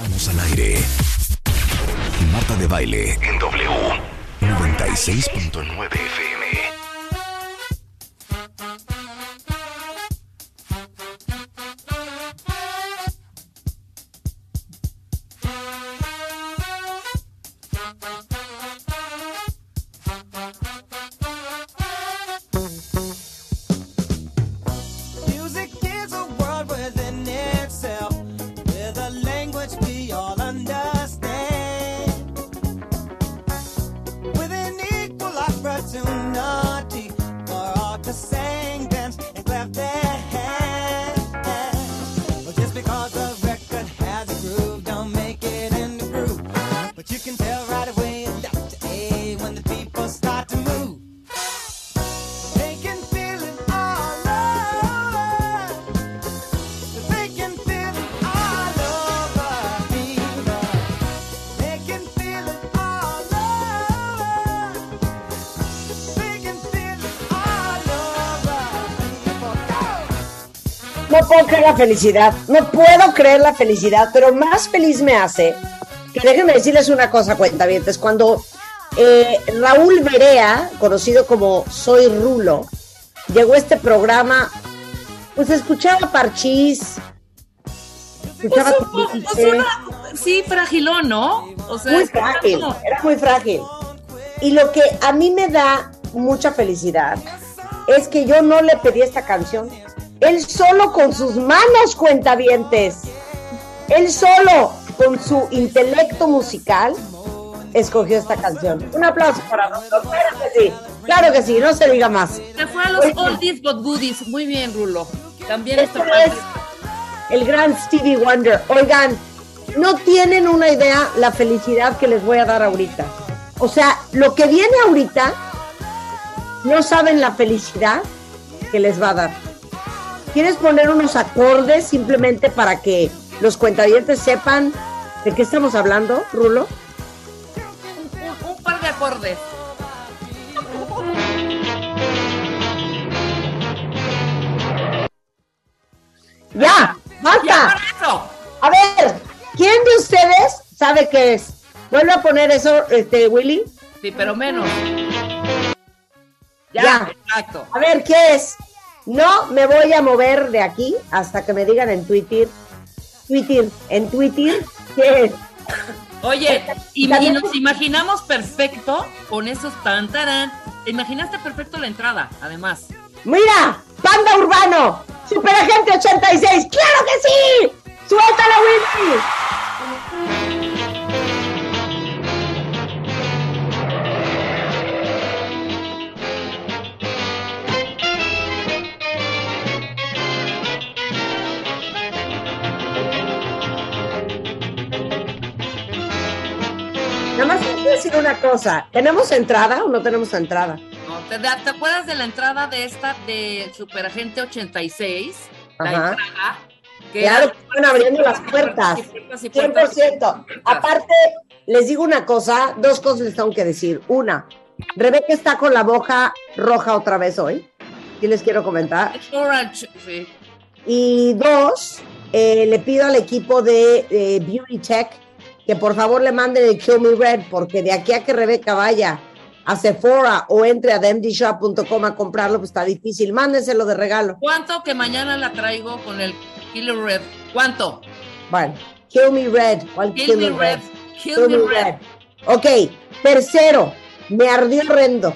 Estamos al aire. Marta de baile en W 96.9 FM. Creer la felicidad, no puedo creer la felicidad, pero más feliz me hace que déjenme decirles una cosa, cuentavientes, cuando eh, Raúl Berea, conocido como Soy Rulo, llegó a este programa, pues escuchaba Parchís, escuchaba Pues, un- pues una- sí, fragilón, ¿no? O sea, muy frágil, como- era muy frágil. Y lo que a mí me da mucha felicidad es que yo no le pedí esta canción. Él solo con sus manos cuentavientes. Él solo con su intelecto musical escogió esta canción. Un aplauso para nosotros. Claro que sí, claro que sí, no se diga más. Se fue a los oldies but goodies. Muy bien, Rulo. También está es el gran Stevie Wonder. Oigan, no tienen una idea la felicidad que les voy a dar ahorita. O sea, lo que viene ahorita, no saben la felicidad que les va a dar. ¿Quieres poner unos acordes simplemente para que los cuentavientes sepan de qué estamos hablando, Rulo? un, un par de acordes. ¡Ya! ¡Ya, ¡Basta! A ver, ¿quién de ustedes sabe qué es? Vuelve a poner eso, este, Willy. Sí, pero menos. Ya, Ya. exacto. A ver, ¿qué es? No me voy a mover de aquí hasta que me digan en Twitter. Twitter, en Twitter, ¿qué es? Oye, y, nos imaginamos perfecto con esos tan tarán. Te imaginaste perfecto la entrada, además. Mira, Panda Urbano, Superagente 86, ¡claro que sí! ¡Suéltala, Willy! Decir una cosa. ¿Tenemos entrada o no tenemos entrada? ¿no? ¿Te, da- ¿Te acuerdas de la entrada de esta de Superagente 86? La entrada. que Claro están abriendo las puertas. y puertas y puertas. 100%. Aparte, les digo una cosa, dos cosas les tengo que decir. Una, Rebeca está con la boca roja otra vez hoy. Y les quiero comentar. Y dos, eh, le pido al equipo de eh, Beauty Tech que por favor le manden el Kill Me Red, porque de aquí a que Rebeca vaya a Sephora o entre a themdshop.com a comprarlo, pues está difícil. Mándenselo de regalo. ¿Cuánto que mañana la traigo con el Killer Red? ¿Cuánto? Bueno, Kill Me Red. ¿Cuál Kill me red. Kill Kill me Me red. Red. Ok, tercero, me ardió horrendo.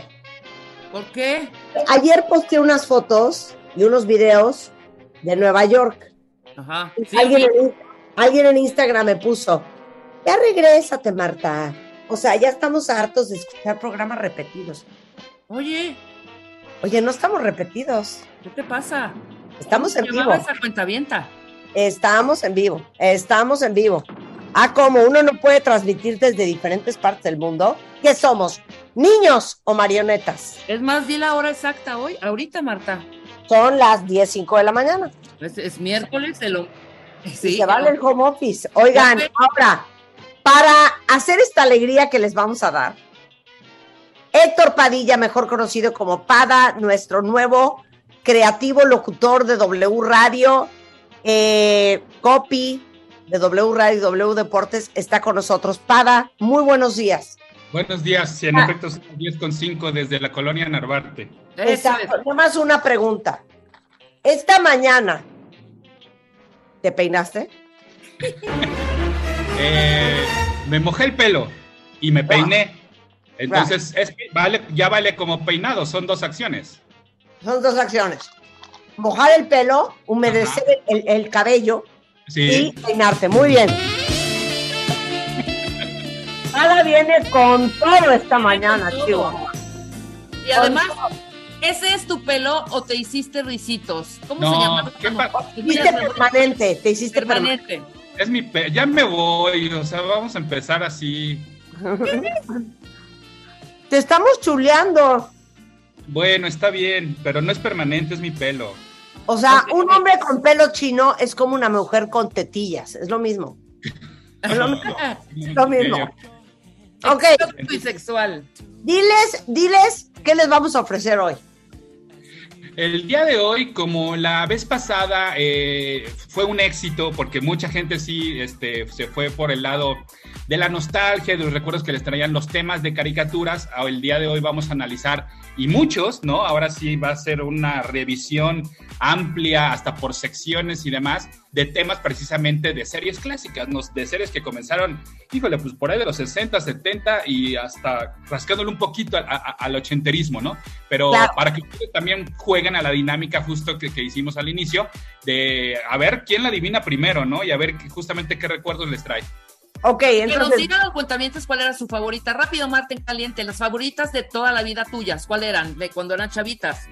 ¿Por qué? Ayer posteé unas fotos y unos videos de Nueva York. Ajá. Sí, alguien, sí. en, alguien en Instagram me puso, ya regrésate, Marta. O sea, ya estamos hartos de escuchar programas repetidos. Oye, Oye, no estamos repetidos. ¿qué te pasa? Estamos en ¿Cómo se vivo. esa cuentavienta? Estamos en vivo. Estamos en vivo. Ah, como uno no puede transmitir desde diferentes partes del mundo. ¿Qué somos? ¿Niños o marionetas? Es más, di la hora exacta hoy, ahorita, Marta. Son las 10.05 de la mañana. Es, es miércoles, y Sí, se vale el home office. Oigan, ahora, para hacer esta alegría que les vamos a dar, Héctor Padilla, mejor conocido como Pada, nuestro nuevo creativo locutor de W Radio, eh, copy de W Radio y W Deportes, está con nosotros. Pada, muy buenos días. Buenos días, en Ah. efecto son 10 con 5 desde la colonia Narvarte. Exacto. es. Nada más una pregunta. Esta mañana, ¿te peinaste? Eh, me mojé el pelo y me peiné. Entonces, es que vale, ya vale como peinado, son dos acciones. Son dos acciones. Mojar el pelo, humedecer el, el cabello Sí. y peinarte. Muy bien. Ada viene con todo esta mañana. Chihuahua. Y además, ¿ese es tu pelo o te hiciste risitos? ¿Cómo No, se llama? ¿qué pa- Te hiciste permanente, te hiciste permanente. permanente. Es mi pe- ya me voy, o sea, vamos a empezar así. Te estamos chuleando. Bueno, está bien, pero no es permanente, es mi pelo. O sea, un hombre con pelo chino es como una mujer con tetillas, es lo mismo. Es lo, lo mismo. Ok, sexual. diles, diles qué les vamos a ofrecer hoy. El día de hoy, como la vez pasada, eh, fue un éxito porque mucha gente sí este, se fue por el lado de la nostalgia, de los recuerdos que les traían los temas de caricaturas. Ah, El día de hoy vamos a analizar, y muchos, ¿no? Ahora sí va a ser una revisión amplia, hasta por secciones y demás, de temas precisamente de series clásicas, ¿no? de series que comenzaron, híjole, pues por ahí de los 60, 70 y hasta rascándole un poquito a- a- al ochenterismo, ¿no? Pero Claro. para que ustedes también jueguen a la dinámica justo que, que hicimos al inicio, de a ver quién la adivina primero, ¿no? Y a ver justamente qué recuerdos les trae. Ok, Que nos entonces, digan los cuentamientos cuál era su favorita. Rápido, Marta en caliente. Las favoritas de toda la vida tuyas, ¿cuál eran? De cuando eran chavitas.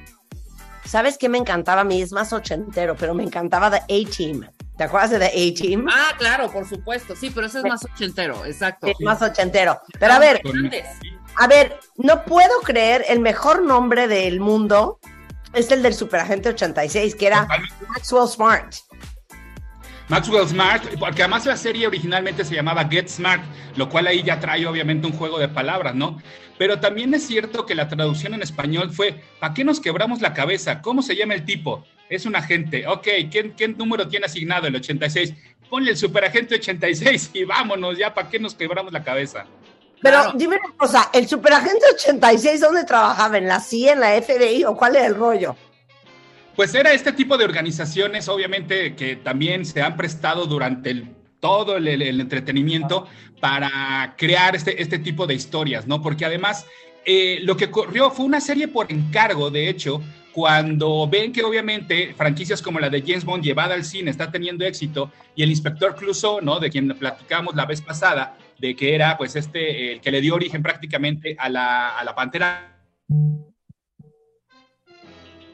¿Sabes qué me encantaba a mí? Es más ochentero, pero me encantaba The A-Team. ¿Te acuerdas de The A-Team? Ah, claro, por supuesto. Sí, pero ese es más ochentero, exacto. Es más ochentero. Pero a ver, a ver, no puedo creer, el mejor nombre del mundo es el del Superagente 86, que era. Maxwell Smart. Maxwell Smart, porque además la serie originalmente se llamaba Get Smart, lo cual ahí ya trae obviamente un juego de palabras, ¿no? Pero también es cierto que la traducción en español fue, ¿para qué nos quebramos la cabeza? ¿Cómo se llama el tipo? Es un agente. Ok, ¿qué, qué número tiene asignado? El 86. Ponle el superagente 86 y vámonos, ya, ¿para qué nos quebramos la cabeza? Pero Claro. dime una cosa, ¿el Superagente 86 dónde trabajaba? ¿En la CIA, en la FBI o cuál era el rollo? Pues era este tipo de organizaciones, obviamente, que también se han prestado durante todo el, entretenimiento para crear este, este tipo de historias, ¿no? Porque además, eh, lo que ocurrió fue una serie por encargo, de hecho, cuando ven que obviamente franquicias como la de James Bond llevada al cine está teniendo éxito y el inspector Clouseau, ¿no? De quien platicamos la vez pasada, de que era pues este, el que le dio origen prácticamente a la, a la Pantera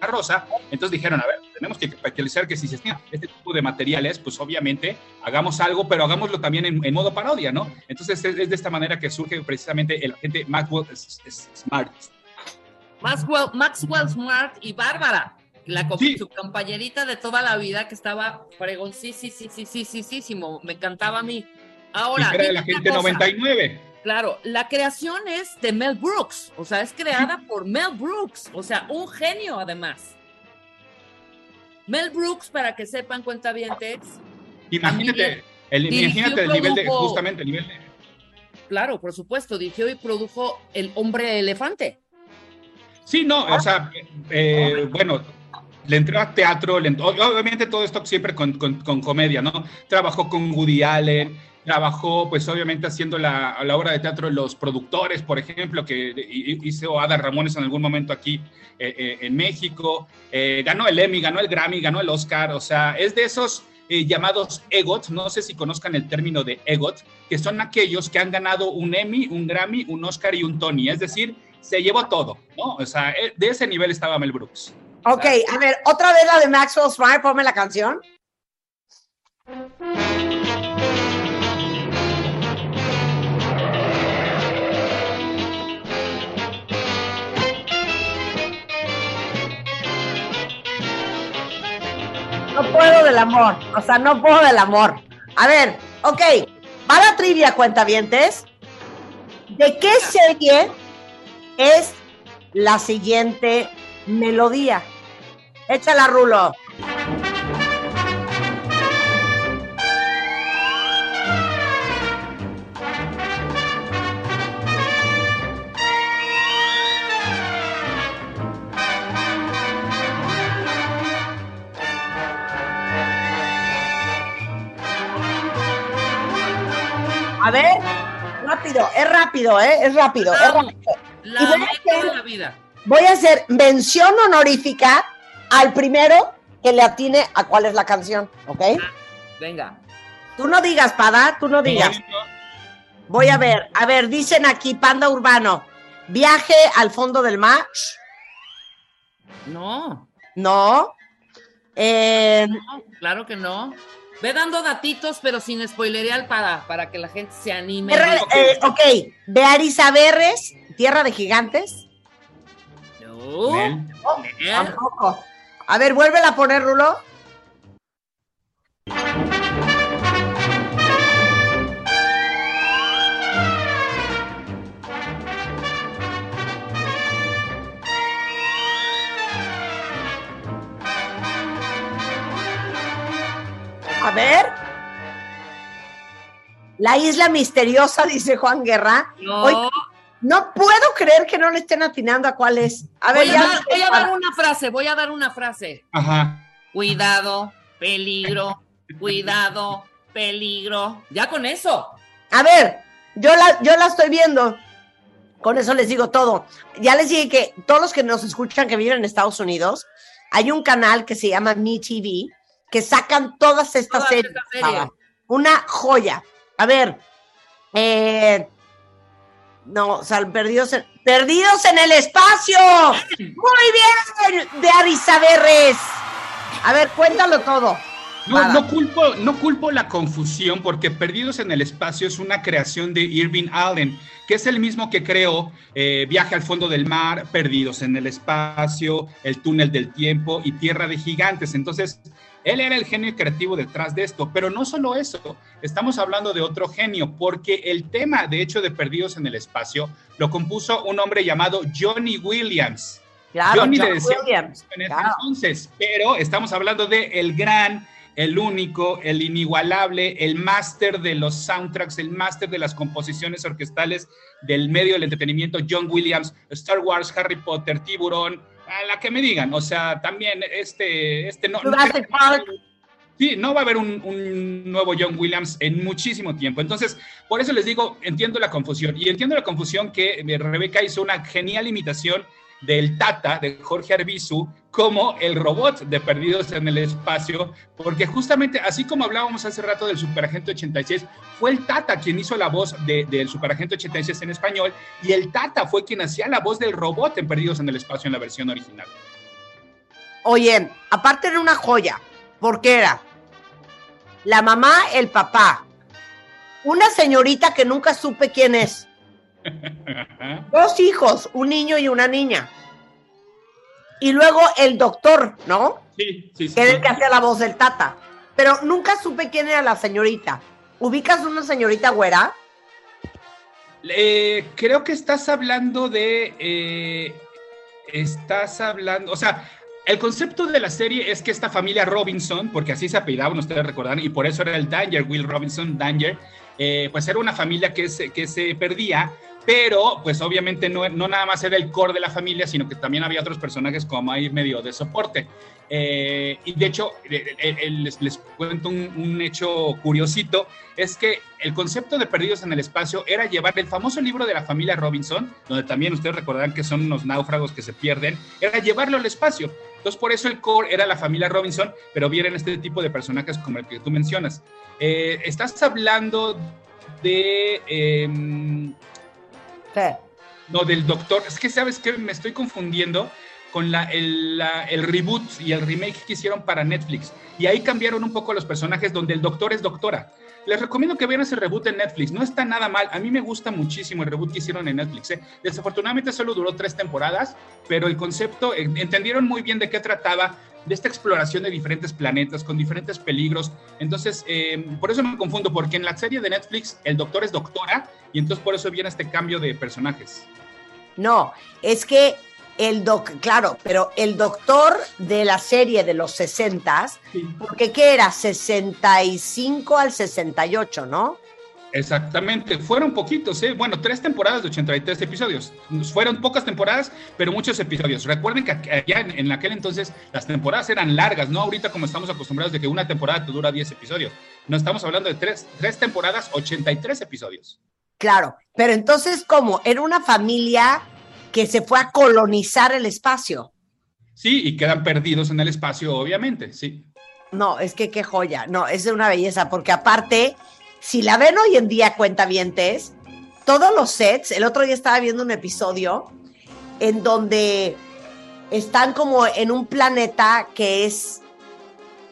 rosa, entonces dijeron, a ver, tenemos que capitalizar que si se tiene este tipo de materiales, pues obviamente hagamos algo, pero hagámoslo también en, en modo parodia, ¿no? Entonces es, es de esta manera que surge precisamente el agente Maxwell Smart. Maxwell, Maxwell Smart y Bárbara. La Sí. su compañerita de toda la vida que estaba fregón, sí, sí, sí, sí, sí, sí, sí, sí, me encantaba a mí. Ahora, y era agente una cosa. 99. Claro, la creación es de Mel Brooks, o sea, es creada por Mel Brooks, o sea, un genio además. Mel Brooks, para que sepan cuentavientes, Imagínate, el, dirigió, imagínate el nivel de, justamente el nivel de, claro, por supuesto, dirigió y produjo El Hombre Elefante. Sí, no, o sea, eh, bueno, le entró a teatro, le entró- obviamente todo esto siempre con, con- con comedia, ¿no? Trabajó con Woody Allen, trabajó pues obviamente haciendo la, la obra de teatro Los Productores, por ejemplo, que hi- hizo Ada Ramones en algún momento aquí eh, eh, en México, Eh, ganó el Emmy, ganó el Grammy, ganó el Oscar, o sea, es de esos llamados EGOT, no sé si conozcan el término de EGOT, que son aquellos que han ganado un Emmy, un Grammy, un Oscar y un Tony, es decir, se llevó todo, ¿no? O sea, de ese nivel estaba Mel Brooks. Ok, a ver, otra vez la de Maxwell Smart, ponme la canción. No puedo del amor, o sea, no puedo del amor. A ver, ok, va la trivia, cuentavientes. ¿De qué serie es la siguiente melodía? Échala, Rulo. A ver, rápido, es rápido, ¿eh? Es rápido, es rápido. La Y voy a hacer- de la vida. Voy a hacer mención honorífica al primero que le atine a cuál es la canción, ¿ok? Venga. Tú no digas, Pada, tú no digas. Voy a ver, a ver, dicen aquí, Panda Urbano, viaje al fondo del mar. No, No. Eh, no, claro que no. Ve dando datitos, pero sin spoilerear para, para que la gente se anime. tierra- eh, ok, Bearisa Berres, Tierra de Gigantes. No. Tampoco. A ver, vuélvela a poner, Rulo. A ver. La isla misteriosa, dice Juan Guerra. No. Oye, no puedo creer que no le estén atinando a cuál es. A ver, voy, a ya. dar, voy a dar una frase, voy a dar una frase. Ajá. Cuidado, peligro, cuidado, peligro. Ya con eso. A ver, yo la, yo la estoy viendo. Con eso les digo todo. Ya les dije que todos los que nos escuchan que viven en Estados Unidos, hay un canal que se llama Me TV que sacan todas estas Todas series. Una joya. A ver, eh, no, o sea, perdidos en, perdidos en el espacio. Muy bien, de Arisaberres. A ver, cuéntalo todo. No, no culpo, no culpo la confusión porque Perdidos en el Espacio es una creación de Irving Allen, que es el mismo que creó eh, Viaje al fondo del mar, Perdidos en el Espacio, El túnel del tiempo y Tierra de Gigantes. Entonces, él era el genio creativo detrás de esto, pero no solo eso, estamos hablando de otro genio, porque el tema, de hecho, de Perdidos en el Espacio lo compuso un hombre llamado Johnny Williams. Claro, Johnny John le decía Williams, en ese claro. entonces, pero estamos hablando de el gran, el único, el inigualable, el máster de los soundtracks, el máster de las composiciones orquestales del medio del entretenimiento, John Williams, Star Wars, Harry Potter, Tiburón, a la que me digan, o sea, también este, este no, Jurassic Park. Sí, no va a haber un, un nuevo John Williams en muchísimo tiempo. Entonces, por eso les digo, entiendo la confusión. Y entiendo la confusión que eh, Rebeca hizo una genial imitación del Tata, de Jorge Arbizu, como el robot de Perdidos en el Espacio, porque justamente, así como hablábamos hace rato del Superagente 86, fue el Tata quien hizo la voz de- del Superagente 86 en español, y el Tata fue quien hacía la voz del robot en Perdidos en el Espacio en la versión original. Oye, aparte era una joya, porque era la mamá, el papá, una señorita que nunca supe quién es, dos hijos, un niño y una niña, y luego el doctor, ¿no? Sí, sí, sí. Que era el que hacía la voz del tata, pero nunca supe quién era la señorita. ¿Ubicas una señorita güera? Eh, creo que estás hablando de. eh, estás hablando. O sea, el concepto de la serie es que esta familia Robinson, porque así se apellidaban, ustedes recordarán, y por eso era el Danger, Will Robinson, Danger, eh, pues era una familia que se, que se perdía, pero pues obviamente no, no nada más era el core de la familia, sino que también había otros personajes como ahí medio de soporte. Eh, y de hecho, eh, eh, eh, les, les cuento un, un hecho curiosito, es que el concepto de Perdidos en el Espacio era llevar el famoso libro de la familia Robinson, donde también ustedes recordarán que son unos náufragos que se pierden, era llevarlo al espacio. Entonces, por eso el core era la familia Robinson, pero vienen este tipo de personajes como el que tú mencionas. Eh, estás hablando de... no, del doctor. Es que, ¿sabes qué? Me estoy confundiendo con el reboot y el remake que hicieron para Netflix. Y ahí cambiaron un poco los personajes donde el doctor es doctora. Les recomiendo que vean ese reboot en Netflix. No está nada mal. A mí me gusta muchísimo el reboot que hicieron en Netflix. ¿eh? Desafortunadamente solo duró tres temporadas, pero el concepto, eh, entendieron muy bien de qué trataba, de esta exploración de diferentes planetas, con diferentes peligros. Entonces, eh, por eso me confundo, porque en la serie de Netflix el doctor es doctora y entonces por eso viene este cambio de personajes. No, es que el doc, claro, pero el doctor de la serie de los 60 porque ¿qué era? 65 al 68, ¿no? Exactamente, fueron poquitos, ¿eh? bueno, tres temporadas de 83 episodios. Fueron pocas temporadas, pero muchos episodios. Recuerden que allá en, en aquel entonces las temporadas eran largas, no ahorita como estamos acostumbrados de que una temporada te dura 10 episodios. No estamos hablando de tres, tres temporadas, 83 episodios. Claro, pero entonces, ¿cómo? Era una familia que se fue a colonizar el espacio. Sí, y quedan perdidos en el espacio, obviamente, sí. No, es que qué joya. No, es una belleza, porque aparte, si la ven hoy en día, cuentavientes, todos los sets, el otro día estaba viendo un episodio en donde están como en un planeta que es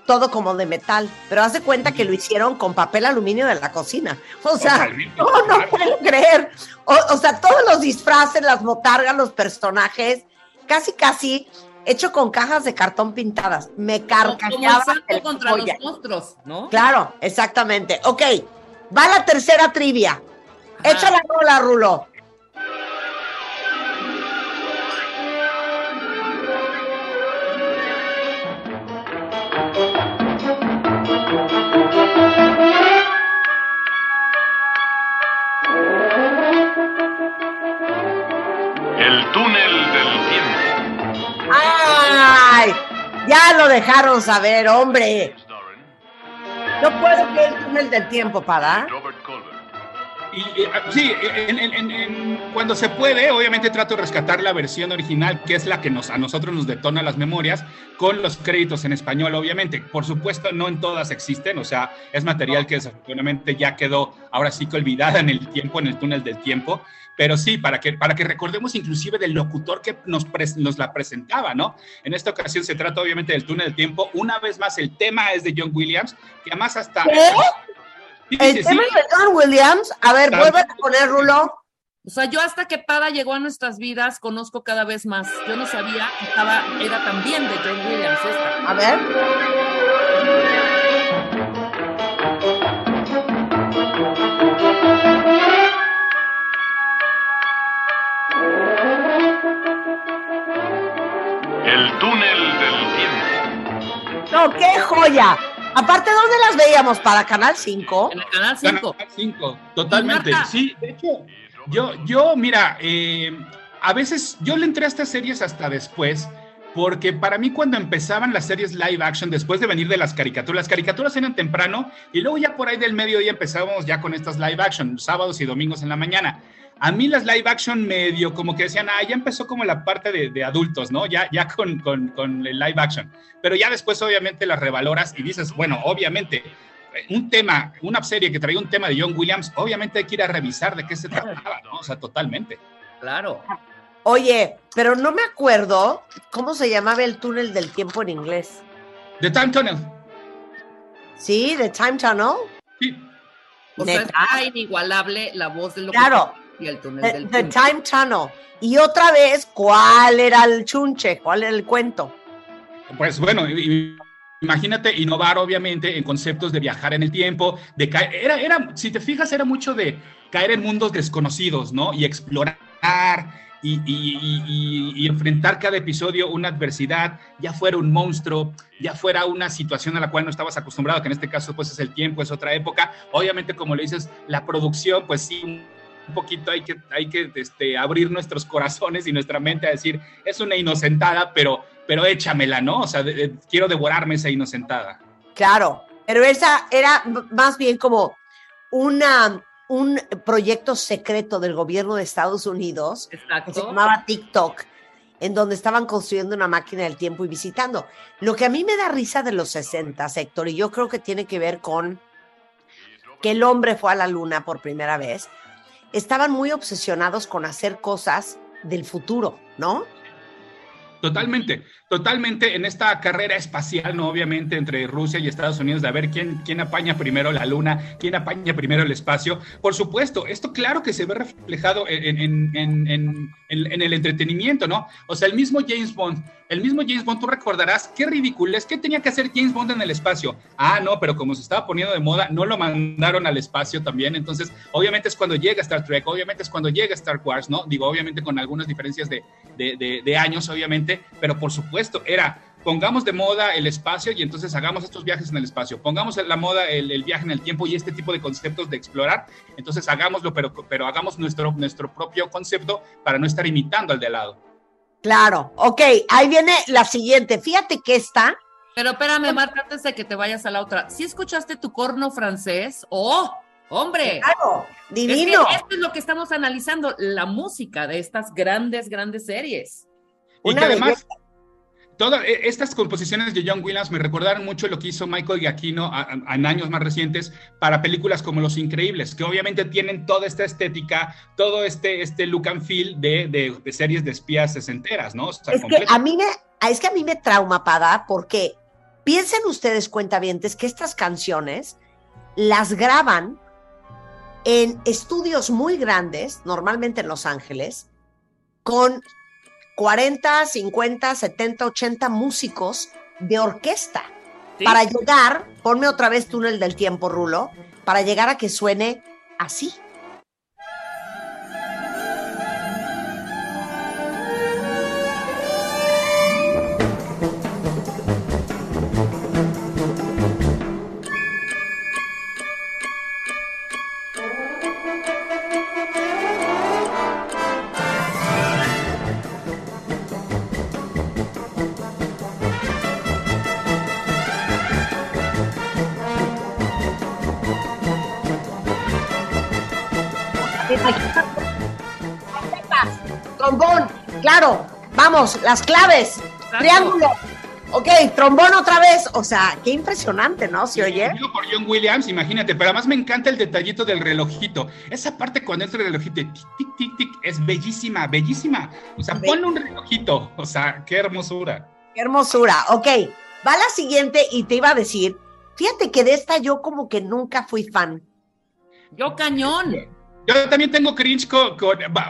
todo como de metal, pero haz de cuenta que lo hicieron con papel aluminio de la cocina. O sea, no, no puedo creer. O, o sea, todos los disfraces, las botargas, los personajes, casi, casi hecho con cajas de cartón pintadas. Me Como el carcajeaba el contra joya. los monstruos, ¿no? Claro, exactamente. Ok, va la tercera trivia. Ajá. Echa la rola, Rulo. Ya lo dejaron saber, hombre. No puedo creer el túnel del tiempo, para. Y, ah, sí, en- en- en- cuando se puede, obviamente trato de rescatar la versión original, que es la que nos, a nosotros nos detona las memorias, con los créditos en español, obviamente. Por supuesto, no en todas existen, o sea, es material que desafortunadamente ya quedó ahora sí que olvidada en el tiempo, en el túnel del tiempo. Pero sí, para que, para que recordemos inclusive del locutor que nos, pres- nos la presentaba, ¿no? En esta ocasión se trata obviamente del túnel del tiempo. Una vez más, el tema es de John Williams, que además hasta... ¿Qué? El sí. tema de John Williams. A ver, vuelve a poner, Rulo. O sea, yo hasta que Pada llegó a nuestras vidas conozco cada vez más. Yo no sabía que estaba, era también de John Williams esta. A ver. El túnel del tiempo. No, qué joya. Aparte, ¿dónde las veíamos? ¿Para Canal 5? En el canal 5. Canal 5, totalmente. Sí, de hecho, yo, yo mira, eh, a veces yo le entré a estas series hasta después, porque para mí cuando empezaban las series live action, después de venir de las caricaturas, las caricaturas eran temprano y luego ya por ahí del mediodía empezábamos ya con estas live action, sábados y domingos en la mañana. A mí las live action medio como que decían, ah, ya empezó como la parte de, de adultos, ¿no? Ya, ya con, con, con el live action. Pero ya después obviamente las revaloras y dices, bueno, obviamente un tema, una serie que traía un tema de John Williams, obviamente hay que ir a revisar de qué se trataba, ¿no? O sea, totalmente. Claro. Oye, pero no me acuerdo cómo se llamaba el túnel del tiempo en inglés. The Time Tunnel. ¿Sí? ¿The Time Tunnel? Sí. O sea, inigualable la voz de lo Claro. Y el túnel The, del The. Time Tunnel. Y otra vez, ¿cuál era el chunche? ¿Cuál era el cuento? Pues bueno, y- y- imagínate innovar obviamente en conceptos de viajar en el tiempo, de caer, era, era, si te fijas, era mucho de caer en mundos desconocidos, ¿no? Y explorar y, y- y- y- y enfrentar cada episodio una adversidad, ya fuera un monstruo, ya fuera una situación a la cual no estabas acostumbrado, que en este caso pues es el tiempo, es otra época. Obviamente, como le dices, la producción, pues sí, un poquito hay que, hay que este, abrir nuestros corazones y nuestra mente a decir, es una inocentada, pero, pero échamela, ¿no? O sea, de- de- quiero devorarme esa inocentada. Claro, pero esa era más bien como una, un proyecto secreto del gobierno de Estados Unidos que se llamaba TikTok, en donde estaban construyendo una máquina del tiempo y visitando. Lo que a mí me da risa de los 60, Héctor, y yo creo que tiene que ver con que el hombre fue a la luna por primera vez, estaban muy obsesionados con hacer cosas del futuro, ¿no? Totalmente, totalmente en esta carrera espacial, ¿no? Obviamente entre Rusia y Estados Unidos, de a ver quién, quién apaña primero la luna, quién apaña primero el espacio. Por supuesto, esto claro que se ve reflejado en, en- en- en- el entretenimiento, ¿no? O sea, el mismo James Bond, el mismo James Bond, tú recordarás qué ridiculez, qué tenía que hacer James Bond en el espacio. Ah, no, pero como se estaba poniendo de moda, no lo mandaron al espacio también. Entonces, obviamente es cuando llega Star Trek, obviamente es cuando llega Star Wars, ¿no? Digo, obviamente con algunas diferencias de, de, de- de años, obviamente, pero por supuesto, era pongamos de moda el espacio y entonces hagamos estos viajes en el espacio. Pongamos la moda el, el viaje en el tiempo y este tipo de conceptos de explorar, entonces hagámoslo, pero, pero hagamos nuestro, nuestro propio concepto para no estar imitando al de al lado. Claro, ok, ahí viene la siguiente. Fíjate que esta, Pero espérame, Marta, antes de que te vayas a la otra. ¿Sí escuchaste tu corno francés? ¡Oh! ¡Hombre! claro, Es que divino. esto es lo que estamos analizando, la música de estas grandes, grandes series. Y Una que además, belleza. Todas e- estas composiciones de John Williams me recordaron mucho lo que hizo Michael Giacchino en años más recientes para películas como Los Increíbles, que obviamente tienen toda esta estética, todo este, este look and feel de, de- de series de espías sesenteras, ¿no? O sea, Es que a mí me, es que a mí me trauma, Pada, porque piensen ustedes, cuentavientes, que estas canciones las graban en estudios muy grandes, normalmente en Los Ángeles, con 40, 50, 70, 80 músicos de orquesta. ¿sí? Para llegar, ponme otra vez túnel del tiempo, Rulo, para llegar a que suene así. Claro, vamos, las claves, triángulo. Ok, trombón otra vez. O sea, qué impresionante, ¿no? ¿Se oye? Digo por John Williams, imagínate, pero además me encanta el detallito del relojito. Esa parte cuando entra el relojito, tic, tic, tic, tic, es bellísima, bellísima. O sea, ponle un relojito. O sea, qué hermosura. Qué hermosura. Ok, va la siguiente y te iba a decir, fíjate que de esta yo como que nunca fui fan. Yo cañón. Yo también tengo cringe con,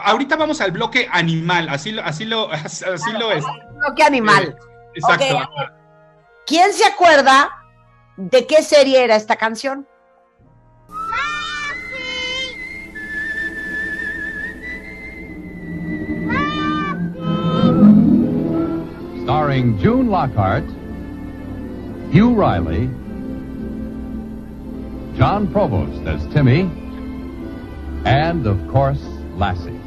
ahorita vamos al bloque animal, así lo, así lo, así lo es. No, qué animal. Exacto. Ok. ¿Quién se acuerda de qué serie era esta canción? starring June Lockhart, Hugh Riley, John Provost as Timmy, and of course, Lassie.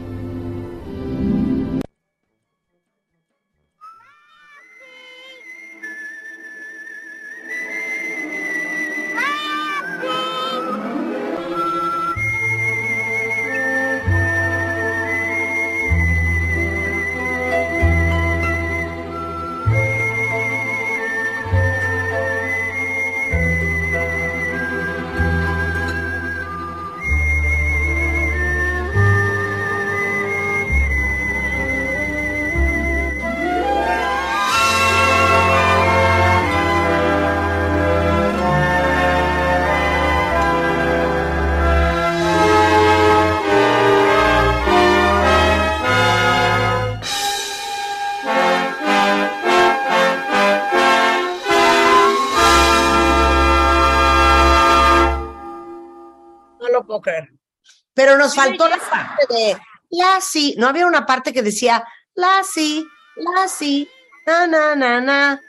Nos faltó la parte de Lassie. ¿No había una parte que decía Lassie, Lassie, na, na, na, na?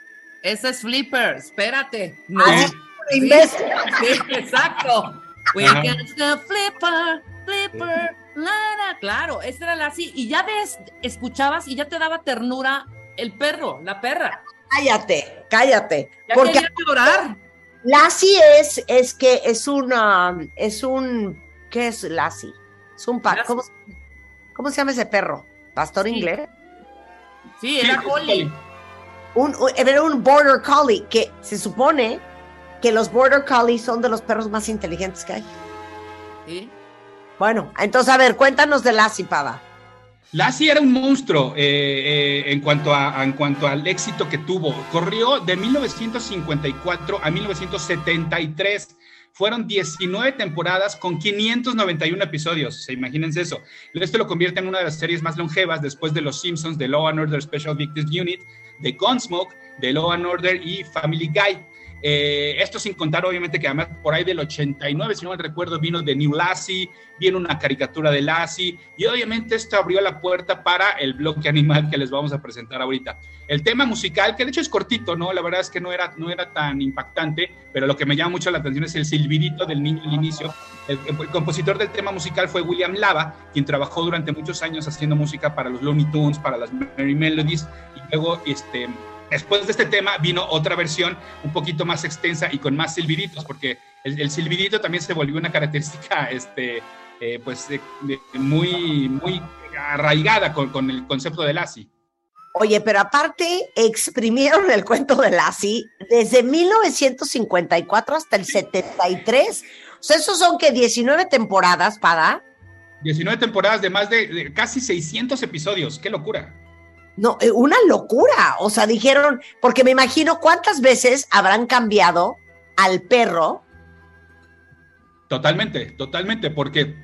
Ese es Flipper, espérate. No. Ah, sí, imbécil. Sí, exacto. We can the flipper, flipper, Lara. Claro, esa era la así. Y ya ves, escuchabas y ya te daba ternura el perro, la perra. Cállate, cállate. Ya Porque llorar. Lassie es, es que es una, es un, ¿qué es Lassie? Es un pa, Lassie. ¿cómo, cómo se llama ese perro? ¿Pastor Sí. inglés? Sí, era. Un, un- era un border collie que se supone que los border collies son de los perros más inteligentes que hay. Sí. Bueno, entonces a ver, cuéntanos de Lassie, Pava. Lassie era un monstruo eh, eh, en, cuanto a, en cuanto al éxito que tuvo. Corrió de 1954 a 1973. Fueron 19 temporadas con 591 episodios. O sea, imagínense eso. Esto lo convierte en una de las series más longevas después de Los Simpsons, de Law and Order Special Victims Unit, de Gunsmoke, de Law and Order y Family Guy. Eh, esto sin contar, obviamente, que además por ahí del 89, si no me recuerdo, vino de New Lassie, viene una caricatura de Lassie, y obviamente esto abrió la puerta para el bloque animal que les vamos a presentar ahorita. El tema musical, que de hecho es cortito, ¿no? La verdad es que no era, no era tan impactante, pero lo que me llama mucho la atención es el silbidito del niño al inicio. El, el compositor del tema musical fue William Lava, quien trabajó durante muchos años haciendo música para los Looney Tunes, para las Merry Melodies, y luego, este Después de este tema vino otra versión un poquito más extensa y con más silbiditos, porque el, el silbidito también se volvió una característica este, eh, pues, de- de- muy, muy arraigada con, con el concepto del ASI. Oye, pero aparte exprimieron el cuento de Lassie desde 1954 hasta el 73. O sea, esos son que 19 temporadas, para. 19 temporadas de más de, de casi 600 episodios, qué locura. No, eh, una locura. O sea, dijeron, porque me imagino cuántas veces habrán cambiado al perro. Totalmente, totalmente, porque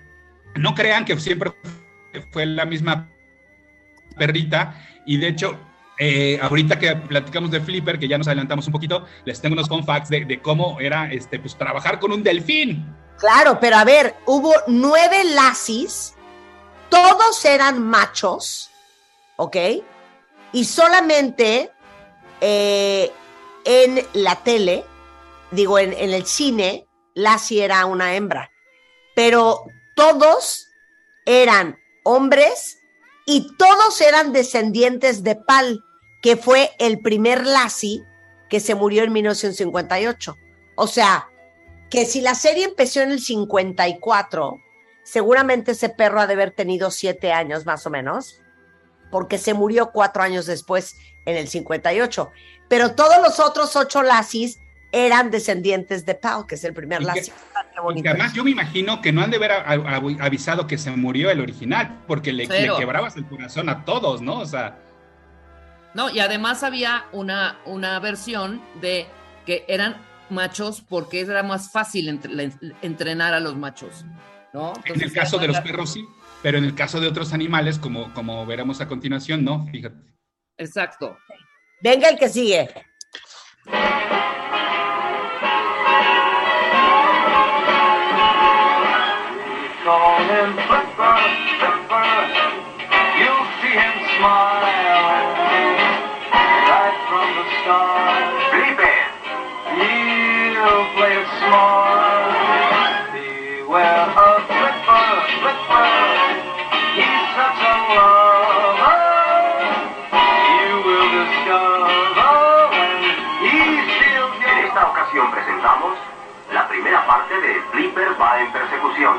no crean que siempre fue la misma perrita y de hecho, eh, ahorita que platicamos de Flipper, que ya nos adelantamos un poquito, les tengo unos fun facts de, de cómo era este, pues, trabajar con un delfín. Claro, pero a ver, hubo nueve Lassies, todos eran machos, ¿ok? Y solamente eh, en la tele, digo, en, el cine, Lassie era una hembra. Pero todos eran hombres y todos eran descendientes de Pal, que fue el primer Lassie que se murió en 1958. O sea, que si la serie empezó en el 54, seguramente ese perro ha de haber tenido siete años más o menos, porque se murió cuatro años después en el 58. Pero todos los otros ocho Lassies eran descendientes de Pal, que es el primer bonito. que además yo me imagino que no han de haber avisado que se murió el original, porque le, quebrabas el corazón a todos, ¿no? O sea, No, y además había una, una versión de que eran machos porque era más fácil entre- entrenar a los machos, ¿no? en el caso de los perros sí, pero en el caso de otros animales, como, como veremos a continuación, no, fíjate. Exacto. Venga el que sigue. Call him Flipper. You'll see him smile de Flipper va en persecución.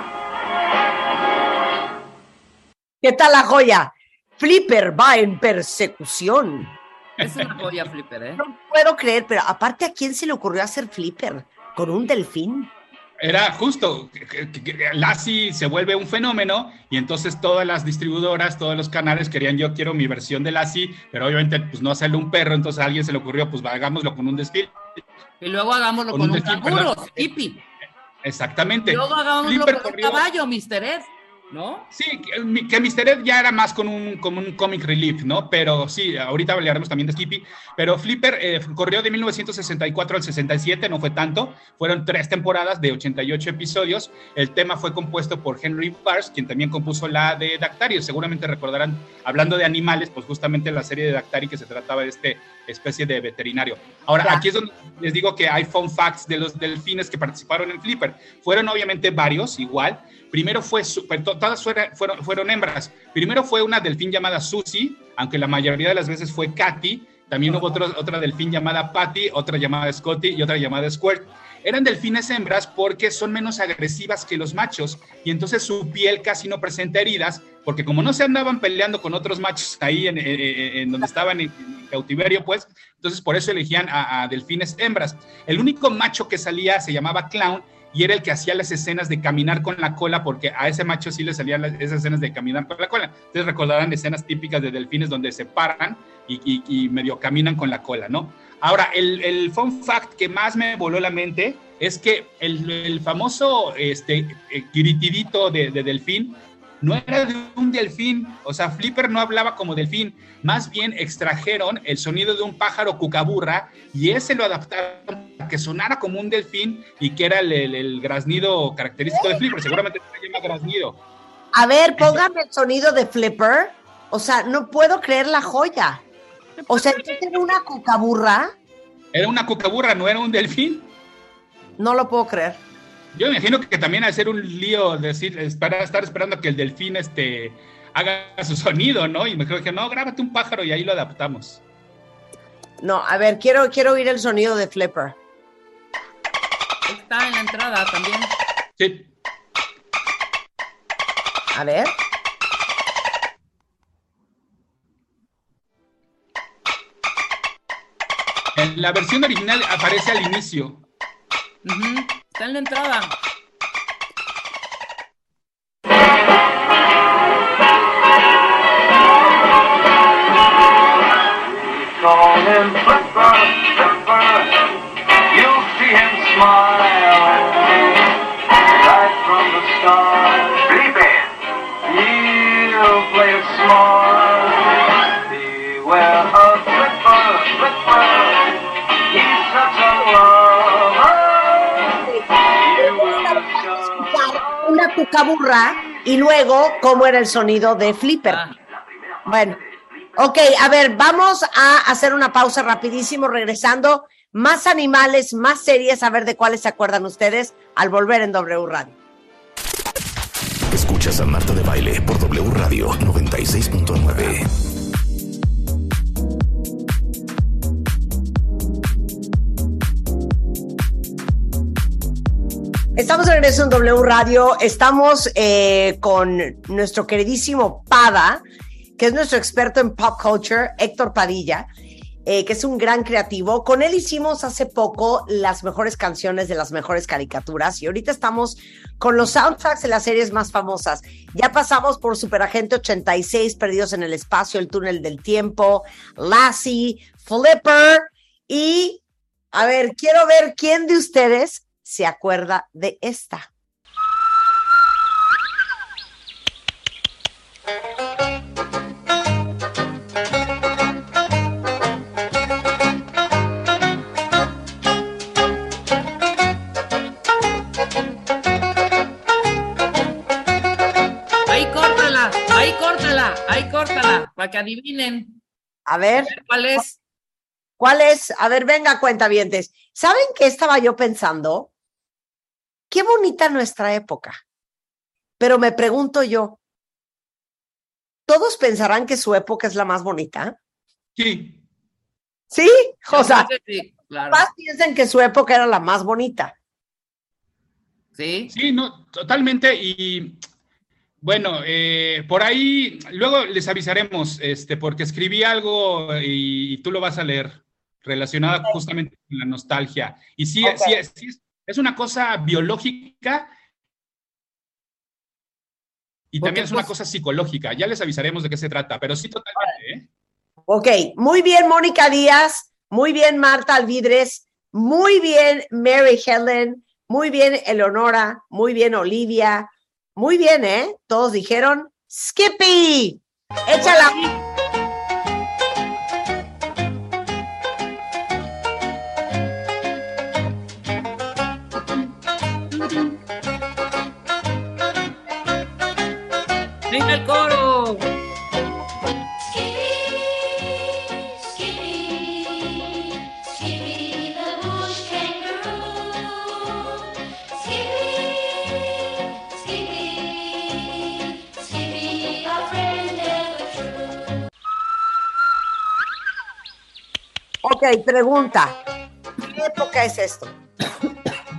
¿Qué tal la joya? Flipper va en persecución. Es una joya flipper, ¿eh? No puedo creer, pero aparte, ¿a quién se le ocurrió hacer Flipper? ¿Con un delfín? Era justo, Lassie se vuelve un fenómeno y entonces todas las distribuidoras, todos los canales querían yo quiero mi versión de Lassie, pero obviamente pues no hacerle un perro, entonces a alguien se le ocurrió pues hagámoslo con un desfile. Y luego hagámoslo Con con, un un delfín, canguro, perdón. Exactamente. Luego hagámoslo Flipper con corrió- un caballo, Mr. Ed, ¿no? Sí, que, Mr. Ed ya era más con un, como un comic relief, ¿no? Pero sí, ahorita hablaremos también de Skippy. Pero Flipper eh, corrió de 1964 al 67, no fue tanto. Fueron tres temporadas de 88 episodios. El tema fue compuesto por Henry Bars, quien también compuso la de Dactario. Seguramente recordarán, hablando de animales, pues justamente la serie de Dactari que se trataba de este especie de veterinario. Ahora, Ya. aquí es donde les digo que hay fun facts de los delfines que participaron en Flipper. Fueron obviamente varios, igual. Primero fue, su- pero to- todas fueron, fueron hembras. Primero fue una delfín llamada Susie, aunque la mayoría de las veces fue Katy. También hubo otro- otra delfín llamada Patty, otra llamada Scotty y otra llamada Squirt. Eran delfines hembras porque son menos agresivas que los machos y entonces su piel casi no presenta heridas porque como no se andaban peleando con otros machos ahí en, donde estaban en, cautiverio, pues, entonces por eso elegían a, delfines hembras. El único macho que salía se llamaba Clown y era el que hacía las escenas de caminar con la cola, porque a ese macho sí le salían las- esas escenas de caminar con la cola. Entonces recordarán escenas típicas de delfines donde se paran y medio caminan con la cola, ¿no? Ahora, el, el fun fact que más me voló la mente es que el, el famoso este, eh, gritidito de, de delfín no era de un delfín, o sea, Flipper no hablaba como delfín, más bien extrajeron el sonido de un pájaro cucaburra y ese lo adaptaron para que sonara como un delfín y que era el, el- el graznido característico de Flipper. Seguramente se llama graznido. A ver, póngame el sonido de Flipper. O sea, no puedo creer la joya. O sea, entonces era una cucaburra. Era una cucaburra, no era un delfín. No lo puedo creer. Yo me imagino que también ha de ser un lío decir, esperar, estar esperando a que el delfín este, haga su sonido, ¿no? Y me creo que no, grábate un pájaro y ahí lo adaptamos. No, a ver, quiero, quiero oír el sonido de Flipper. Está en la entrada también. Sí. A ver. En la versión original aparece al inicio. Está en la entrada. Cucaburra y luego cómo era el sonido de Flipper. Ah, Bueno, ok, a ver, vamos a hacer una pausa rapidísimo, regresando. Más animales, más series, a ver de cuáles se acuerdan ustedes al volver en W Radio. Escuchas a Marta de Baile por W Radio 96.9. Estamos de regreso en W Radio. Estamos eh, con nuestro queridísimo Pada, que es nuestro experto en pop culture, Héctor Padilla, eh, que es un gran creativo. Con él hicimos hace poco las mejores canciones de las mejores caricaturas y ahorita estamos con los soundtracks de las series más famosas. Ya pasamos por Superagente 86, Perdidos en el Espacio, El Túnel del Tiempo, Lassie, Flipper y, a ver, quiero ver quién de ustedes se acuerda de esta. ahí córtala, ahí córtala, ahí córtala, para que adivinen A ver, cuál es. ¿cuál es? A ver, venga, cuentavientes. ¿Saben qué estaba yo pensando? Qué bonita nuestra época. Pero me pregunto yo, ¿todos pensarán que su época es la más bonita? Sí. ¿Sí? O sea, sí, claro. más piensen que su época era la más bonita. Sí. Sí, no, totalmente. Y bueno, eh, por ahí luego les avisaremos, este, porque escribí algo y, y tú lo vas a leer relacionado justamente con la nostalgia. Y sí, Ok. sí, es- sí es, una cosa biológica y también es una pues- cosa psicológica. Ya les avisaremos de qué se trata, pero sí totalmente, ¿eh? Ok, muy bien, Mónica Díaz, muy bien, Marta Alvidres, muy bien, Mary Helen, muy bien, Eleonora, muy bien, Olivia, muy bien, ¿eh? Todos dijeron, Skippy, échala. Venga pregunta, ¿qué época es esto?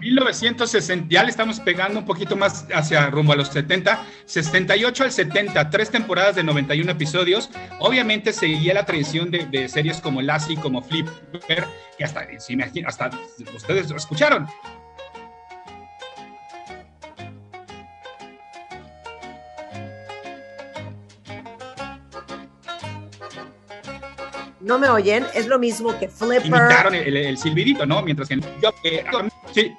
1960, ya le estamos pegando un poquito más hacia rumbo a los 70, 68 al 70, tres temporadas de 91 episodios. Obviamente seguía la tradición de, de series como Lassie, como Flipper, que hasta, imagina- hasta ustedes lo escucharon. ¿No me oyen? Es lo mismo que Flipper. Imitaron el, el silbidito, ¿no? Mientras que yo, eh, sí.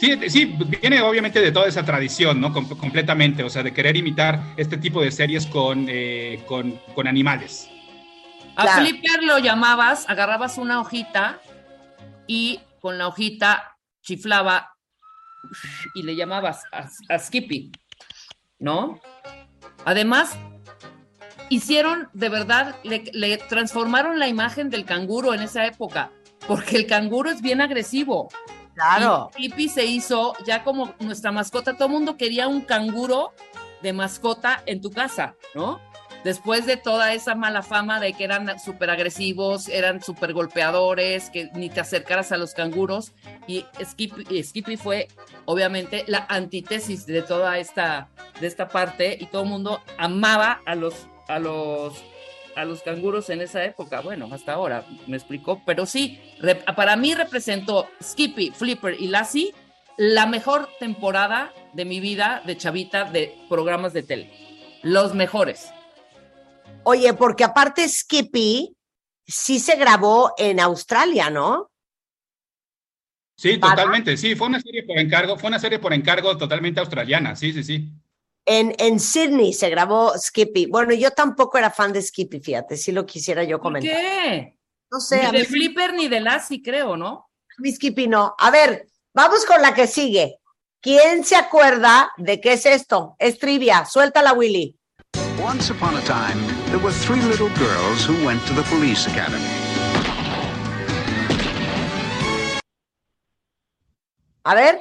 Sí, sí, viene obviamente de toda esa tradición, ¿no? Com- completamente, o sea, de querer imitar este tipo de series con, eh, con, con animales. A Claro. Flipper lo llamabas, agarrabas una hojita y con la hojita chiflaba y le llamabas a, a Skippy, ¿no? Además, hicieron, de verdad, le, le transformaron la imagen del canguro en esa época, porque el canguro es bien agresivo. Claro. Y Skippy se hizo ya como nuestra mascota. Todo el mundo quería un canguro de mascota en tu casa, ¿no? Después de toda esa mala fama de que eran súper agresivos, eran súper golpeadores, que ni te acercaras a los canguros. Y Skippy, y Skippy fue, obviamente, la antítesis de toda esta, de esta parte. Y todo el mundo amaba a los, a los, a los canguros en esa época. Bueno, hasta ahora, me explicó. Pero sí, para mí representó Skippy, Flipper y Lassie la mejor temporada de mi vida de chavita de programas de tele. Los mejores. Oye, porque aparte Skippy sí se grabó en Australia, ¿no? Sí, ¿Para? totalmente. Sí, fue una serie por encargo, fue una serie por encargo totalmente australiana. Sí, sí, sí. En, en Sydney se grabó Skippy. Bueno, yo tampoco era fan de Skippy, fíjate, si lo quisiera yo ¿Por comentar. qué? No sé, Ni de Flipper ni de Lassie, creo, ¿no? mi Skippy no. A ver, vamos con la que sigue. ¿Quién se acuerda de qué es esto? Es trivia. Suéltala, Willy. Once upon a time, there were three little girls who went to the police academy. A ver.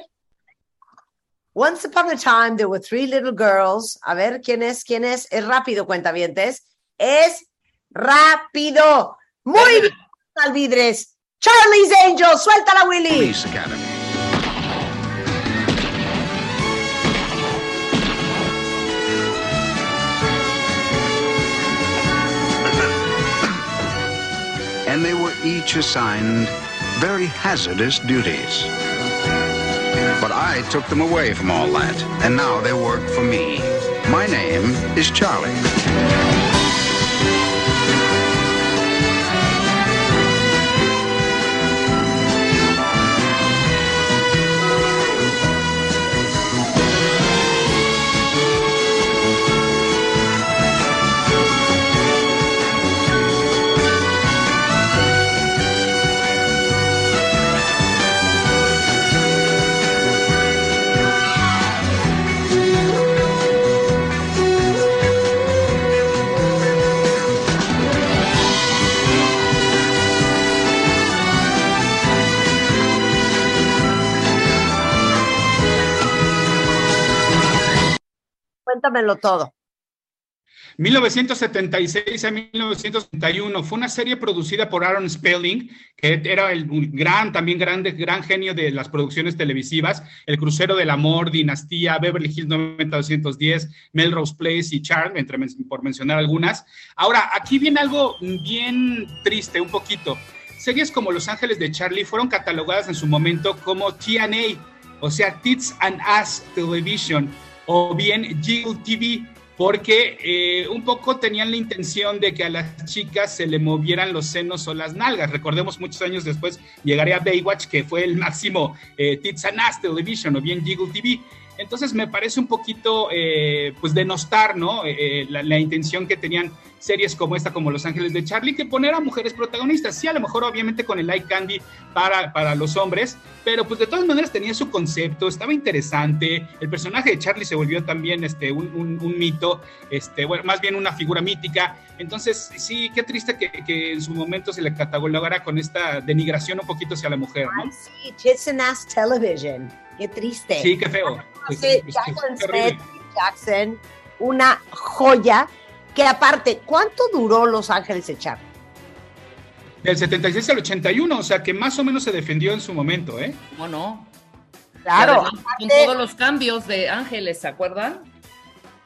Once upon a time, there were three little girls. A ver, ¿quién es? ¿Quién es? Es rápido, cuentavientes. Es rápido. Muy bien, Alvidres. Charlie's Angel, suéltala, Willy. Police academy. and they were each assigned very hazardous duties. But I took them away from all that, and now they work for me. My name is Charlie. Cuéntamelo todo. 1976 a 1971 fue una serie producida por Aaron Spelling, que era el gran, también grande, gran genio de las producciones televisivas, El Crucero del Amor, Dinastía, Beverly Hills 90210, Melrose Place y Charm, entre, por mencionar algunas. Ahora, aquí viene algo bien triste, un poquito. Series como Los Ángeles de Charlie fueron catalogadas en su momento como TNA, o sea, Tits and Ass Television, o bien Jiggle TV, porque eh, un poco tenían la intención de que a las chicas se le movieran los senos o las nalgas. Recordemos muchos años después llegaría Baywatch, que fue el máximo eh, Tits and Ass Television o bien Jiggle TV. Entonces me parece un poquito, eh, pues, denostar, ¿no? Eh, la, la intención que tenían series como esta, como Los Ángeles de Charlie, que poner a mujeres protagonistas. Sí, a lo mejor obviamente con el Light Candy para, para los hombres, pero pues de todas maneras tenía su concepto, estaba interesante. El personaje de Charlie se volvió también este, un, un- mito, este, más bien una figura mítica. Entonces, sí, qué triste que, que en su momento se le catalogara con esta denigración un poquito hacia la mujer, ¿no? Sí, and Ass Television. Qué triste. Sí, qué feo. Sí, pues, Jackson qué horrible. Smith, Jackson, una joya que aparte, ¿cuánto duró Los Ángeles de Charlie? Del 76 al 81, o sea que más o menos se defendió en su momento, ¿eh? ¿Cómo no? Claro, con todos los cambios de Ángeles, ¿se acuerdan?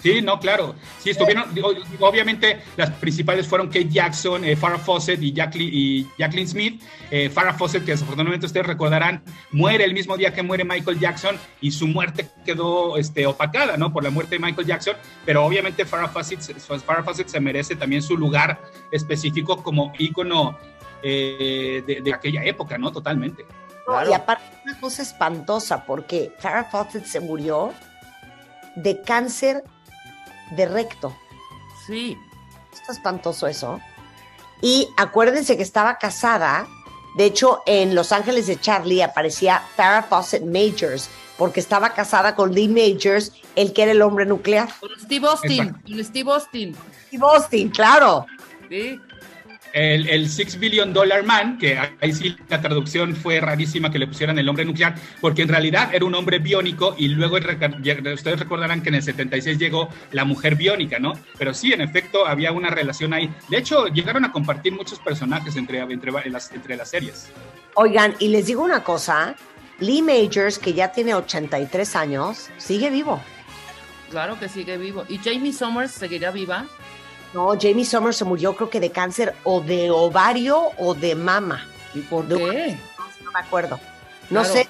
Sí, no, claro. Sí, estuvieron, digo, obviamente las principales fueron Kate Jackson, eh, Farrah Fawcett y, Jacqueline, y Jacqueline Smith. Eh, Farrah Fawcett, que desafortunadamente ustedes recordarán, muere el mismo día que muere Michael Jackson y su muerte quedó este, opacada, ¿no? Por la muerte de Michael Jackson, pero obviamente Farrah Fawcett, Farrah Fawcett se merece también su lugar específico como ícono eh, de, de aquella época, ¿no? Totalmente. Y aparte, una cosa espantosa, porque Farrah Fawcett se murió de cáncer de recto. Sí. Está espantoso eso. Y acuérdense que estaba casada. De hecho, en Los Ángeles de Charlie aparecía Farrah Fawcett Majors, porque estaba casada con Lee Majors, el que era el hombre nuclear. Con Steve Austin, con Steve Austin. Steve Austin, claro. Sí. El, el Six Billion Dollar Man, que ahí sí la traducción fue rarísima que le pusieran el hombre nuclear, porque en realidad era un hombre biónico y luego ustedes recordarán que en el 76 llegó la mujer biónica, ¿no? Pero sí, en efecto, había una relación ahí. De hecho, llegaron a compartir muchos personajes entre, entre, en las, entre las series. Oigan, y les digo una cosa, Lee Majors, que ya tiene 83 años, sigue vivo. Claro que sigue vivo. ¿Y Jamie Summers seguirá viva? No, Jamie Summers se murió creo que de cáncer o de ovario o de mama. ¿Y por De- qué? No me acuerdo. No Claro. sé.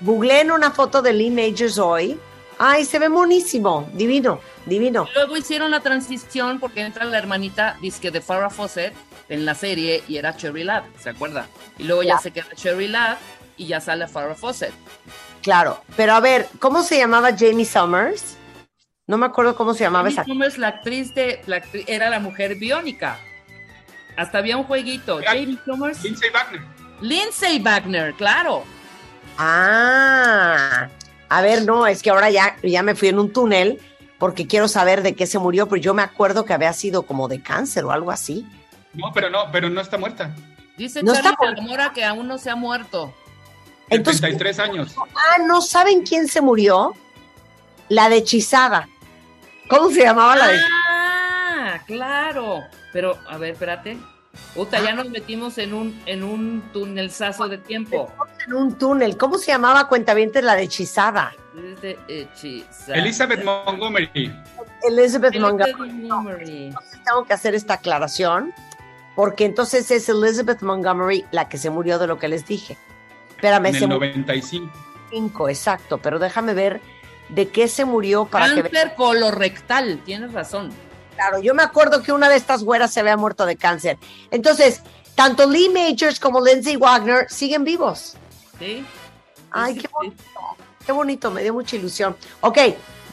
Googleen una foto de Lee Majors hoy. Ay, se ve monísimo. Divino, divino. Luego hicieron la transición porque entra la hermanita disque de Farrah Fawcett en la serie y era Cherry Lab, ¿se acuerda? Y luego ya Ya. se queda Cherry Lab y ya sale Farrah Fawcett. Claro. Pero a ver, ¿cómo se llamaba Jamie Summers? No me acuerdo cómo se llamaba Jamie esa. Summers, la actriz de, la actri- era la mujer biónica. Hasta había un jueguito. Era- Jamie Summers. Lindsay Wagner. Lindsay Wagner, claro. Ah, a ver, no, es que ahora ya, ya me fui en un túnel porque quiero saber de qué se murió, pero yo me acuerdo que había sido como de cáncer o algo así. No, pero no, pero no está muerta. Dice No Charlie. Calamora que aún no se ha muerto. Entonces- 73 años. Ah, ¿no saben quién se murió? La de hechizada. ¿Cómo se llamaba la de Ah, claro. Pero, a ver, espérate. Puta, ya nos metimos en un, en un tunelzazo de tiempo. en un túnel? ¿Cómo se llamaba Cuentavientes la de hechizada? Elizabeth Montgomery. Elizabeth Elizabeth Montgomery. Montgomery. Entonces tengo que hacer esta aclaración porque entonces es Elizabeth Montgomery la que se murió de lo que les dije. Espérame, En el murió 95. cinco, exacto, pero déjame ver de qué se murió para que. Cáncer colorectal, tienes razón. Claro, yo me acuerdo que una de estas güeras se había muerto de cáncer. Entonces, tanto Lee Majors como Lindsay Wagner siguen vivos. ¿Sí? Ay, Sí, qué sí, bonito, qué bonito, me dio mucha ilusión. Ok,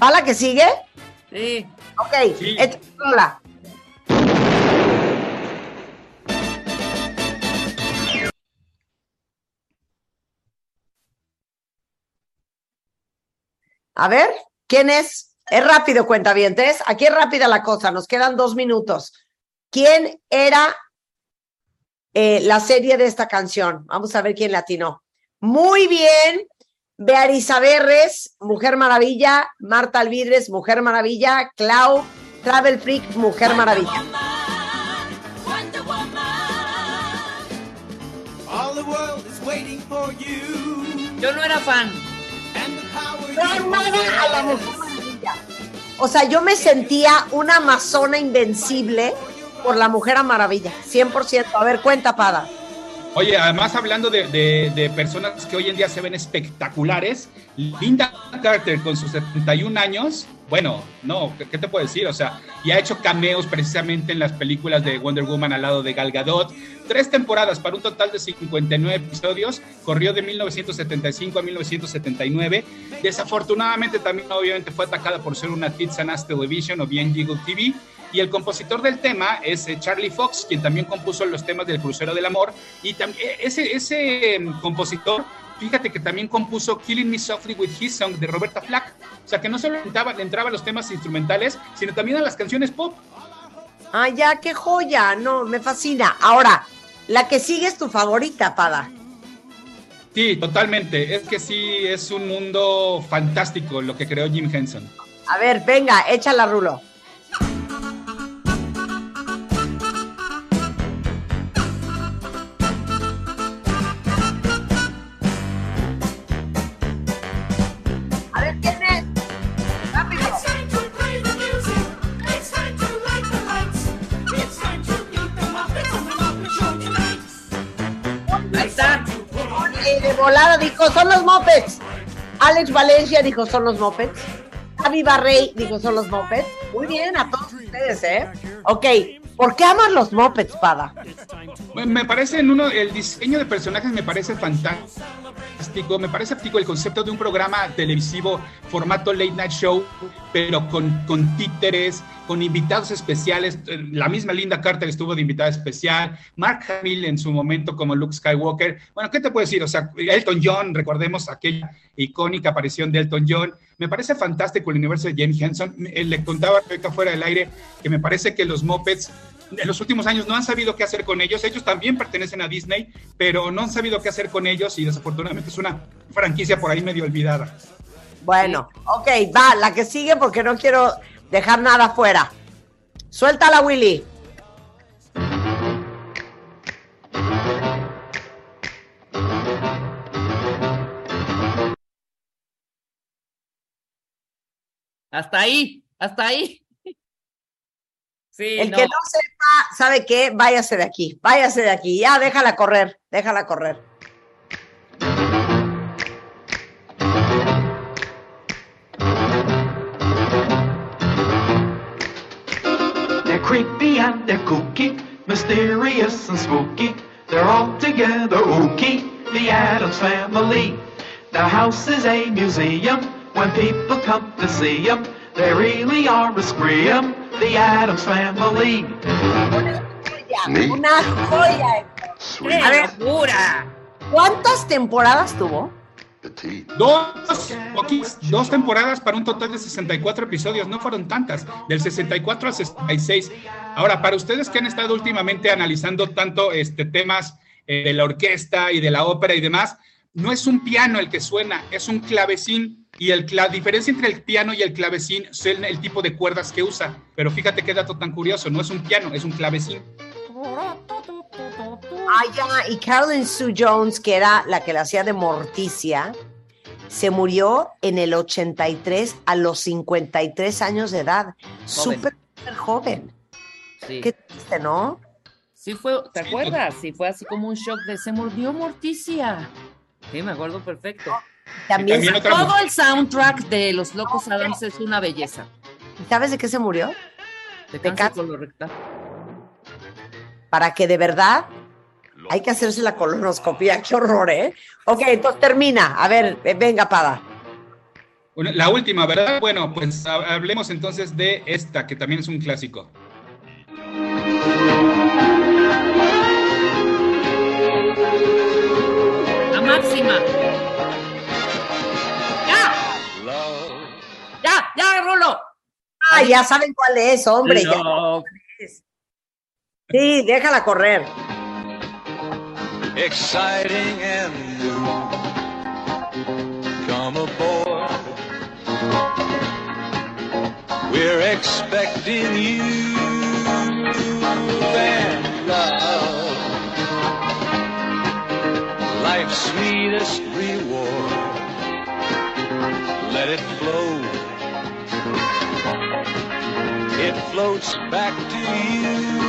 ¿va la que sigue? Sí. Ok, Sí. hola. A ver, ¿quién es? Es rápido, cuentavientes. Aquí es rápida la cosa, nos quedan dos minutos. ¿Quién era eh, la serie de esta canción? Vamos a ver quién latinó. Muy bien. Bearisa Berres, Mujer Maravilla. Marta Alvidres, Mujer Maravilla. Clau, Travel Freak, Mujer Maravilla. All the world is waiting for you. Yo no era fan. A la Mujer Maravilla. O sea, yo me sentía una amazona invencible por la Mujer Maravilla. 100%. A ver, cuenta, Pada. Oye, además hablando de, de- de personas que hoy en día se ven espectaculares, Linda Carter con sus 71 años, bueno, no, ¿qué, te puedo decir? O sea, y ha hecho cameos precisamente en las películas de Wonder Woman al lado de Gal Gadot. Tres temporadas para un total de 59 episodios, corrió de 1975 a 1979. Desafortunadamente también obviamente fue atacada por ser una Kids and Us Television o bien Jiggle TV. Y el compositor del tema es eh, Charlie Fox, quien también compuso los temas del Crucero del Amor. Y también ese, ese em, compositor, fíjate que también compuso Killing Me Softly with His Song de Roberta Flack. O sea, que no solo entraba, le entraba a los temas instrumentales, sino también a las canciones pop. Ay, ya, qué joya. No, me fascina. Ahora, la que sigue es tu favorita, Pada. Sí, totalmente. Es que sí, es un mundo fantástico lo que creó Jim Henson. A ver, venga, échala, Rulo. Dijo, son los mopeds. Alex Valencia dijo, son los mopeds. Javi Barrey dijo, son los mopeds. Muy bien, a todos ustedes, ¿eh? Ok, ¿Por qué amas los mopeds, Pada? Me parece en uno, el diseño de personajes me parece fantástico, me parece fantástico el concepto de un programa televisivo formato late night show, pero con, con títeres, con invitados especiales, eh, la misma Linda Carter estuvo de invitada especial, Mark Hamill en su momento como Luke Skywalker, bueno, ¿qué te puedo decir? O sea, Elton John, recordemos aquella icónica aparición de Elton John, me parece fantástico el universo de James Henson, le contaba a Rebeca fuera del aire que me parece que los mopeds en los últimos años no han sabido qué hacer con ellos. Ellos también pertenecen a Disney, pero no han sabido qué hacer con ellos y desafortunadamente es una franquicia por ahí medio olvidada. Bueno, ok, va, la que sigue porque no quiero dejar nada fuera. Suéltala, Willy. Hasta ahí, hasta ahí. Sí, El que no sepa, ¿sabe qué? Váyase de aquí, váyase de aquí. Ya, déjala correr, déjala correr. They're creepy and they're kooky, mysterious and spooky. They're all together ooky, the Adams family. Their house is a museum. When people come to see them, they really are a scream. The Adams family. Una joya. A ver, ¿cuántas temporadas tuvo? Dos, dos temporadas para un total de 64 episodios, no fueron tantas, del 64 al 66. Ahora, para ustedes que han estado últimamente analizando tanto este, temas eh, de la orquesta y de la ópera y demás, no es un piano el que suena, es un clavecín. Y el, la diferencia entre el piano y el clavecín es el, el tipo de cuerdas que usa. Pero fíjate qué dato tan curioso, no es un piano, es un clavecín. Ah, ya, y Carolyn Sue Jones, que era la que la hacía de Morticia, se murió en el 83 a los 53 años de edad. Súper, joven. Sí. Qué triste, ¿no? Sí fue, ¿te acuerdas? Sí fue así como un shock de se murió Morticia. Sí, me acuerdo perfecto. También, también otra Todo el soundtrack de Los Locos Adams es una belleza. ¿sabes de qué se murió? De De cáncer colorectal. Para que de verdad hay que hacerse la colonoscopia. Qué horror, ¿eh? Ok, entonces termina. A ver, eh, venga, Pada. La última, ¿verdad? Bueno, pues ha- hablemos entonces de esta, que también es un clásico. Máxima. ¡Ya! ¡Ya! ¡Ya, Rulo! Ah, ya saben cuál es, hombre. ya. Sí, déjala correr. exciting and new. Come aboard. We're expecting you reward. Let it flow. It floats back to you.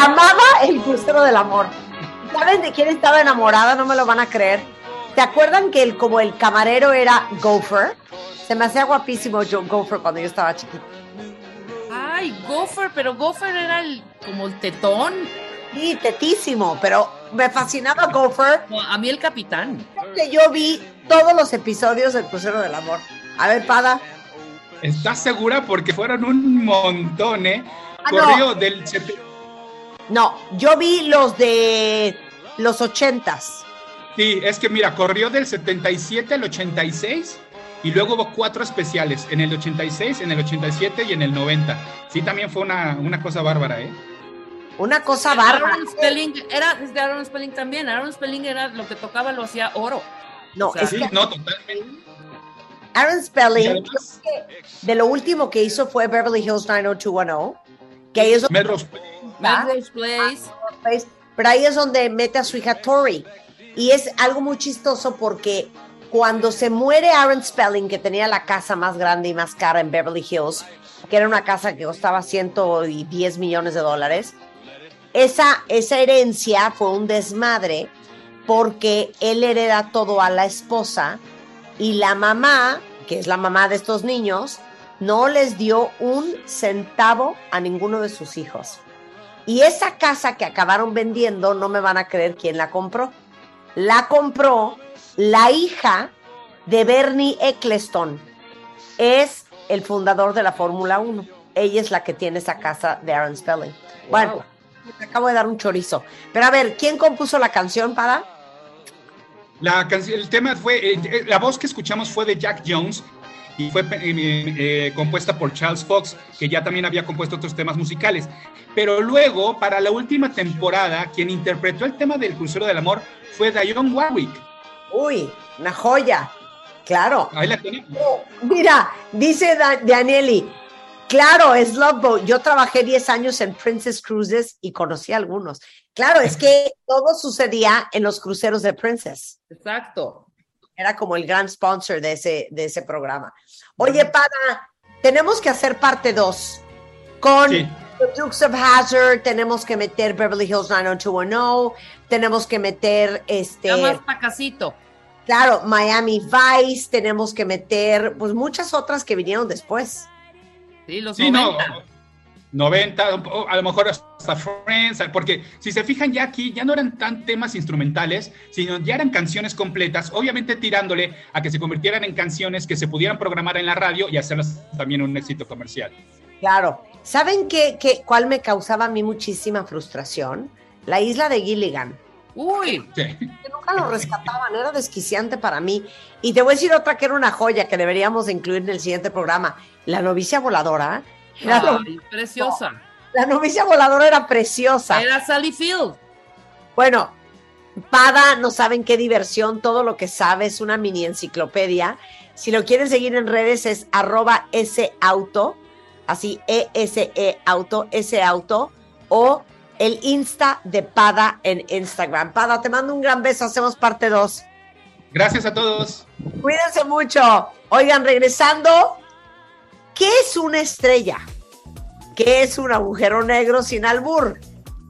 Amaba el crucero del amor. ¿Saben de quién estaba enamorada? No me lo van a creer. ¿Te acuerdan que el, como el camarero era Gopher? Se me hacía guapísimo Joe Gopher cuando yo estaba chiquita. Ay, Gopher, pero Gopher era el, como el tetón. Sí, tetísimo, pero me fascinaba Gopher. No, a mí el capitán. Que yo vi todos los episodios del crucero del amor. A ver, Pada. ¿Estás segura? Porque fueron un montón, ¿eh? Ah, no. Corrió del... sete- No, yo vi los de los ochentas. Sí, es que mira, corrió del 77 al 86 y luego hubo cuatro especiales, en el 86, en el 87 y en el 90. Sí, también fue una, una cosa bárbara, ¿eh? Una cosa bárbara. Aaron Spelling era es de Aaron Spelling también. Aaron Spelling era lo que tocaba, lo hacía oro. No, O sea, es Sí, que no, totalmente. Aaron Spelling, además, de lo último que hizo fue Beverly Hills 90210, que ahí es donde, Melrose Melrose Place. pero ahí es donde mete a su hija Tori. Y es algo muy chistoso porque cuando se muere Aaron Spelling, que tenía la casa más grande y más cara en Beverly Hills, que era una casa que costaba 110 millones de dólares, esa, esa herencia fue un desmadre porque él hereda todo a la esposa y la mamá, que es la mamá de estos niños, no les dio un centavo a ninguno de sus hijos. Y esa casa que acabaron vendiendo, no me van a creer quién la compró. La compró la hija de Bernie Eccleston. Es el fundador de la Fórmula 1. Ella es la que tiene esa casa de Aaron Spelling. Bueno, te acabo de dar un chorizo. Pero a ver, ¿quién compuso la canción para? La canción, el tema fue, eh, eh, la voz que escuchamos fue de Jack Jones y fue eh, eh, compuesta por Charles Fox, que ya también había compuesto otros temas musicales. Pero luego, para la última temporada, quien interpretó el tema del Crucero del Amor fue Dionne Warwick. Uy, una joya. Claro. Ahí la tenemos. Mira, dice Da- Danieli, claro, es Love Boat. Yo trabajé 10 años en Princess Cruises y conocí a algunos. Claro, es que todo sucedía en los cruceros de Princess. Exacto. Era como el gran sponsor de ese, de ese programa. Oye, para, tenemos que hacer parte 2 con Sí. The Dukes of Hazzard, tenemos que meter Beverly Hills 90210, tenemos que meter este. Ya más pa' casito. Claro, Miami Vice, tenemos que meter, pues muchas otras que vinieron después. Sí, los Sí, no, 90. 90, o a lo mejor hasta Friends, porque si se fijan ya aquí, ya no eran tan temas instrumentales, sino ya eran canciones completas, obviamente tirándole a que se convirtieran en canciones que se pudieran programar en la radio y hacerlas también un éxito comercial. Claro. ¿Saben qué, qué, cuál me causaba a mí muchísima frustración? La isla de Gilligan. Uy, Sí. Que nunca lo rescataban, era desquiciante para mí. Y te voy a decir otra que era una joya que deberíamos de incluir en el siguiente programa. La novicia voladora. Ay, preciosa. la novicia voladora era preciosa. Era Sally Field. Bueno, Pada, no saben qué diversión, todo lo que sabe es una mini enciclopedia. Si lo quieren seguir en redes es arroba auto, así E-S-E auto, S auto, o el Insta de Pada en Instagram. Pada, te mando un gran beso, hacemos parte 2. Gracias a todos. Cuídense mucho. Oigan, regresando, ¿qué es una estrella? ¿Qué es un agujero negro sin albur?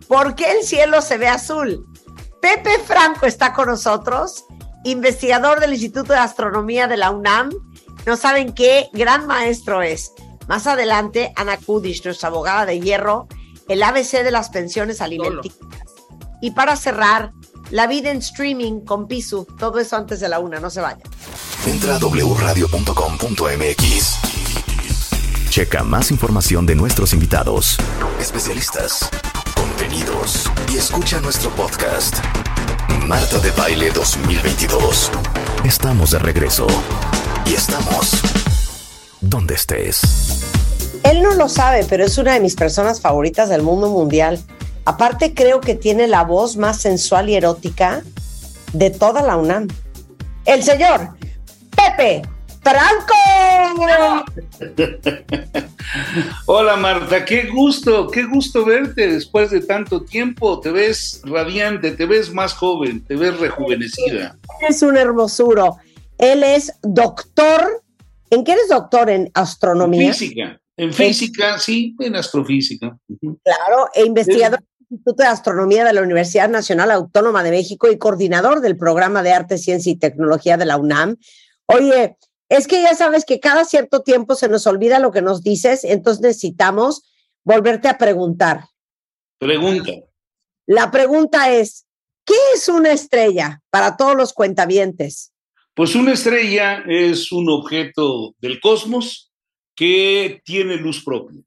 ¿Por qué el cielo se ve azul? Pepe Franco está con nosotros, investigador del Instituto de Astronomía de la UNAM. No saben qué gran maestro es. Más adelante, Ana Kudish, nuestra abogada de hierro, el ABC de las pensiones alimenticias. Y para cerrar, la vida en streaming con Pisu. Todo eso antes de la una, no se vayan. Entra a wradio.com.mx. Checa más información de nuestros invitados, especialistas, contenidos y escucha nuestro podcast. Marta de Baile 2022. Estamos de regreso y estamos donde estés. Él no lo sabe, pero es una de mis personas favoritas del mundo mundial. Aparte, creo que tiene la voz más sensual y erótica de toda la UNAM. El señor Pepe Franco. Hola Marta, qué gusto, qué gusto verte después de tanto tiempo. Te ves radiante, te ves más joven, te ves rejuvenecida. Es un hermosuro. Él es doctor. ¿En qué eres doctor? ¿En astronomía? Física, en física, sí, en astrofísica. Claro, e investigador del Instituto de Astronomía de la Universidad Nacional Autónoma de México y coordinador del programa de Arte, Ciencia y Tecnología de la UNAM. Oye, es que ya sabes que cada cierto tiempo se nos olvida lo que nos dices, entonces necesitamos volverte a preguntar. Pregunta. La pregunta es, ¿qué es una estrella para todos los cuentavientes? Pues una estrella es un objeto del cosmos que tiene luz propia.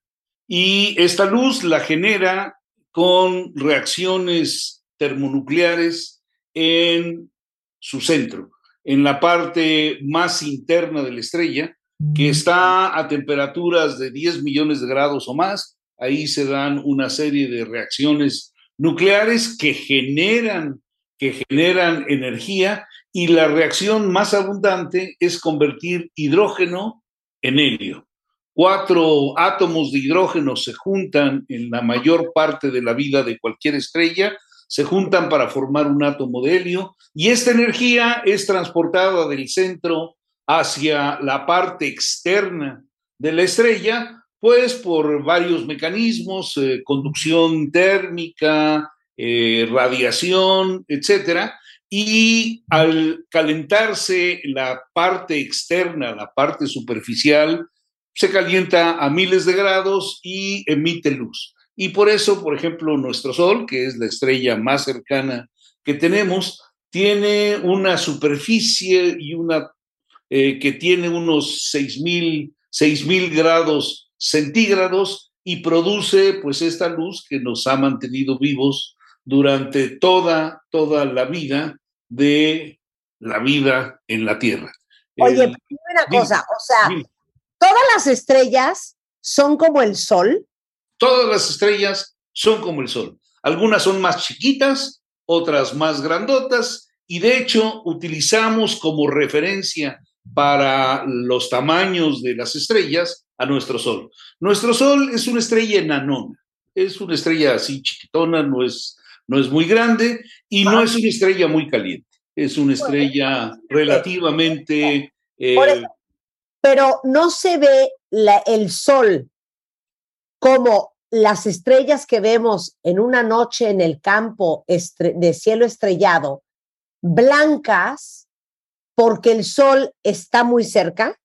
Y esta luz la genera con reacciones termonucleares en su centro, en la parte más interna de la estrella, que está a temperaturas de 10 millones de grados o más. Ahí se dan una serie de reacciones nucleares que generan, que generan energía y la reacción más abundante es convertir hidrógeno en helio. Cuatro átomos de hidrógeno se juntan en la mayor parte de la vida de cualquier estrella, se juntan para formar un átomo de helio y esta energía es transportada del centro hacia la parte externa de la estrella, pues por varios mecanismos, eh, conducción térmica, eh, radiación, etcétera, y al calentarse la parte externa, la parte superficial, se calienta a miles de grados y emite luz. Y por eso, por ejemplo, nuestro Sol, que es la estrella más cercana que tenemos, tiene una superficie y una eh, que tiene unos 6.000 mil grados centígrados y produce pues esta luz que nos ha mantenido vivos durante toda, toda la vida de la vida en la Tierra. Oye, dime una cosa, o sea. Todas las estrellas son como el sol. Todas las estrellas son como el Sol. Algunas son más chiquitas, otras más grandotas, y de hecho utilizamos como referencia para los tamaños de las estrellas a nuestro Sol. Nuestro Sol es una estrella enanona, es una estrella así chiquitona, no es, no es muy grande y no es una estrella muy caliente. Es una estrella relativamente... eh, pero no se ve el sol como las estrellas que vemos en una noche en el campo de cielo estrellado, blancas, porque el sol está muy cerca.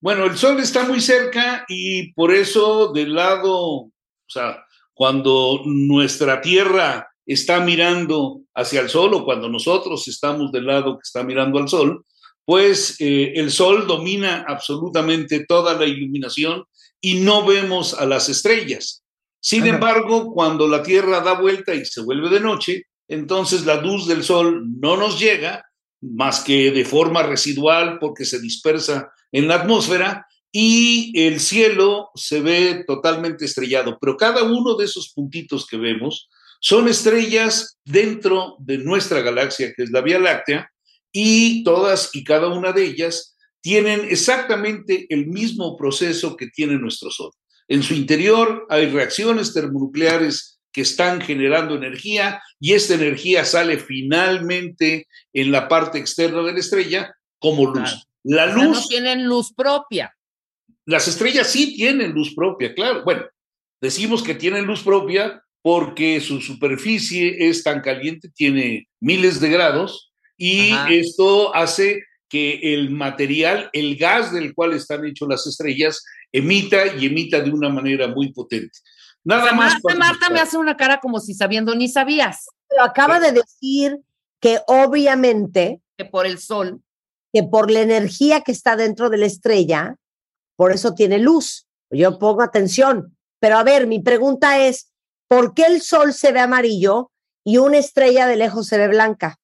Bueno, el sol está muy cerca y por eso del lado, o sea, cuando nuestra Tierra está mirando hacia el sol o cuando nosotros estamos del lado que está mirando al sol, pues eh, el sol domina absolutamente toda la iluminación y no vemos a las estrellas. Sin Ajá. embargo, cuando la Tierra da vuelta y se vuelve de noche, entonces la luz del sol no nos llega más que de forma residual porque se dispersa en la atmósfera y el cielo se ve totalmente estrellado. Pero cada uno de esos puntitos que vemos son estrellas dentro de nuestra galaxia, que es la Vía Láctea, y todas y cada una de ellas tienen exactamente el mismo proceso que tiene nuestro Sol. En su interior hay reacciones termonucleares que están generando energía y esta energía sale finalmente en la parte externa de la estrella como luz. La O sea, luz no tienen luz propia. las estrellas sí tienen luz propia, claro. Bueno, decimos que tienen luz propia porque su superficie es tan caliente, tiene miles de grados, y Ajá. esto hace que el material, el gas del cual están hechas las estrellas, emita y emita de una manera muy potente. Nada O sea, más. Marta, Marta me hace una cara como si sabiendo ni sabías Pero acaba de decir que obviamente que por el sol. que por la energía que está dentro de la estrella, por eso tiene luz. Yo pongo atención. Pero a ver, mi pregunta es, ¿por qué el sol se ve amarillo y una estrella de lejos se ve blanca?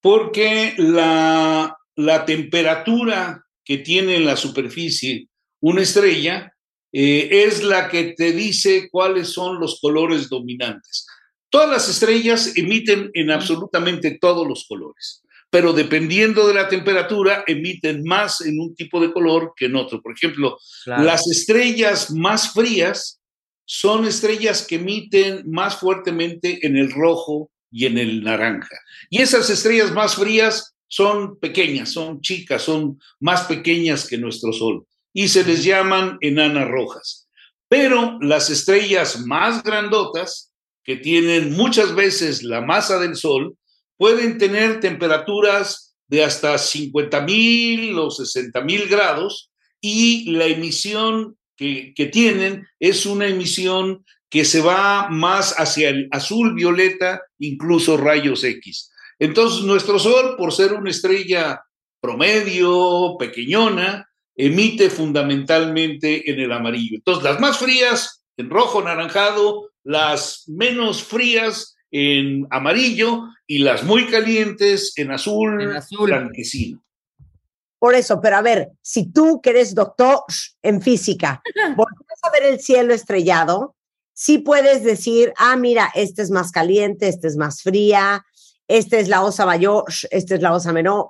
Porque la, la temperatura que tiene en la superficie una estrella eh, es la que te dice cuáles son los colores dominantes. Todas las estrellas emiten en absolutamente todos los colores, pero dependiendo de la temperatura emiten más en un tipo de color que en otro. Por ejemplo, Claro. las estrellas más frías son estrellas que emiten más fuertemente en el rojo y en el naranja. Y esas estrellas más frías son pequeñas, son chicas, son más pequeñas que nuestro Sol y se les llaman enanas rojas. Pero las estrellas más grandotas, que tienen muchas veces la masa del Sol, pueden tener temperaturas de hasta 50 mil o 60 mil grados y la emisión que, que tienen es una emisión que se va más hacia el azul, violeta, incluso rayos X. Entonces, nuestro Sol, por ser una estrella promedio, pequeñona, emite fundamentalmente en el amarillo. Entonces, las más frías en rojo, naranjado, las menos frías en amarillo y las muy calientes en azul, En azul. blanquecino. Por eso, pero a ver, si tú que eres doctor en física, volteas a ver el cielo estrellado, sí puedes decir, ah, mira, este es más caliente, este es más fría, esta es la osa mayor, esta es la osa menor,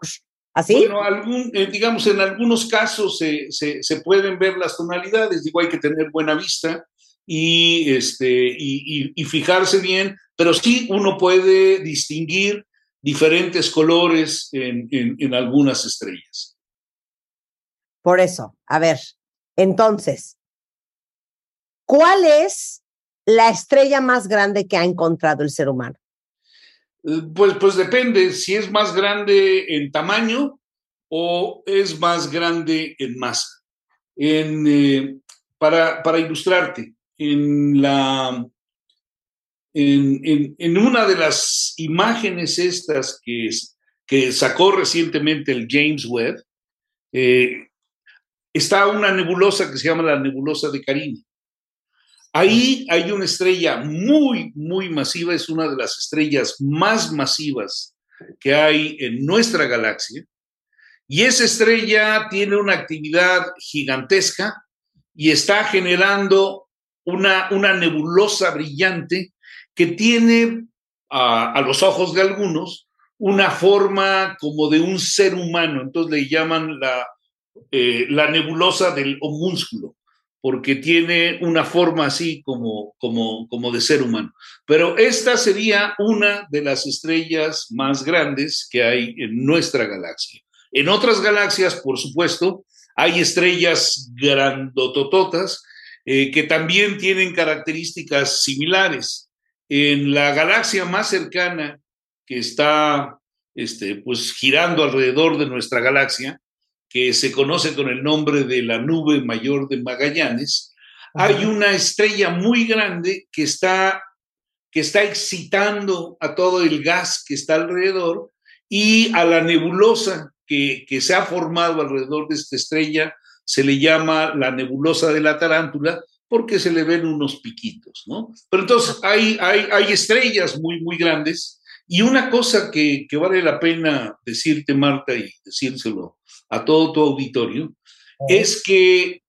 ¿así? Bueno, algún, eh, digamos, en algunos casos se, se- se pueden ver las tonalidades, digo, hay que tener buena vista y, este, y, y- y fijarse bien, pero sí uno puede distinguir diferentes colores en, en- en algunas estrellas. Por eso, a ver, entonces, ¿cuál es la estrella más grande que ha encontrado el ser humano? Eh, Pues, pues depende si es más grande en tamaño o es más grande en masa. En, eh, para, para ilustrarte, en, la, en, en- una de las imágenes estas que, que sacó recientemente el James Webb, eh, está una nebulosa que se llama la nebulosa de Carina. Ahí hay una estrella muy, muy masiva, es una de las estrellas más masivas que hay en nuestra galaxia. Y esa estrella tiene una actividad gigantesca y está generando una, una nebulosa brillante que tiene, a, a los ojos de algunos, una forma como de un ser humano. Entonces le llaman la, eh, la nebulosa del homúnculo, porque tiene una forma así como, como, como de ser humano. Pero esta sería una de las estrellas más grandes que hay en nuestra galaxia. En otras galaxias, por supuesto, hay estrellas grandotototas eh, que también tienen características similares. En la galaxia más cercana que está este, pues, girando alrededor de nuestra galaxia, que se conoce con el nombre de la nube mayor de Magallanes, hay una estrella muy grande que está, que está excitando a todo el gas que está alrededor y a la nebulosa que, que se ha formado alrededor de esta estrella se le llama la nebulosa de la tarántula porque se le ven unos piquitos, ¿no? Pero entonces hay, hay, hay estrellas muy, muy grandes y una cosa que, que vale la pena decirte, Marta, y decírselo a todo tu auditorio, es que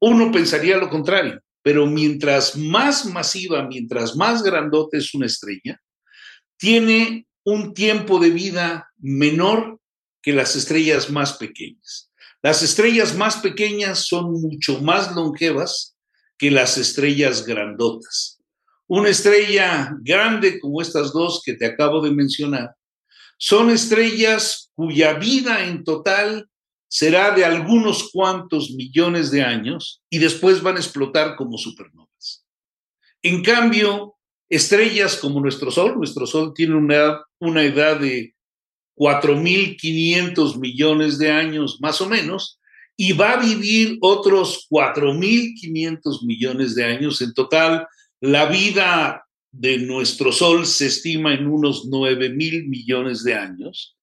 uno pensaría lo contrario, pero mientras más masiva, mientras más grandote es una estrella, tiene un tiempo de vida menor que las estrellas más pequeñas. Las estrellas más pequeñas son mucho más longevas que las estrellas grandotas. Una estrella grande como estas dos que te acabo de mencionar son estrellas cuya vida en total será de algunos cuantos millones de años y después van a explotar como supernovas. En cambio, estrellas como nuestro Sol, nuestro Sol tiene una edad, una edad de 4.500 millones de años más o menos y va a vivir otros 4.500 millones de años. En total, la vida de nuestro Sol se estima en unos 9 mil millones de años,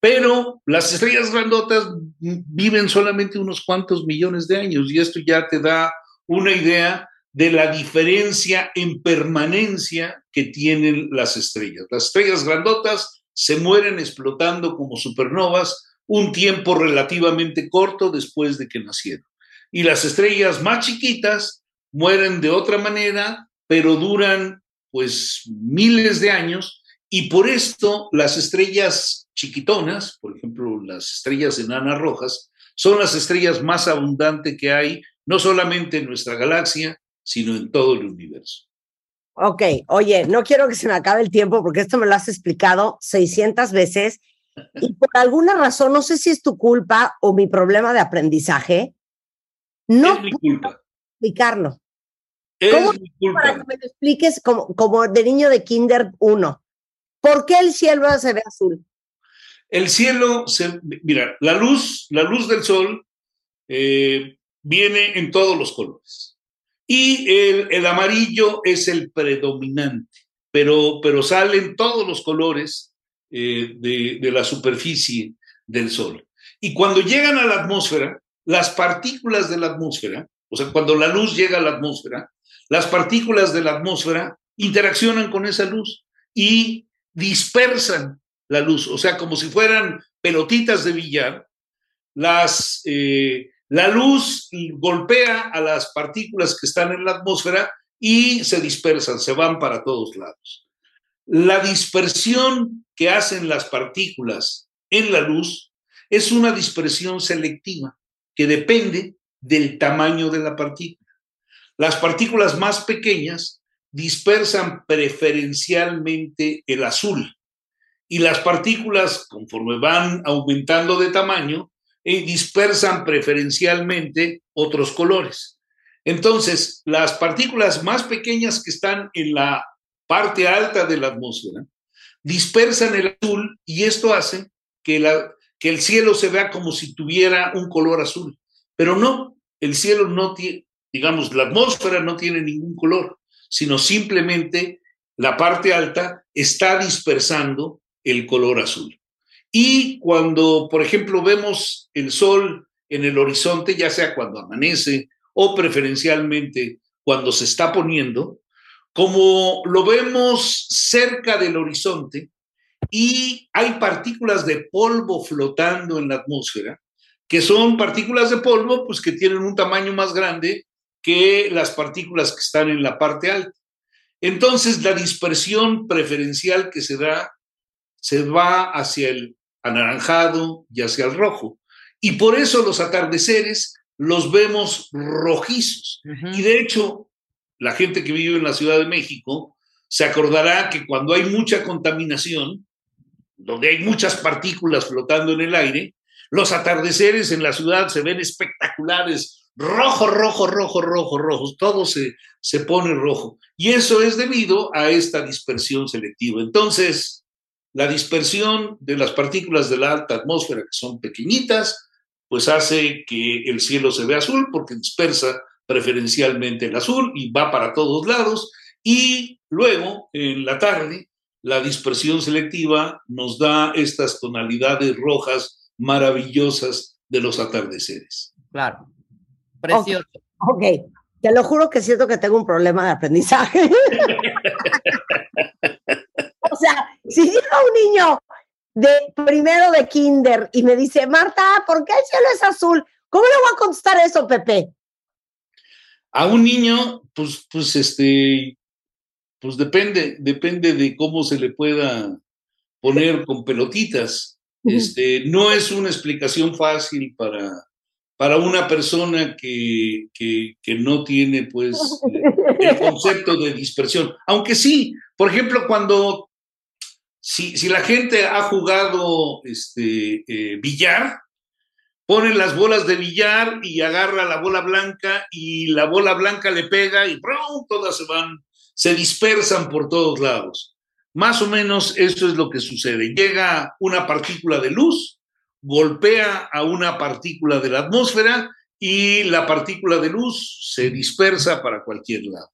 pero las estrellas grandotas viven solamente unos cuantos millones de años y esto ya te da una idea de la diferencia en permanencia que tienen las estrellas. Las estrellas grandotas se mueren explotando como supernovas un tiempo relativamente corto después de que nacieron. Y las estrellas más chiquitas mueren de otra manera, pero duran pues miles de años y por esto las estrellas chiquitonas, por ejemplo las estrellas enanas rojas, son las estrellas más abundantes que hay, no solamente en nuestra galaxia, sino en todo el universo. Ok, oye, no quiero que se me acabe el tiempo porque esto me lo has explicado 600 veces y por alguna razón, no sé si es tu culpa o mi problema de aprendizaje, no es mi puedo culpa. Explicarlo. Es ¿Cómo mi Para que culpa. me lo expliques como, como de niño de kinder 1. ¿Por qué el cielo se ve azul? El cielo, se, mira, la luz, la luz del sol eh, viene en todos los colores. Y el, el amarillo es el predominante, pero, pero salen todos los colores eh, de, de la superficie del sol. Y cuando llegan a la atmósfera, las partículas de la atmósfera, o sea, cuando la luz llega a la atmósfera, las partículas de la atmósfera interaccionan con esa luz y dispersan la luz, o sea, como si fueran pelotitas de billar, las, eh, la luz golpea a las partículas que están en la atmósfera y se dispersan, se van para todos lados. La dispersión que hacen las partículas en la luz es una dispersión selectiva que depende del tamaño de la partícula. Las partículas más pequeñas dispersan preferencialmente el azul y las partículas, conforme van aumentando de tamaño, eh, dispersan preferencialmente otros colores. Entonces, las partículas más pequeñas que están en la parte alta de la atmósfera dispersan el azul y esto hace que, la, que el cielo se vea como si tuviera un color azul. Pero no, el cielo no tiene, digamos, la atmósfera no tiene ningún color, sino simplemente la parte alta está dispersando el color azul. Y cuando, por ejemplo, vemos el sol en el horizonte, ya sea cuando amanece o preferencialmente cuando se está poniendo, como lo vemos cerca del horizonte y hay partículas de polvo flotando en la atmósfera, que son partículas de polvo pues que tienen un tamaño más grande que las partículas que están en la parte alta. Entonces, la dispersión preferencial que se da se va hacia el anaranjado y hacia el rojo. Y por eso los atardeceres los vemos rojizos. Y de hecho, la gente que vive en la Ciudad de México se acordará que cuando hay mucha contaminación, donde hay muchas partículas flotando en el aire, los atardeceres en la ciudad se ven espectaculares, rojo, rojo, rojo, rojo, rojo, todo se, se pone rojo. Y eso es debido a esta dispersión selectiva. Entonces, la dispersión de las partículas de la alta atmósfera, que son pequeñitas, pues hace que el cielo se vea azul porque dispersa preferencialmente el azul y va para todos lados. Y luego, en la tarde, la dispersión selectiva nos da estas tonalidades rojas maravillosas de los atardeceres. Claro. Precioso. Ok, te lo juro que siento que tengo un problema de aprendizaje. o sea, si llega un niño de primero de kinder y me dice, Marta, ¿por qué el cielo es azul? ¿Cómo le voy a contestar eso, Pepe? A un niño, pues, pues este, pues depende, depende de cómo se le pueda poner con pelotitas. Este, no es una explicación fácil para, para una persona que, que, no tiene pues el concepto de dispersión. Aunque sí, por ejemplo, cuando si, si la gente ha jugado este, eh, billar, ponen las bolas de billar y agarra la bola blanca y la bola blanca le pega y ¡brum! todas se van, se dispersan por todos lados. Más o menos esto es lo que sucede. Llega una partícula de luz, golpea a una partícula de la atmósfera y la partícula de luz se dispersa para cualquier lado.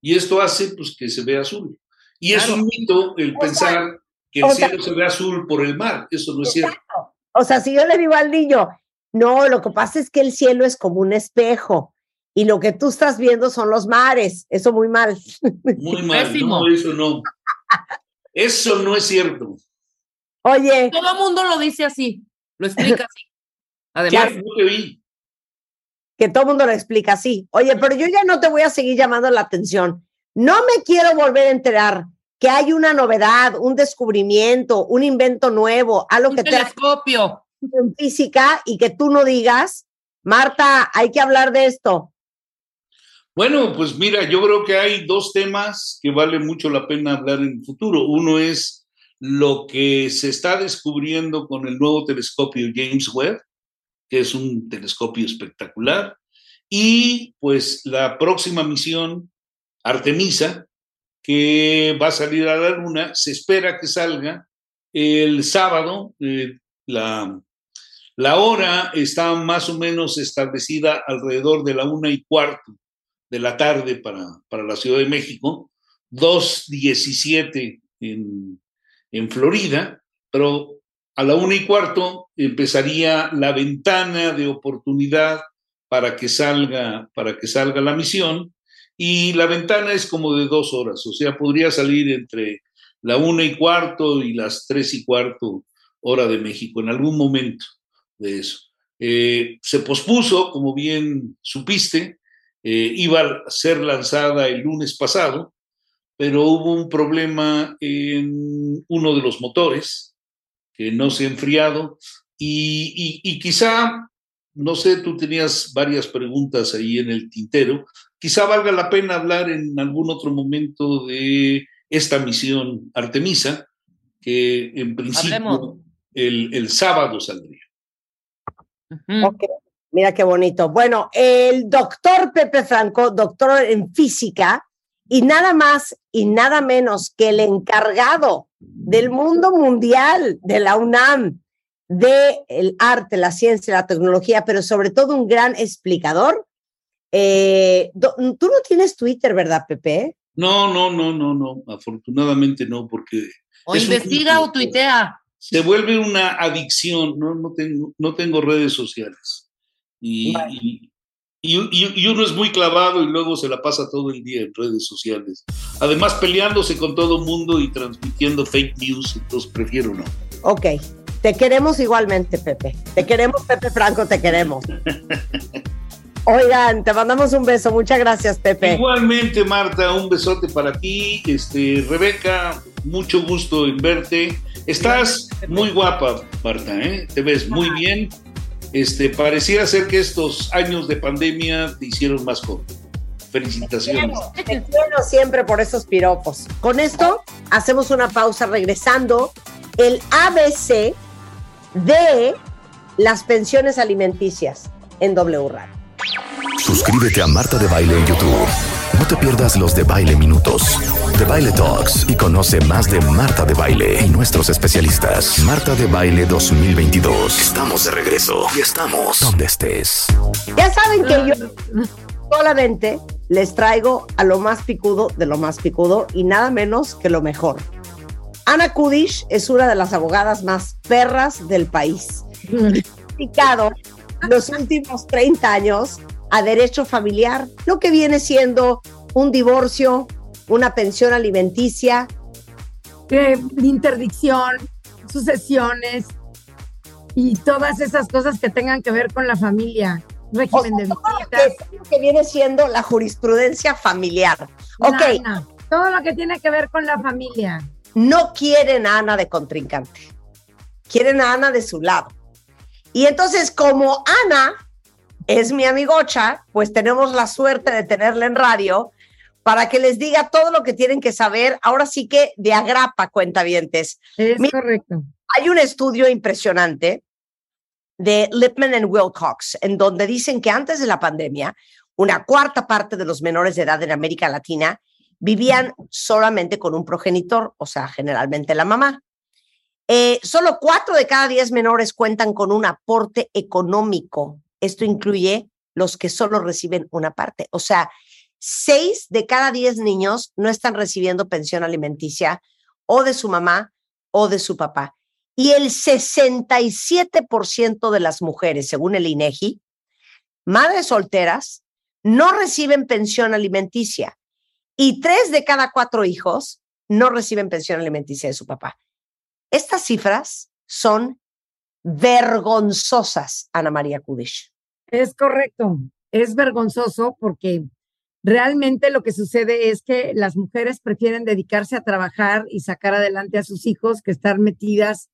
Y esto hace pues, que se vea azul. Y es un mito el pensar que el sea- cielo se ve azul por el mar. Eso no es cierto. O sea, si yo le digo al niño, no, lo que pasa es que el cielo es como un espejo y lo que tú estás viendo son los mares. Eso muy mal. Muy mal. No, eso no. Eso no es cierto. Oye. Todo el mundo lo dice así, lo explica así. Además, no te vi. que todo el mundo lo explica así. Oye, pero yo ya no te voy a seguir llamando la atención. No me quiero volver a enterar que hay una novedad, un descubrimiento, un invento nuevo, algo un que te telescopio. en física y que tú no digas, Marta, hay que hablar de esto. Bueno, pues mira, yo creo que hay dos temas que vale mucho la pena hablar en el futuro. Uno es lo que se está descubriendo con el nuevo telescopio James Webb, que es un telescopio espectacular, y pues la próxima misión, Artemisa, que va a salir a la Luna, se espera que salga el sábado. eh, la, la hora está más o menos establecida alrededor de la una y cuarto de la tarde para, para la Ciudad de México, 2.17 en, en Florida, pero a la una y cuarto empezaría la ventana de oportunidad para que salga, para que salga la misión, y la ventana es como de dos horas, o sea, podría salir entre la una y cuarto y las tres y cuarto hora de México, en algún momento de eso. Eh, se pospuso, como bien supiste, eh, iba a ser lanzada el lunes pasado, pero hubo un problema en uno de los motores que no se ha enfriado y, y- y quizá, no sé, tú tenías varias preguntas ahí en el tintero, quizá valga la pena hablar en algún otro momento de esta misión Artemisa, que en principio el, el sábado saldría. Ok, Mira qué bonito. Bueno, el doctor Pepe Franco, doctor en física, y nada más y nada menos que el encargado del mundo mundial, de la UNAM, de el arte, la ciencia, la tecnología, pero sobre todo un gran explicador. Eh, do- tú no tienes Twitter, ¿verdad, Pepe? No, no, no, no, no. Afortunadamente no, porque O un investiga o tuitea. se vuelve una adicción. No, no, tengo, no tengo redes sociales. Y, y, y- y- y uno es muy clavado y luego se la pasa todo el día en redes sociales. Además, peleándose con todo el mundo y transmitiendo fake news, entonces prefiero no. Ok, te queremos igualmente, Pepe. Te queremos, Pepe Franco, te queremos. Oigan, te mandamos un beso. Muchas gracias, Pepe. Igualmente, Marta, un besote para ti. Este, Rebeca, mucho gusto en verte. Estás muy guapa, Marta, ¿eh? Te ves muy bien. Este, pareciera ser que estos años de pandemia te hicieron más joven. Felicitaciones. Te quiero siempre por esos piropos. Con esto hacemos una pausa regresando. El ABC de las pensiones alimenticias en W Radio. Suscríbete a Marta de Baile en YouTube. Te pierdas los de Baile Minutos, de Baile Talks y conoce más de Marta de Baile y nuestros especialistas. Marta de Baile 2022. Estamos de regreso y estamos donde estés. Ya saben que yo solamente les traigo a lo más picudo de lo más picudo y nada menos que lo mejor. Ana Kudish es una de las abogadas más perras del país. Dedicado los últimos 30 años a derecho familiar, lo que viene siendo un divorcio, una pensión alimenticia, de interdicción, sucesiones y todas esas cosas que tengan que ver con la familia, régimen de visitas. que, todo lo que viene siendo la jurisprudencia familiar. Ok, todo lo que tiene que ver con la familia. no quieren a Ana de contrincante, quieren a Ana de su lado. Y entonces, como Ana es mi amigocha, pues tenemos la suerte de tenerla en radio para que les diga todo lo que tienen que saber. Ahora sí que de agrapa, cuentavientes. Es Mira, correcto. Hay un estudio impresionante de Lipman and Wilcox, en donde dicen que antes de la pandemia, una cuarta parte de los menores de edad en América Latina vivían solamente con un progenitor, o sea, generalmente la mamá. Eh, solo cuatro de cada diez menores cuentan con un aporte económico. Esto incluye los que solo reciben una parte. O sea, seis de cada diez niños no están recibiendo pensión alimenticia o de su mamá o de su papá. Y el 67% de las mujeres, según el INEGI, madres solteras, no reciben pensión alimenticia. Y tres de cada cuatro hijos no reciben pensión alimenticia de su papá. Estas cifras son vergonzosas, Ana María Kudish. Es correcto. Es vergonzoso porque realmente lo que sucede es que las mujeres prefieren dedicarse a trabajar y sacar adelante a sus hijos que estar metidas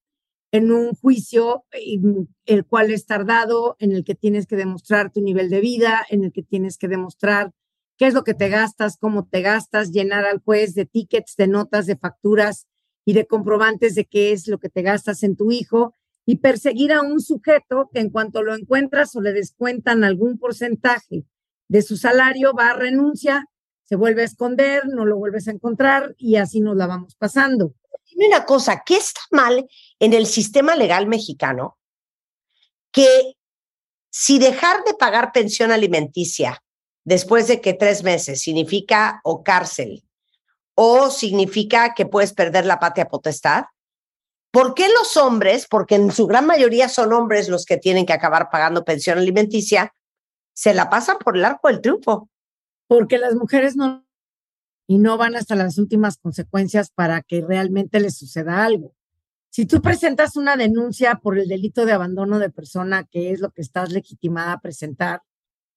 en un juicio y, el cual es tardado, en el que tienes que demostrar tu nivel de vida, en el que tienes que demostrar qué es lo que te gastas, cómo te gastas, llenar al juez de tickets, de notas, de facturas y de comprobantes de qué es lo que te gastas en tu hijo y perseguir a un sujeto que en cuanto lo encuentras o le descuentan algún porcentaje de su salario, va a renuncia, se vuelve a esconder, no lo vuelves a encontrar y así nos la vamos pasando. Dime una cosa, ¿qué está mal en el sistema legal mexicano? Que si dejar de pagar pensión alimenticia después de que tres meses significa o cárcel o significa que puedes perder la patria potestad, ¿por qué los hombres, porque en su gran mayoría son hombres los que tienen que acabar pagando pensión alimenticia, se la pasan por el arco del triunfo? Porque las mujeres no y no van hasta las últimas consecuencias para que realmente les suceda algo. Si tú presentas una denuncia por el delito de abandono de persona, que es lo que estás legitimada a presentar,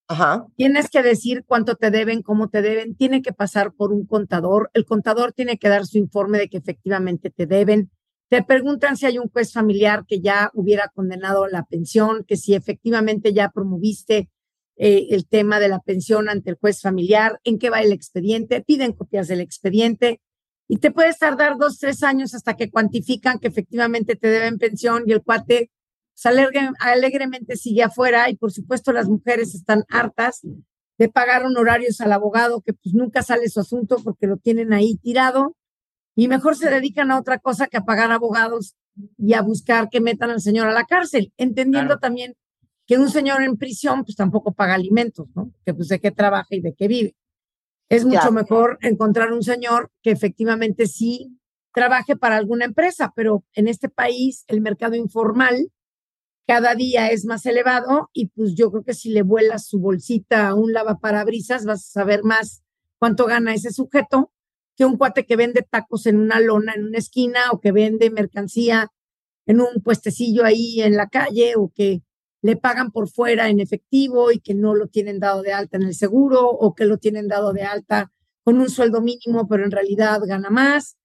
Ajá. tienes que decir cuánto te deben, cómo te deben, tiene que pasar por un contador, el contador tiene que dar su informe de que efectivamente te deben, te preguntan si hay un juez familiar que ya hubiera condenado la pensión, que si efectivamente ya promoviste eh, el tema de la pensión ante el juez familiar, en qué va el expediente, piden copias del expediente y te puedes tardar dos, tres años hasta que cuantifican que efectivamente te deben pensión y el cuate pues, alegre, alegremente sigue afuera y por supuesto las mujeres están hartas de pagar honorarios al abogado que pues nunca sale su asunto porque lo tienen ahí tirado y mejor se dedican a otra cosa que a pagar abogados y a buscar que metan al señor a la cárcel, entendiendo también que un señor en prisión pues tampoco paga alimentos, ¿no? Que pues de qué trabaja y de qué vive. Es mucho mejor encontrar un señor que efectivamente sí trabaje para alguna empresa, pero en este país el mercado informal cada día es más elevado y pues yo creo que si le vuelas su bolsita a un lavaparabrisas vas a saber más cuánto gana ese sujeto que un cuate que vende tacos en una lona en una esquina o que vende mercancía en un puestecillo ahí en la calle o que le pagan por fuera en efectivo y que no lo tienen dado de alta en el seguro o que lo tienen dado de alta con un sueldo mínimo, pero en realidad gana más.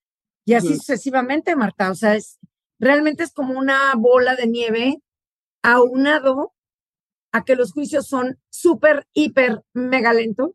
Y así sucesivamente, Marta. O sea, es realmente es como una bola de nieve aunado a que los juicios son súper, hiper, mega lentos,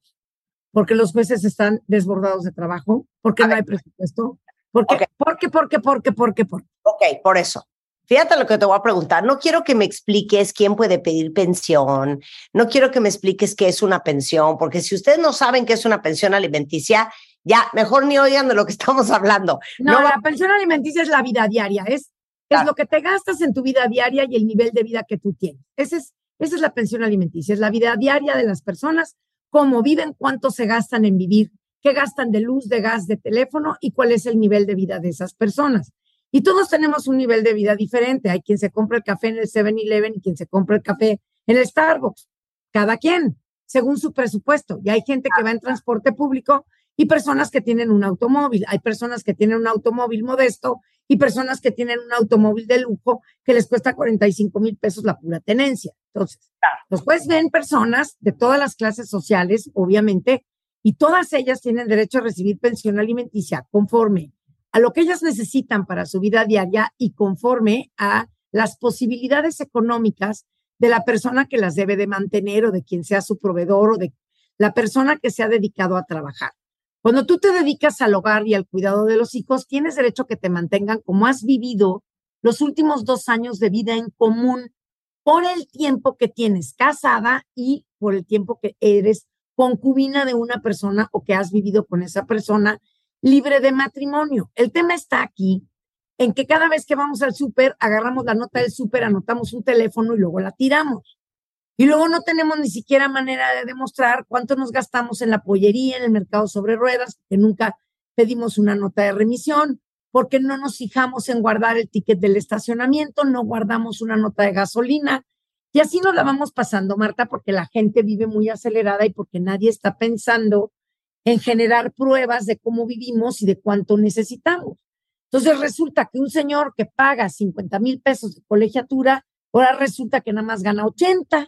porque los jueces están desbordados de trabajo, porque no hay presupuesto, porque, porque, porque, porque, porque, porque. Ok, por eso. Fíjate lo que te voy a preguntar. No quiero que me expliques quién puede pedir pensión. No quiero que me expliques qué es una pensión, porque si ustedes no saben qué es una pensión alimenticia, ya mejor ni oigan de lo que estamos hablando. No, No la va- pensión alimenticia es la vida diaria, es, es lo que te gastas en tu vida diaria y el nivel de vida que tú tienes. Ese es, esa es la pensión alimenticia, es la vida diaria de las personas, cómo viven, cuánto se gastan en vivir, qué gastan de luz, de gas, de teléfono y cuál es el nivel de vida de esas personas. Y todos tenemos un nivel de vida diferente. Hay quien se compra el café en el 7-Eleven y quien se compra el café en el Starbucks. Cada quien, según su presupuesto. Y hay gente que va en transporte público y personas que tienen un automóvil. Hay personas que tienen un automóvil modesto y personas que tienen un automóvil de lujo que les cuesta 45 mil pesos la pura tenencia. Entonces, después ven personas de todas las clases sociales, obviamente, y todas ellas tienen derecho a recibir pensión alimenticia conforme a lo que ellas necesitan para su vida diaria y conforme a las posibilidades económicas de la persona que las debe de mantener o de quien sea su proveedor o de la persona que se ha dedicado a trabajar. Cuando tú te dedicas al hogar y al cuidado de los hijos, tienes derecho a que te mantengan como has vivido los últimos dos años de vida en común por el tiempo que tienes casada y por el tiempo que eres concubina de una persona o que has vivido con esa persona libre de matrimonio. El tema está aquí en que cada vez que vamos al súper, agarramos la nota del súper, anotamos un teléfono y luego la tiramos. Y luego no tenemos ni siquiera manera de demostrar cuánto nos gastamos en la pollería, en el mercado sobre ruedas, que nunca pedimos una nota de remisión, porque no nos fijamos en guardar el ticket del estacionamiento, no guardamos una nota de gasolina. Y así nos la vamos pasando, Marta, porque la gente vive muy acelerada y porque nadie está pensando en generar pruebas de cómo vivimos y de cuánto necesitamos. Entonces resulta que un señor que paga 50 mil pesos de colegiatura, ahora resulta que nada más gana 80.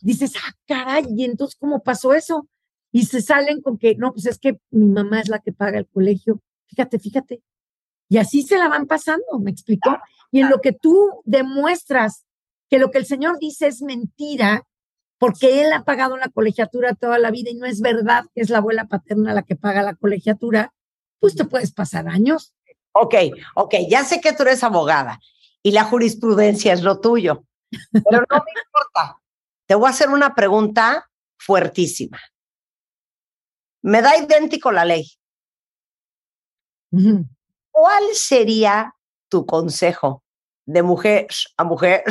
Dices, ah, caray, ¿y entonces cómo pasó eso? Y se salen con que, no, pues es que mi mamá es la que paga el colegio. Fíjate, fíjate. Y así se la van pasando, ¿me explicó? Y en lo que tú demuestras que lo que el señor dice es mentira, porque él ha pagado la colegiatura toda la vida y no es verdad que es la abuela paterna la que paga la colegiatura, pues te puedes pasar años. Ok, ok, ya sé que tú eres abogada y la jurisprudencia es lo tuyo, pero no me importa. Te voy a hacer una pregunta fuertísima. Me da idéntico la ley. ¿Cuál sería tu consejo de mujer a mujer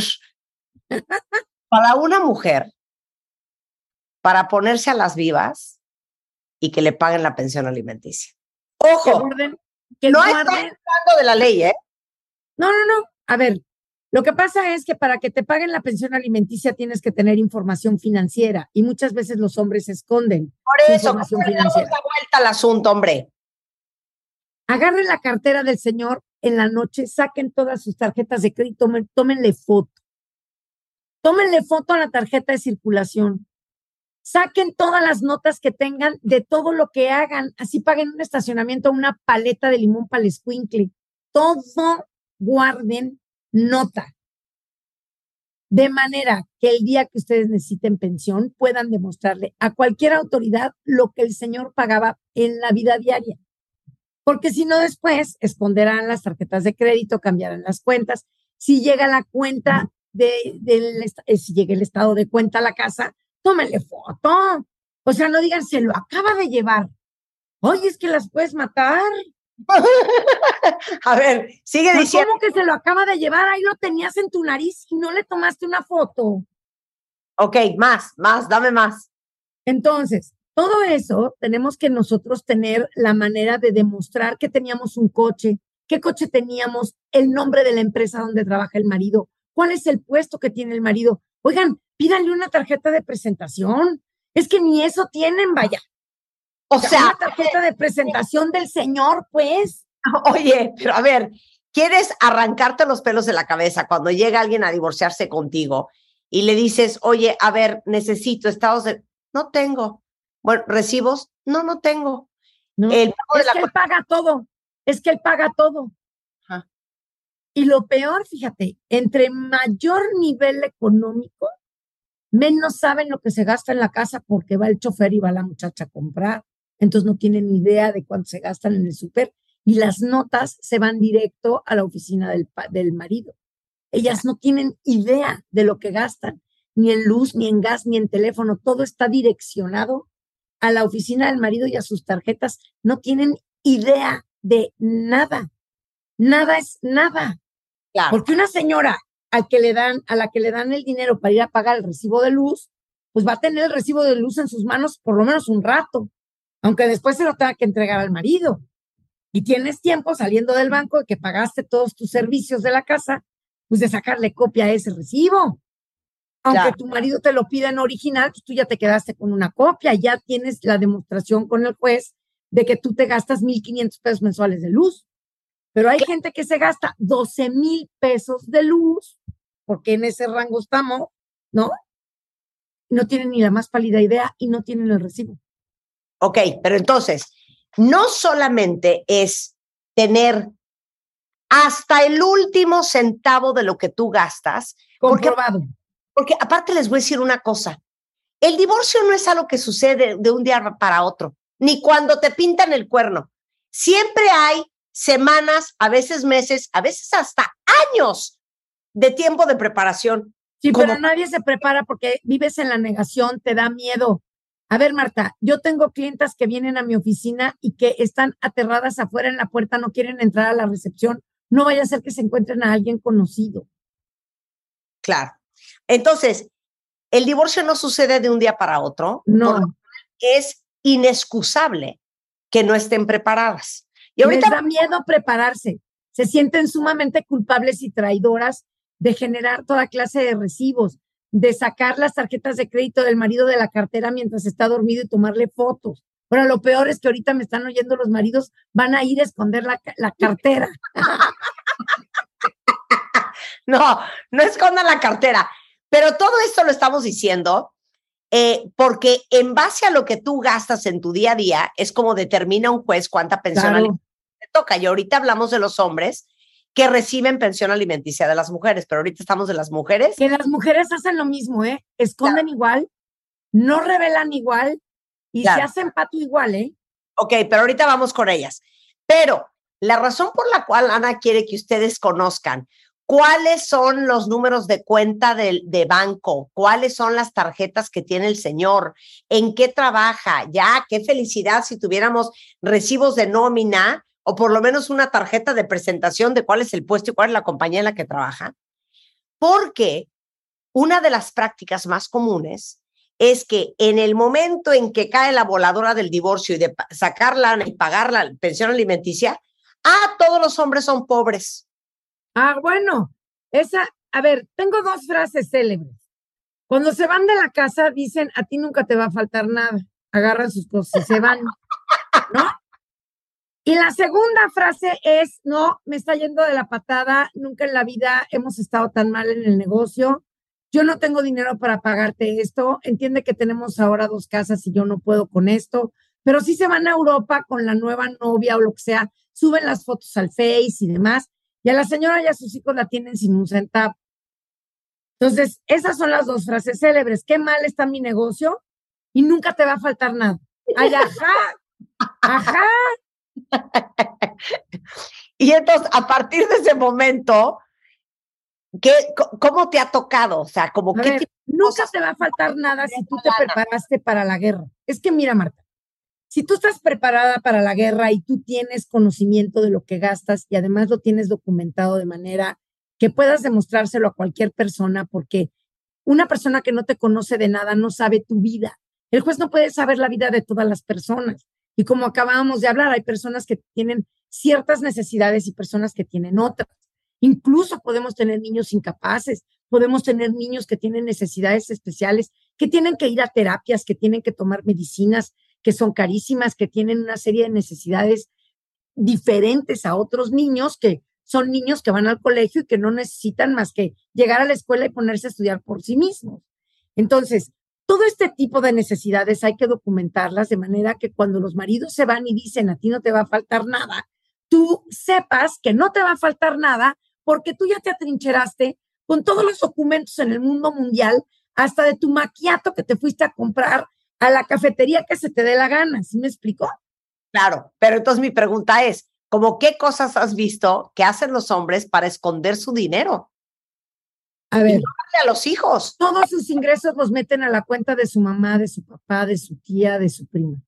para una mujer para ponerse a las vivas y que le paguen la pensión alimenticia? Ojo, Que guarden- que no guarden- hablando de la ley, ¿eh? No, no, no. A ver, lo que pasa es que para que te paguen la pensión alimenticia tienes que tener información financiera y muchas veces los hombres esconden Por eso, información ¿cómo le damos la vuelta al asunto, hombre? Agarren la cartera del señor en la noche, saquen todas sus tarjetas de crédito, tomen- tómenle foto. Tómenle foto a la tarjeta de circulación. Saquen todas las notas que tengan de todo lo que hagan. Así paguen un estacionamiento, una paleta de limón para el escuincle. Todo guarden nota. De manera que el día que ustedes necesiten pensión puedan demostrarle a cualquier autoridad lo que el señor pagaba en la vida diaria porque si no después esconderán las tarjetas de crédito, cambiarán las cuentas. Si llega la cuenta de, eh, si llega el estado de cuenta a la casa, tómenle foto. O sea, no digan, se lo acaba de llevar. Oye, es que las puedes matar. A ver, sigue Pues, diciendo. ¿Cómo que se lo acaba de llevar? Ahí lo tenías en tu nariz y no le tomaste una foto. Ok, más, más, dame más. Entonces, todo eso tenemos que nosotros tener la manera de demostrar que teníamos un coche, qué coche teníamos, el nombre de la empresa donde trabaja el marido, cuál es el puesto que tiene el marido. Oigan, pídanle una tarjeta de presentación. Es que ni eso tienen, vaya. O sea, una tarjeta de presentación del señor, pues. Oye, pero a ver, ¿quieres arrancarte los pelos de la cabeza cuando llega alguien a divorciarse contigo y le dices, oye, a ver, necesito estados de... No tengo. Bueno, recibos, no, no tengo. No, El pago de es la que él paga todo. Es que él paga todo. Ajá. Y lo peor, fíjate, entre mayor nivel económico, menos saben lo que se gasta en la casa porque va el chofer y va la muchacha a comprar. Entonces no tienen idea de cuánto se gastan en el súper y las notas se van directo a la oficina del, del marido. Ellas no tienen idea de lo que gastan, ni en luz, ni en gas, ni en teléfono. Todo está direccionado a la oficina del marido y a sus tarjetas. No tienen idea de nada. Nada es nada. Claro. Porque una señora al que le dan, a la que le dan el dinero para ir a pagar el recibo de luz, pues va a tener el recibo de luz en sus manos por lo menos un rato, aunque después se lo tenga que entregar al marido. Y tienes tiempo saliendo del banco de que pagaste todos tus servicios de la casa, pues de sacarle copia a ese recibo. Aunque Claro. tu marido te lo pida en original, pues tú ya te quedaste con una copia, ya tienes la demostración con el juez de que tú te gastas 1.500 pesos mensuales de luz. Pero hay gente que se gasta 12 mil pesos de luz, porque en ese rango estamos, ¿no? No tienen ni la más pálida idea y no tienen el recibo. Ok, pero entonces, no solamente es tener hasta el último centavo de lo que tú gastas, porque, Comprobado. porque aparte les voy a decir una cosa, el divorcio no es algo que sucede de un día para otro, ni cuando te pintan el cuerno. Siempre hay semanas, a veces meses, a veces hasta años de tiempo de preparación. Sí, pero nadie se prepara porque vives en la negación, te da miedo. A ver, Marta, yo tengo clientas que vienen a mi oficina y que están aterradas afuera en la puerta, no quieren entrar a la recepción. No vaya a ser que se encuentren a alguien conocido. Claro. Entonces, el divorcio no sucede de un día para otro. No. Es inexcusable que no estén preparadas. Y ahorita Les da miedo prepararse. Se sienten sumamente culpables y traidoras de generar toda clase de recibos, de sacar las tarjetas de crédito del marido de la cartera mientras está dormido y tomarle fotos. Ahora, lo peor es que ahorita me están oyendo los maridos, van a ir a esconder la, la cartera. No, no escondan la cartera. Pero todo esto lo estamos diciendo eh, porque en base a lo que tú gastas en tu día a día es como determina un juez cuánta pensión Claro. te toca. Y ahorita hablamos de los hombres que reciben pensión alimenticia de las mujeres, pero ahorita estamos de las mujeres. Que las mujeres hacen lo mismo, ¿eh? Esconden igual, no revelan igual y Claro. se hacen pato igual, ¿eh? Ok, pero ahorita vamos con ellas. Pero la razón por la cual Ana quiere que ustedes conozcan cuáles son los números de cuenta de, banco, cuáles son las tarjetas que tiene el señor, en qué trabaja, ya, qué felicidad si tuviéramos recibos de nómina o por lo menos una tarjeta de presentación de cuál es el puesto y cuál es la compañía en la que trabaja. Porque una de las prácticas más comunes es que en el momento en que cae la voladora del divorcio y de sacarla y pagar la pensión alimenticia, ah, todos los hombres son pobres. Ah, bueno, esa, a ver, tengo dos frases célebres. Cuando se van de la casa, dicen, a ti nunca te va a faltar nada. Agarran sus cosas y se van, ¿no? Y la segunda frase es, no, me está yendo de la patada, nunca en la vida hemos estado tan mal en el negocio, yo no tengo dinero para pagarte esto, entiende que tenemos ahora dos casas y yo no puedo con esto, pero si se van a Europa con la nueva novia o lo que sea, suben las fotos al Face y demás, y a la señora y a sus hijos la tienen sin un centavo. Entonces, esas son las dos frases célebres. Qué mal está mi negocio y nunca te va a faltar nada. Ay, ajá, ajá. Y entonces, a partir de ese momento, ¿qué, ¿cómo te ha tocado? O sea, como de nunca te va a faltar nada si tú te preparaste para la guerra. Es que mira, Marta, si tú estás preparada para la guerra y tú tienes conocimiento de lo que gastas y además lo tienes documentado de manera que puedas demostrárselo a cualquier persona, porque una persona que no te conoce de nada no sabe tu vida. El juez no puede saber la vida de todas las personas. Y como acabábamos de hablar, hay personas que tienen ciertas necesidades y personas que tienen otras. Incluso podemos tener niños incapaces, podemos tener niños que tienen necesidades especiales, que tienen que ir a terapias, que tienen que tomar medicinas que son carísimas, que tienen una serie de necesidades diferentes a otros niños que son niños que van al colegio y que no necesitan más que llegar a la escuela y ponerse a estudiar por sí mismos. Entonces, todo este tipo de necesidades hay que documentarlas de manera que cuando los maridos se van y dicen a ti no te va a faltar nada, tú sepas que no te va a faltar nada porque tú ya te atrincheraste con todos los documentos en el mundo mundial, hasta de tu maquiato que te fuiste a comprar a la cafetería que se te dé la gana. ¿Sí me explico? Claro, pero entonces mi pregunta es, ¿cómo qué cosas has visto que hacen los hombres para esconder su dinero? A ver, a los hijos. todos sus ingresos los meten a la cuenta de su mamá, de su papá, de su tía, de su prima.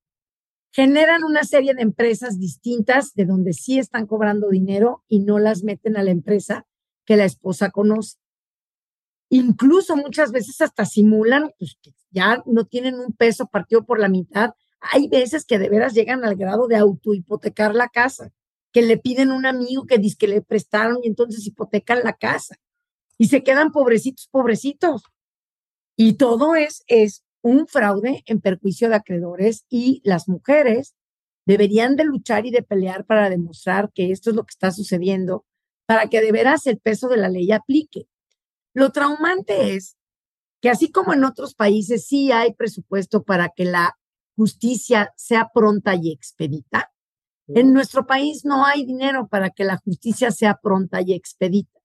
Generan una serie de empresas distintas de donde sí están cobrando dinero y no las meten a la empresa que la esposa conoce. Incluso muchas veces hasta simulan pues, que ya no tienen un peso partido por la mitad. Hay veces que de veras llegan al grado de autohipotecar la casa, que le piden a un amigo que dice que le prestaron y entonces hipotecan la casa y se quedan pobrecitos, pobrecitos. Y todo es, es un fraude en perjuicio de acreedores y las mujeres deberían de luchar y de pelear para demostrar que esto es lo que está sucediendo, para que de veras el peso de la ley aplique. Lo traumante es que así como en otros países sí hay presupuesto para que la justicia sea pronta y expedita, en nuestro país no hay dinero para que la justicia sea pronta y expedita.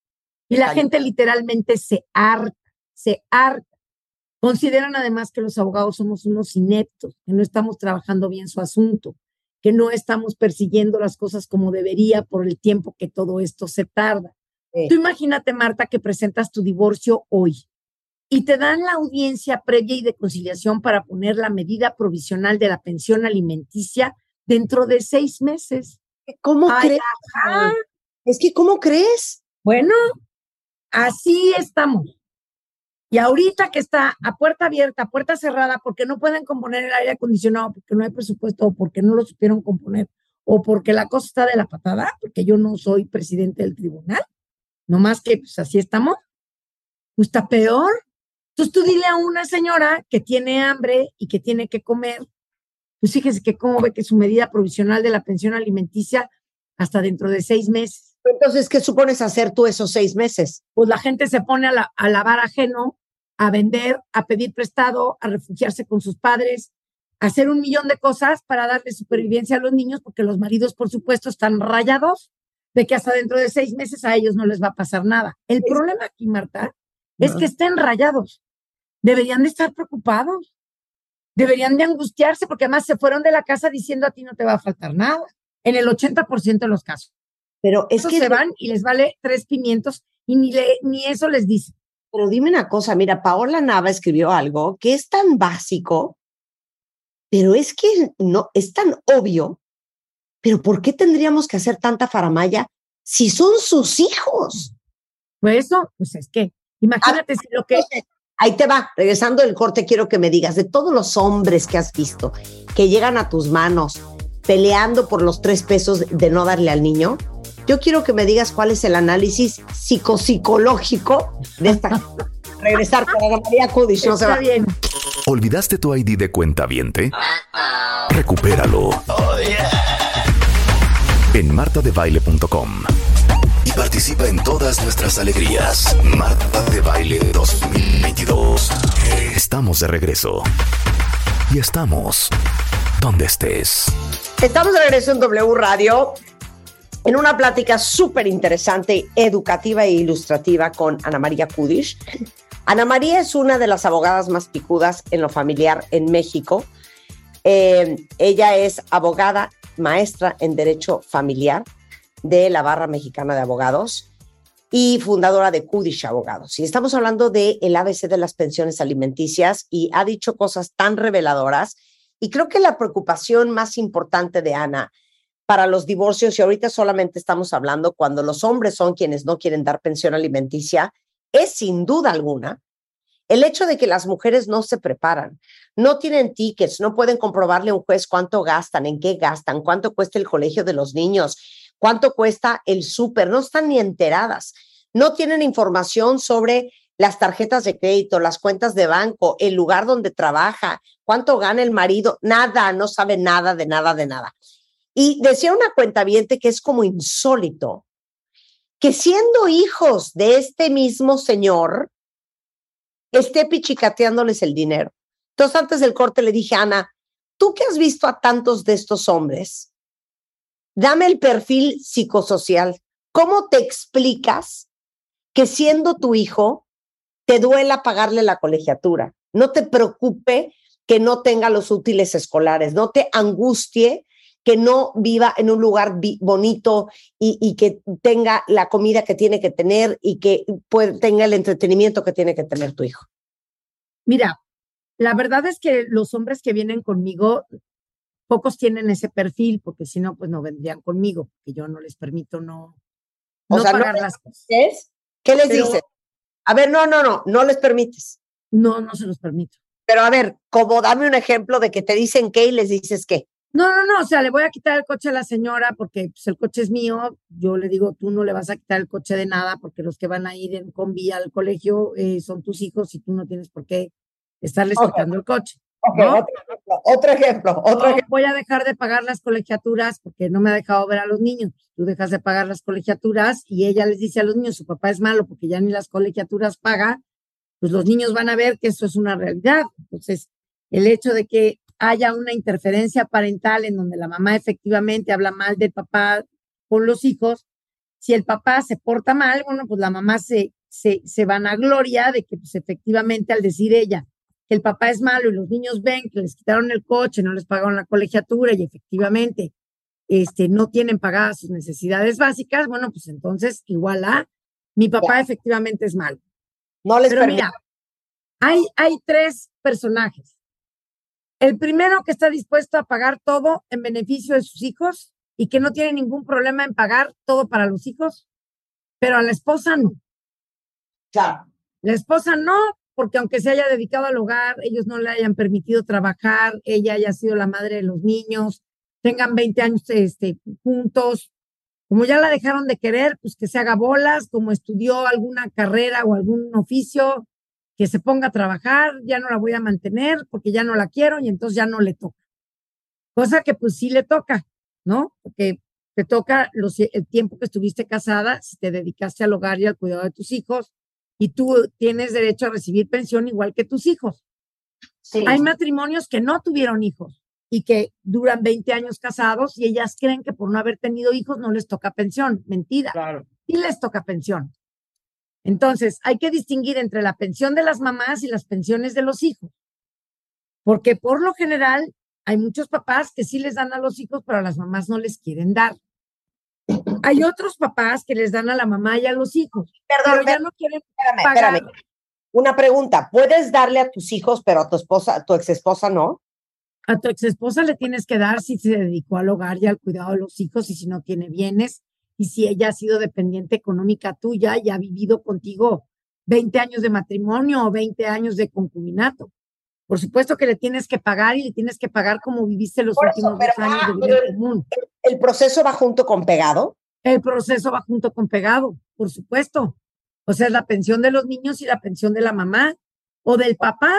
Y la gente literalmente se harta, se harta. Consideran además que los abogados somos unos ineptos, que no estamos trabajando bien su asunto, que no estamos persiguiendo las cosas como debería por el tiempo que todo esto se tarda. Tú imagínate, Marta, que presentas tu divorcio hoy y te dan la audiencia previa y de conciliación para poner la medida provisional de la pensión alimenticia dentro de seis meses. ¿Cómo Ay, crees? ajá. Es que, ¿cómo crees? Bueno, así estamos. Y ahorita que está a puerta abierta, a puerta cerrada, porque no pueden componer el aire acondicionado, porque no hay presupuesto, o porque no lo supieron componer, o porque la cosa está de la patada, porque yo no soy presidente del tribunal, no más que pues así estamos, pues está peor. Entonces tú dile a una señora que tiene hambre y que tiene que comer, pues fíjese que cómo ve que su medida provisional de la pensión alimenticia hasta dentro de seis meses. Entonces, ¿qué supones hacer tú esos seis meses? Pues la gente se pone a, la- a lavar ajeno, a vender, a pedir prestado, a refugiarse con sus padres, a hacer un millón de cosas para darle supervivencia a los niños, porque los maridos, por supuesto, están rayados de que hasta dentro de seis meses a ellos no les va a pasar nada. El problema aquí, Marta, es que estén rayados. Deberían de estar preocupados. Deberían de angustiarse porque además se fueron de la casa diciendo a ti no te va a faltar nada. En el 80% de los casos. Pero es que se van y les vale tres pimientos y ni, le, ni eso les dice. Pero dime una cosa, mira, Paola Nava escribió algo que es tan básico, pero es que no, es tan obvio. Pero ¿por qué tendríamos que hacer tanta faramaya si son sus hijos? Pues eso, pues es que, imagínate si lo que... Ahí te va, regresando del corte, quiero que me digas de todos los hombres que has visto que llegan a tus manos peleando por los tres pesos de no darle al niño. Yo quiero que me digas cuál es el análisis psicopsicológico de esta. Regresar con María Kudish, no se va. bien. ¿Olvidaste tu ID de cuenta viente? Recupéralo. En martadebaile.com. Y participa en todas nuestras alegrías. Marta de Baile 2022. Estamos de regreso. Y estamos donde estés. Estamos de regreso en W Radio en una plática súper interesante, educativa e ilustrativa con Ana María Kudish. Ana María es una de las abogadas más picudas en lo familiar en México. Eh, ella es abogada, maestra en Derecho Familiar de la Barra Mexicana de Abogados y fundadora de Kudish Abogados. Y estamos hablando del ABC de las pensiones alimenticias y ha dicho cosas tan reveladoras Y creo que la preocupación más importante de Ana para los divorcios, y ahorita solamente estamos hablando cuando los hombres son quienes no quieren dar pensión alimenticia, es sin duda alguna el hecho de que las mujeres no se preparan, no tienen tickets, no pueden comprobarle a un juez cuánto gastan, en qué gastan, cuánto cuesta el colegio de los niños, cuánto cuesta el súper, no están ni enteradas, no tienen información sobre las tarjetas de crédito, las cuentas de banco, el lugar donde trabaja, cuánto gana el marido, nada, no sabe nada de nada de nada. Y decía una cuenta que es como insólito, que siendo hijos de este mismo señor, esté pichicateándoles el dinero. Entonces, antes del corte le dije, Ana, tú que has visto a tantos de estos hombres, dame el perfil psicosocial. ¿Cómo te explicas que siendo tu hijo te duela pagarle la colegiatura? No te preocupe que no tenga los útiles escolares, no te angustie que no viva en un lugar bonito y, y, que tenga la comida que tiene que tener y que puede, tenga el entretenimiento que tiene que tener tu hijo. Mira, la verdad es que los hombres que vienen conmigo, pocos tienen ese perfil, porque si no, pues no vendrían conmigo, porque yo no les permito no, o no sea, pagar ¿no las cosas. ¿Qué les Pero- dices? A ver, no, no, no, no les permites. No, no se los permito. Pero a ver, como dame un ejemplo de que te dicen qué y les dices qué. No, no, no, o sea, le voy a quitar el coche a la señora porque pues, el coche es mío. Yo le digo, tú no le vas a quitar el coche de nada porque los que van a ir en combi al colegio eh, son tus hijos y tú no tienes por qué estarles quitando el coche. Otro ejemplo, otro ejemplo, otro No, ejemplo. voy a dejar de pagar las colegiaturas porque no me ha dejado ver a los niños. Tú dejas de pagar las colegiaturas y ella les dice a los niños, su papá es malo porque ya ni las colegiaturas paga, pues los niños van a ver que eso es una realidad. Entonces, el hecho de que haya una interferencia parental en donde la mamá efectivamente habla mal del papá con los hijos, si el papá se porta mal, bueno, pues la mamá se, se, se vanagloria de que pues efectivamente al decir ella que el papá es malo y los niños ven que les quitaron el coche, no les pagaron la colegiatura y efectivamente este, no tienen pagadas sus necesidades básicas, bueno, pues entonces igual a mi papá efectivamente es malo. No les Pero mira, hay, hay tres personajes. El primero que está dispuesto a pagar todo en beneficio de sus hijos y que no tiene ningún problema en pagar todo para los hijos, pero a la esposa no. Claro. La esposa no, porque aunque se haya dedicado al hogar, ellos no le hayan permitido trabajar, ella haya sido la madre de los niños, tengan 20 años este, juntos, como ya la dejaron de querer, pues que se haga bolas, como estudió alguna carrera o algún oficio, que se ponga a trabajar, ya no la voy a mantener porque ya no la quiero y entonces ya no le toca. Cosa que pues sí le toca, ¿no? Porque te toca los, el tiempo que estuviste casada, si te dedicaste al hogar y al cuidado de tus hijos, y tú tienes derecho a recibir pensión igual que tus hijos. Sí. Hay matrimonios que no tuvieron hijos y que duran 20 años casados y ellas creen que por no haber tenido hijos no les toca pensión. Mentira. Claro. Sí les toca pensión. Entonces, hay que distinguir entre la pensión de las mamás y las pensiones de los hijos. Porque por lo general hay muchos papás que sí les dan a los hijos, pero a las mamás no les quieren dar. Hay otros papás que les dan a la mamá y a los hijos, Perdón, pero ya no quieren espérame, pagar. espérame. Una pregunta, ¿puedes darle a tus hijos, pero a tu esposa, a tu ex esposa no? A tu ex esposa le tienes que dar si se dedicó al hogar y al cuidado de los hijos y si no tiene bienes y si ella ha sido dependiente económica tuya y ha vivido contigo 20 años de matrimonio o 20 años de concubinato. Por supuesto que le tienes que pagar y le tienes que pagar como viviste los Por eso, últimos pero, años ah, de vida pero en común. ¿El proceso va junto con pegado? El proceso va junto con pegado, por supuesto. O sea, es la pensión de los niños y la pensión de la mamá o del papá,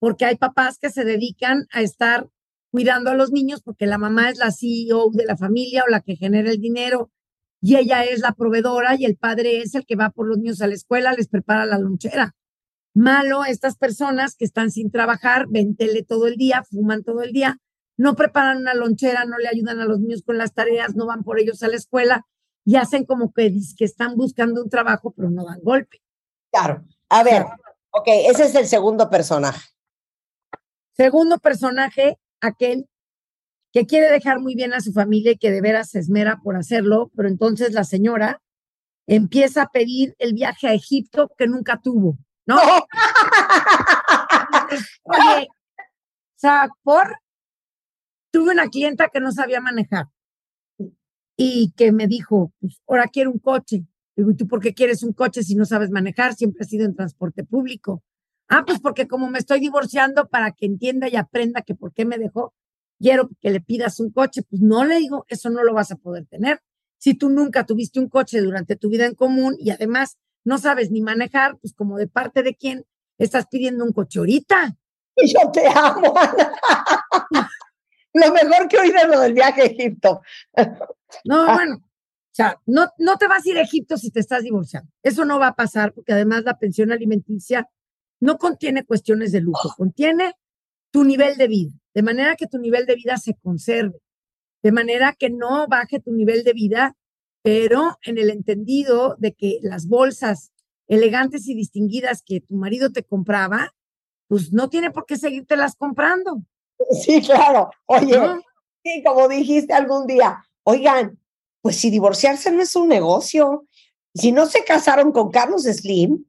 porque hay papás que se dedican a estar cuidando a los niños porque la mamá es la CEO de la familia o la que genera el dinero y ella es la proveedora y el padre es el que va por los niños a la escuela, les prepara la lonchera. Malo estas personas que están sin trabajar, ven tele todo el día, fuman todo el día, no preparan una lonchera, no le ayudan a los niños con las tareas, no van por ellos a la escuela y hacen como que, que están buscando un trabajo, pero no dan golpe. Claro. A ver, ok, ese es el segundo personaje. Segundo personaje, aquel que quiere dejar muy bien a su familia y que de veras se esmera por hacerlo, pero entonces la señora empieza a pedir el viaje a Egipto que nunca tuvo, ¿no? Oye, o sea, por, tuve una clienta que no sabía manejar y que me dijo, pues ahora quiero un coche. Digo, ¿y tú por qué quieres un coche si no sabes manejar? Siempre has sido en transporte público. Ah, pues porque como me estoy divorciando para que entienda y aprenda que por qué me dejó, quiero que le pidas un coche. Pues no le digo, eso no lo vas a poder tener. Si tú nunca tuviste un coche durante tu vida en común y además no sabes ni manejar, pues como de parte de quién estás pidiendo un coche ahorita. Y yo te amo, Ana. Lo mejor que oí de lo del viaje a Egipto. No, Ah. bueno, o sea, no, no te vas a ir a Egipto si te estás divorciando. Eso no va a pasar porque además la pensión alimenticia no contiene cuestiones de lujo, contiene tu nivel de vida, de manera que tu nivel de vida se conserve, de manera que no baje tu nivel de vida, pero en el entendido de que las bolsas elegantes y distinguidas que tu marido te compraba, pues no tiene por qué seguírtelas comprando. Sí, claro. Oye, ¿No? sí, como dijiste algún día, oigan, pues si divorciarse no es un negocio, si no se casaron con Carlos Slim,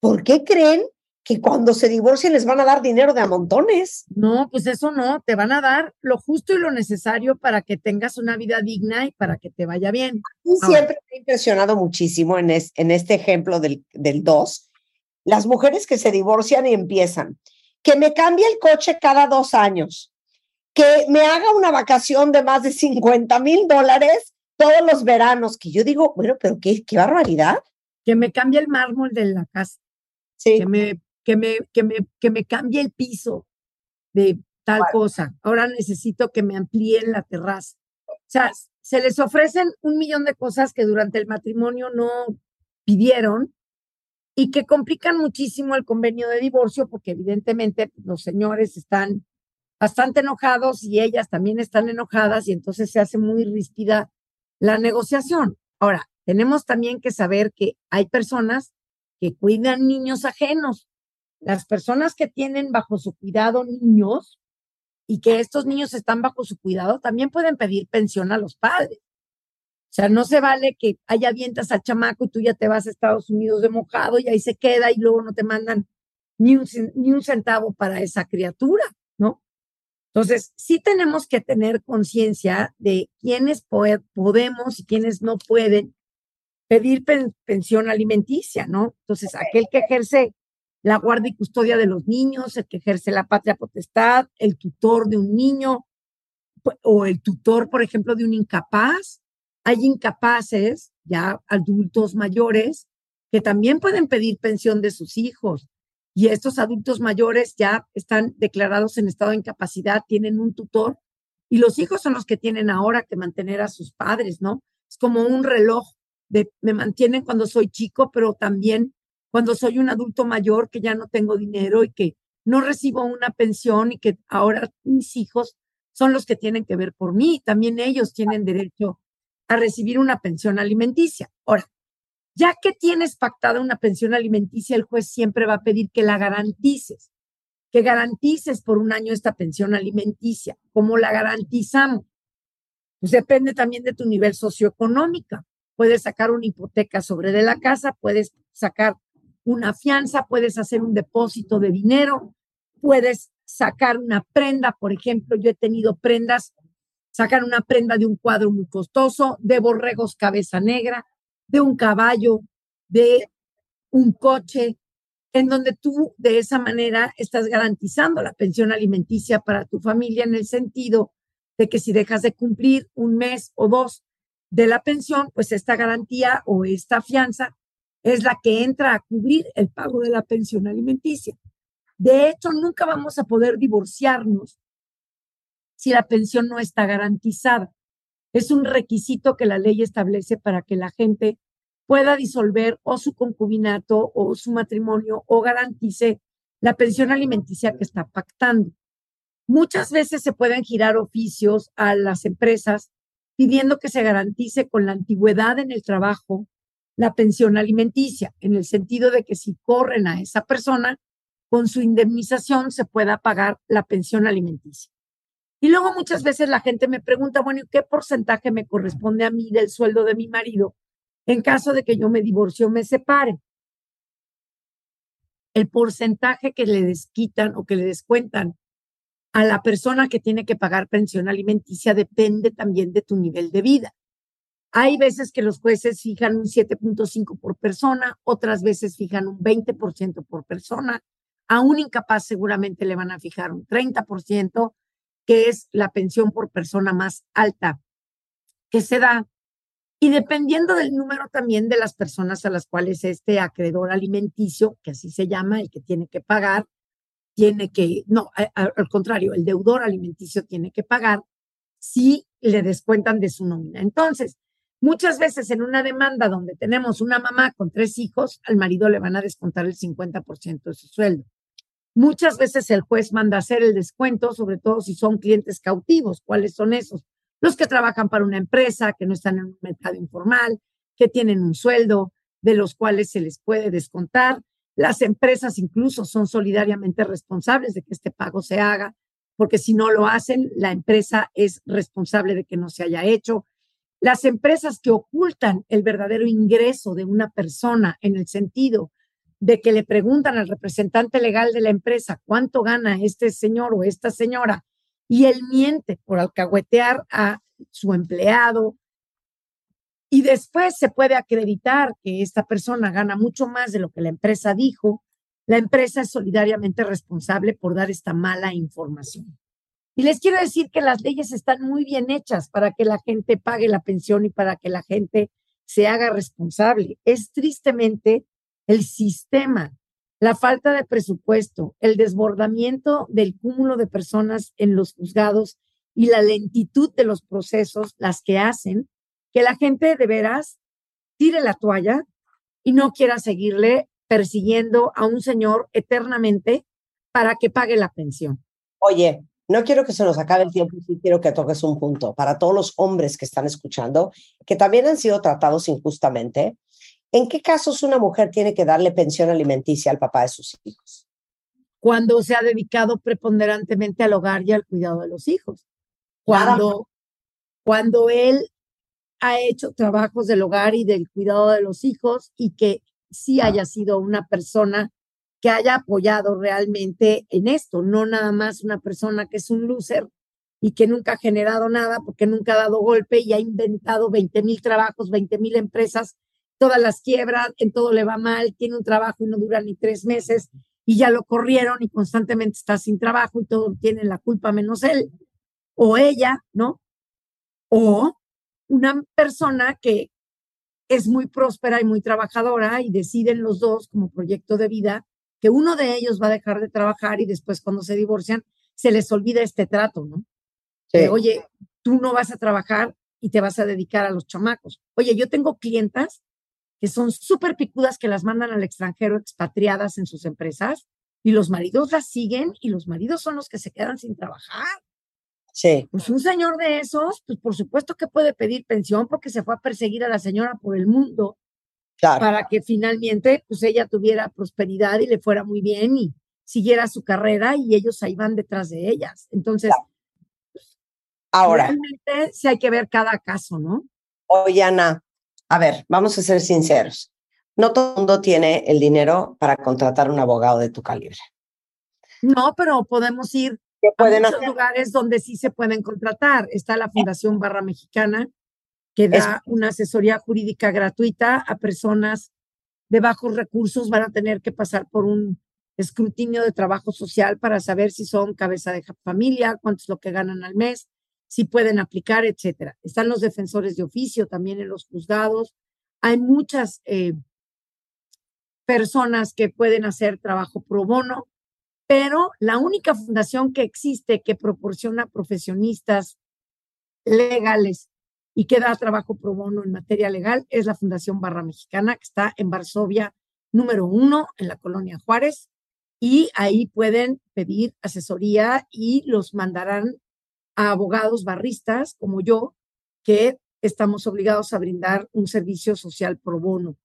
¿por qué creen que cuando se divorcien les van a dar dinero de a montones? No, pues eso no, te van a dar lo justo y lo necesario para que tengas una vida digna y para que te vaya bien. Y siempre me ha impresionado muchísimo en, es- en este ejemplo del, del 2, las mujeres que se divorcian y empiezan, que me cambie el coche cada dos años, que me haga una vacación de más de 50 mil dólares todos los veranos, que yo digo, bueno, pero qué, qué barbaridad. que me cambie el mármol de la casa, Sí. que me, que me, que me, que me cambie el piso de tal cosa. Ahora necesito que me amplíen la terraza. O sea, se les ofrecen un millón de cosas que durante el matrimonio no pidieron y que complican muchísimo el convenio de divorcio porque evidentemente los señores están bastante enojados y ellas también están enojadas y entonces se hace muy ríspida la negociación. Ahora, tenemos también que saber que hay personas que cuidan niños ajenos. Las personas que tienen bajo su cuidado niños y que estos niños están bajo su cuidado también pueden pedir pensión a los padres. O sea, no se vale que haya avientas al chamaco y tú ya te vas a Estados Unidos de mojado y ahí se queda y luego no te mandan ni un, ni un centavo para esa criatura, ¿no? Entonces, sí tenemos que tener conciencia de quiénes podemos y quiénes no pueden pedir pen- pensión alimenticia, ¿no? Entonces, aquel que ejerce la guardia y custodia de los niños, el que ejerce la patria potestad, el tutor de un niño o el tutor, por ejemplo, de un incapaz. Hay incapaces, ya adultos mayores, que también pueden pedir pensión de sus hijos. Y estos adultos mayores ya están declarados en estado de incapacidad, tienen un tutor y los hijos son los que tienen ahora que mantener a sus padres, ¿no? Es como un reloj de me mantienen cuando soy chico, pero también cuando soy un adulto mayor que ya no tengo dinero y que no recibo una pensión y que ahora mis hijos son los que tienen que ver por mí. También ellos tienen derecho a recibir una pensión alimenticia. Ahora, ya que tienes pactada una pensión alimenticia, el juez siempre va a pedir que la garantices, que garantices por un año esta pensión alimenticia. ¿Cómo la garantizamos? Pues depende también de tu nivel socioeconómico. Puedes sacar una hipoteca sobre de la casa, puedes sacar una fianza, puedes hacer un depósito de dinero, puedes sacar una prenda. Por ejemplo, yo he tenido prendas, sacar una prenda de un cuadro muy costoso, de borregos cabeza negra, de un caballo, de un coche, en donde tú de esa manera estás garantizando la pensión alimenticia para tu familia en el sentido de que si dejas de cumplir un mes o dos de la pensión, pues esta garantía o esta fianza es la que entra a cubrir el pago de la pensión alimenticia. De hecho, nunca vamos a poder divorciarnos si la pensión no está garantizada. Es un requisito que la ley establece para que la gente pueda disolver o su concubinato o su matrimonio o garantice la pensión alimenticia que está pactando. Muchas veces se pueden girar oficios a las empresas pidiendo que se garantice con la antigüedad en el trabajo la pensión alimenticia, en el sentido de que si corren a esa persona, con su indemnización se pueda pagar la pensión alimenticia. Y luego muchas veces la gente me pregunta, bueno, ¿y qué porcentaje me corresponde a mí del sueldo de mi marido en caso de que yo me divorcie o me separe? El porcentaje que le desquitan o que le descuentan a la persona que tiene que pagar pensión alimenticia depende también de tu nivel de vida. Hay veces que los jueces fijan un 7.5 por persona, otras veces fijan un 20% por persona. A un incapaz seguramente le van a fijar un 30%, que es la pensión por persona más alta que se da. Y dependiendo del número también de las personas a las cuales este acreedor alimenticio, que así se llama, el que tiene que pagar, tiene que, no, al contrario, el deudor alimenticio tiene que pagar si le descuentan de su nómina. Entonces, muchas veces en una demanda donde tenemos una mamá con tres hijos, al marido le van a descontar el 50% de su sueldo. Muchas veces el juez manda hacer el descuento, sobre todo si son clientes cautivos. ¿Cuáles son esos? Los que trabajan para una empresa, que no están en un mercado informal, que tienen un sueldo, de los cuales se les puede descontar. Las empresas incluso son solidariamente responsables de que este pago se haga, porque si no lo hacen, la empresa es responsable de que no se haya hecho. Las empresas que ocultan el verdadero ingreso de una persona en el sentido de que le preguntan al representante legal de la empresa cuánto gana este señor o esta señora y él miente por alcahuetear a su empleado y después se puede acreditar que esta persona gana mucho más de lo que la empresa dijo, la empresa es solidariamente responsable por dar esta mala información. Y les quiero decir que las leyes están muy bien hechas para que la gente pague la pensión y para que la gente se haga responsable. Es tristemente el sistema, la falta de presupuesto, el desbordamiento del cúmulo de personas en los juzgados y la lentitud de los procesos las que hacen que la gente de veras tire la toalla y no quiera seguirle persiguiendo a un señor eternamente para que pague la pensión. Oye, no quiero que se nos acabe el tiempo, sí quiero que toques un punto para todos los hombres que están escuchando, que también han sido tratados injustamente ¿En qué casos una mujer tiene que darle pensión alimenticia al papá de sus hijos? Cuando se ha dedicado preponderantemente al hogar y al cuidado de los hijos. Cuando, cuando él ha hecho trabajos del hogar y del cuidado de los hijos y que sí haya sido una persona que haya apoyado realmente en esto, no nada más una persona que es un loser y que nunca ha generado nada porque nunca ha dado golpe y ha inventado 20 mil trabajos, 20 mil empresas todas las quiebras, en todo le va mal, tiene un trabajo y no dura ni tres meses y ya lo corrieron y constantemente está sin trabajo y todo tiene la culpa menos él o ella, ¿no? O una persona que es muy próspera y muy trabajadora y deciden los dos como proyecto de vida que uno de ellos va a dejar de trabajar y después cuando se divorcian se les olvida este trato, ¿no? oye, tú no vas a trabajar y te vas a dedicar a los chamacos. Oye, yo tengo clientas que son súper picudas que las mandan al extranjero expatriadas en sus empresas y los maridos las siguen y los maridos son los que se quedan sin trabajar. Sí. Pues un señor de esos, pues por supuesto que puede pedir pensión porque se fue a perseguir a la señora por el mundo para que finalmente pues ella tuviera prosperidad y le fuera muy bien y siguiera su carrera y ellos ahí van detrás de ellas. Entonces, ahora realmente sí hay que ver cada caso, ¿no? Oye, Ana, a ver, vamos a ser sinceros. No todo el mundo tiene el dinero para contratar un abogado de tu calibre. No, pero podemos ir a muchos lugares donde sí se pueden contratar. Está la Fundación Barra Mexicana, que da una asesoría jurídica gratuita a personas de bajos recursos. Van a tener que pasar por un escrutinio de trabajo social para saber si son cabeza de familia, cuánto es lo que ganan al mes, si pueden aplicar, etcétera. Están los defensores de oficio también en los juzgados. Hay muchas eh, personas que pueden hacer trabajo pro bono, pero la única fundación que existe que proporciona profesionistas legales y que da trabajo pro bono en materia legal es la Fundación Barra Mexicana, que está en Varsovia número uno, en la colonia Juárez, y ahí pueden pedir asesoría y los mandarán a abogados barristas como yo, que estamos obligados a brindar un servicio social pro bono.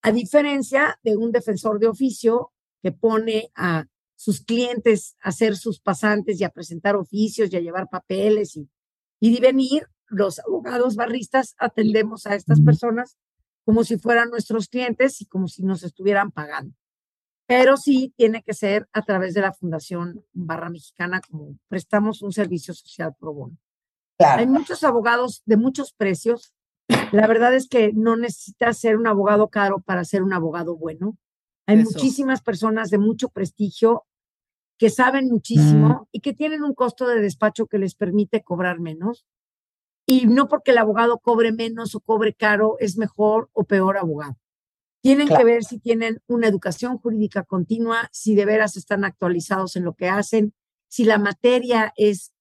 A diferencia de un defensor de oficio que pone a sus clientes a ser sus pasantes y a presentar oficios y a llevar papeles y, y venir, los abogados barristas atendemos a estas personas como si fueran nuestros clientes y como si nos estuvieran pagando. pero sí tiene que ser a través de la Fundación Barra Mexicana, como prestamos un servicio social pro bono. Hay muchos abogados de muchos precios. La verdad es que no necesitas ser un abogado caro para ser un abogado bueno. Hay Eso. muchísimas personas de mucho prestigio que saben muchísimo y que tienen un costo de despacho que les permite cobrar menos. Y no porque el abogado cobre menos o cobre caro es mejor o peor abogado. Tienen Claro. que ver si tienen una educación jurídica continua, si de veras están actualizados en lo que hacen, si la materia es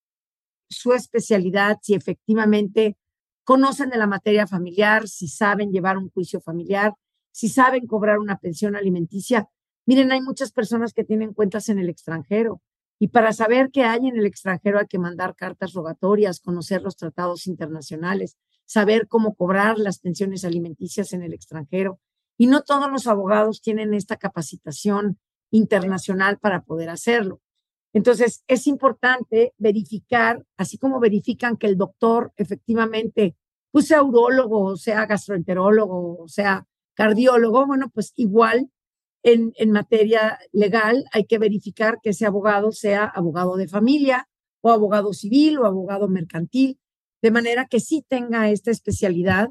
su especialidad, si efectivamente conocen de la materia familiar, si saben llevar un juicio familiar, si saben cobrar una pensión alimenticia. Miren, hay muchas personas que tienen cuentas en el extranjero y para saber qué hay en el extranjero hay que mandar cartas rogatorias, conocer los tratados internacionales, saber cómo cobrar las pensiones alimenticias en el extranjero. Y no todos los abogados tienen esta capacitación internacional para poder hacerlo. Entonces, es importante verificar, así como verifican que el doctor efectivamente, pues sea urólogo, sea gastroenterólogo, sea cardiólogo, bueno, pues igual en, en materia legal hay que verificar que ese abogado sea abogado de familia o abogado civil o abogado mercantil, de manera que sí tenga esta especialidad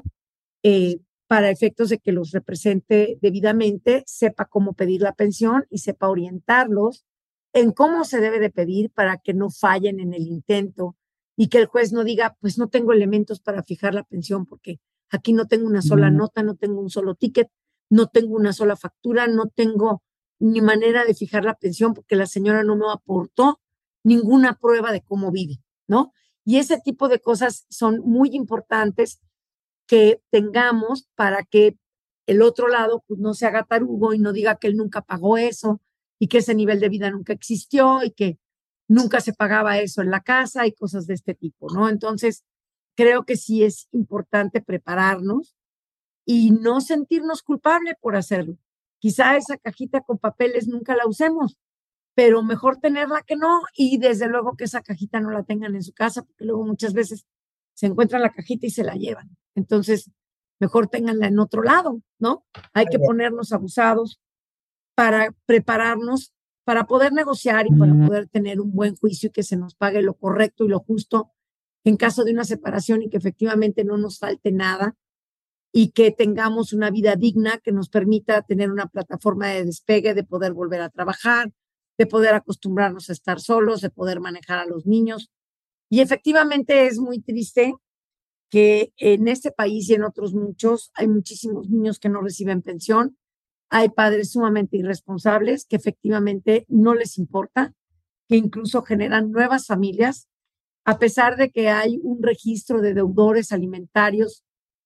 eh, para efectos de que los represente debidamente, sepa cómo pedir la pensión y sepa orientarlos en cómo se debe de pedir para que no fallen en el intento y que el juez no diga, pues no tengo elementos para fijar la pensión porque aquí no tengo una sola nota, no tengo un solo ticket, no tengo una sola factura, no tengo ni manera de fijar la pensión porque la señora no me aportó ninguna prueba de cómo vive, ¿no? Y ese tipo de cosas son muy importantes que tengamos para que el otro lado pues, no se haga tarugo y no diga que él nunca pagó eso y que ese nivel de vida nunca existió y que nunca se pagaba eso en la casa y cosas de este tipo, ¿no? Entonces, creo que sí es importante prepararnos y no sentirnos culpable por hacerlo. Quizá esa cajita con papeles nunca la usemos, pero mejor tenerla que no y desde luego que esa cajita no la tengan en su casa porque luego muchas veces se encuentran la cajita y se la llevan. Entonces, mejor tenganla en otro lado, ¿no? Hay que ponernos abusados para prepararnos, para poder negociar y para poder tener un buen juicio y que se nos pague lo correcto y lo justo en caso de una separación y que efectivamente no nos falte nada y que tengamos una vida digna que nos permita tener una plataforma de despegue, de poder volver a trabajar, de poder acostumbrarnos a estar solos, de poder manejar a los niños. Y efectivamente es muy triste que en este país y en otros muchos hay muchísimos niños que no reciben pensión, hay padres sumamente irresponsables que efectivamente no les importa, que incluso generan nuevas familias, a pesar de que hay un registro de deudores alimentarios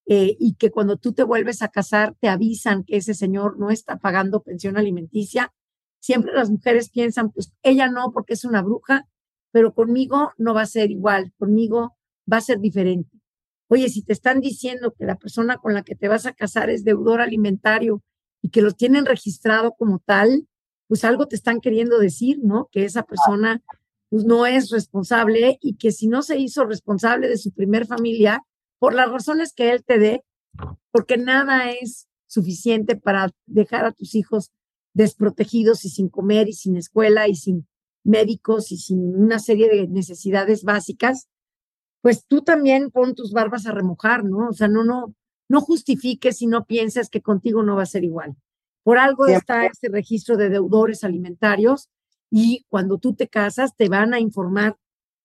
eh, y que cuando tú te vuelves a casar te avisan que ese señor no está pagando pensión alimenticia. Siempre las mujeres piensan, pues ella no porque es una bruja, pero conmigo no va a ser igual, conmigo va a ser diferente. Oye, si te están diciendo que la persona con la que te vas a casar es deudor alimentario y que lo tienen registrado como tal, pues algo te están queriendo decir, ¿no? Que esa persona pues, no es responsable y que si no se hizo responsable de su primer familia, por las razones que él te dé, porque nada es suficiente para dejar a tus hijos desprotegidos y sin comer y sin escuela y sin médicos y sin una serie de necesidades básicas, pues tú también pon tus barbas a remojar, ¿no? O sea, no, no, no justifiques y no pienses que contigo no va a ser igual. Por algo está este registro de deudores alimentarios y cuando tú te casas te van a informar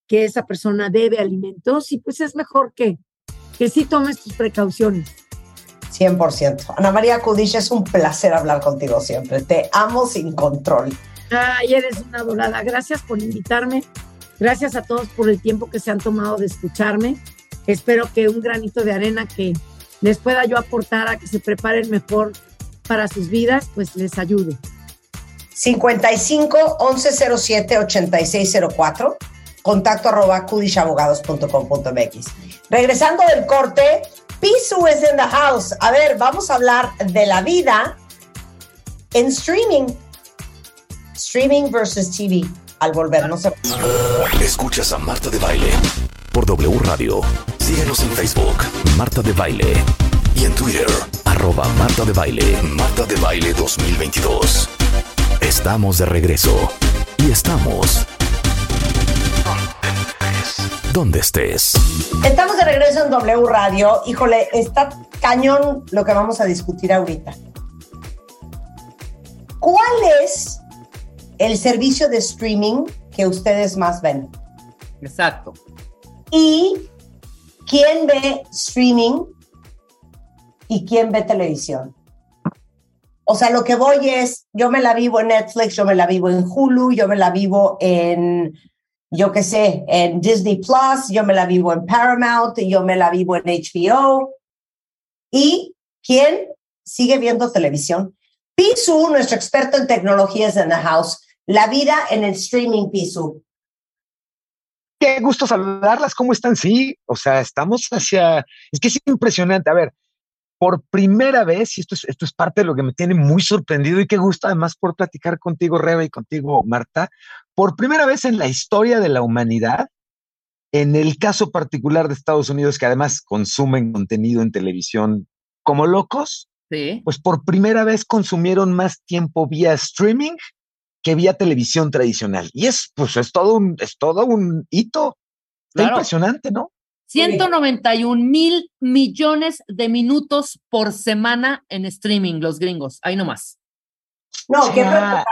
que esa persona debe alimentos y pues es mejor que, que sí tomes tus precauciones. 100%. Ana María Kudish, es un placer hablar contigo siempre. Te amo sin control. Ay, eres una dorada. Gracias por invitarme. Gracias a todos por el tiempo que se han tomado de escucharme. Espero que un granito de arena que les pueda yo aportar a que se preparen mejor para sus vidas, pues les ayude. 55 1107 8604 contacto arroba kudishabogados.com.mx. Regresando del corte, Pisu is in the house. A ver, vamos a hablar de la vida en streaming. Streaming versus TV. Al volver, no se... Escuchas a Marta de Baile por W Radio. Síguenos en Facebook, Marta de Baile. Y en Twitter, arroba Marta de Baile, Marta de Baile 2022. Estamos de regreso. Y estamos... Donde estés. Estamos de regreso en W Radio. Híjole, está cañón lo que vamos a discutir ahorita. ¿Cuál es el servicio de streaming que ustedes más ven? Exacto. ¿Y quién ve streaming y quién ve televisión? O sea, lo que voy es, yo me la vivo en Netflix, yo me la vivo en Hulu, yo me la vivo en, yo qué sé, en Disney Plus, yo me la vivo en Paramount, yo me la vivo en HBO. ¿Y quién sigue viendo televisión? Pisu, nuestro experto en tecnologías en the house, la vida en el streaming Pisu. Qué gusto saludarlas, ¿cómo están? Sí, o sea, estamos hacia, es que es impresionante, a ver, por primera vez, y esto es, esto es parte de lo que me tiene muy sorprendido y qué gusto además por platicar contigo, Rebe, y contigo, Marta, por primera vez en la historia de la humanidad, en el caso particular de Estados Unidos, que además consumen contenido en televisión como locos, Sí. pues por primera vez consumieron más tiempo vía streaming que vía televisión tradicional. Y es, pues, es todo un, es todo un hito. Está Claro. impresionante, ¿no? 191 mil millones de minutos por semana en streaming, los gringos. Ahí nomás. No, qué Ah. preocupación.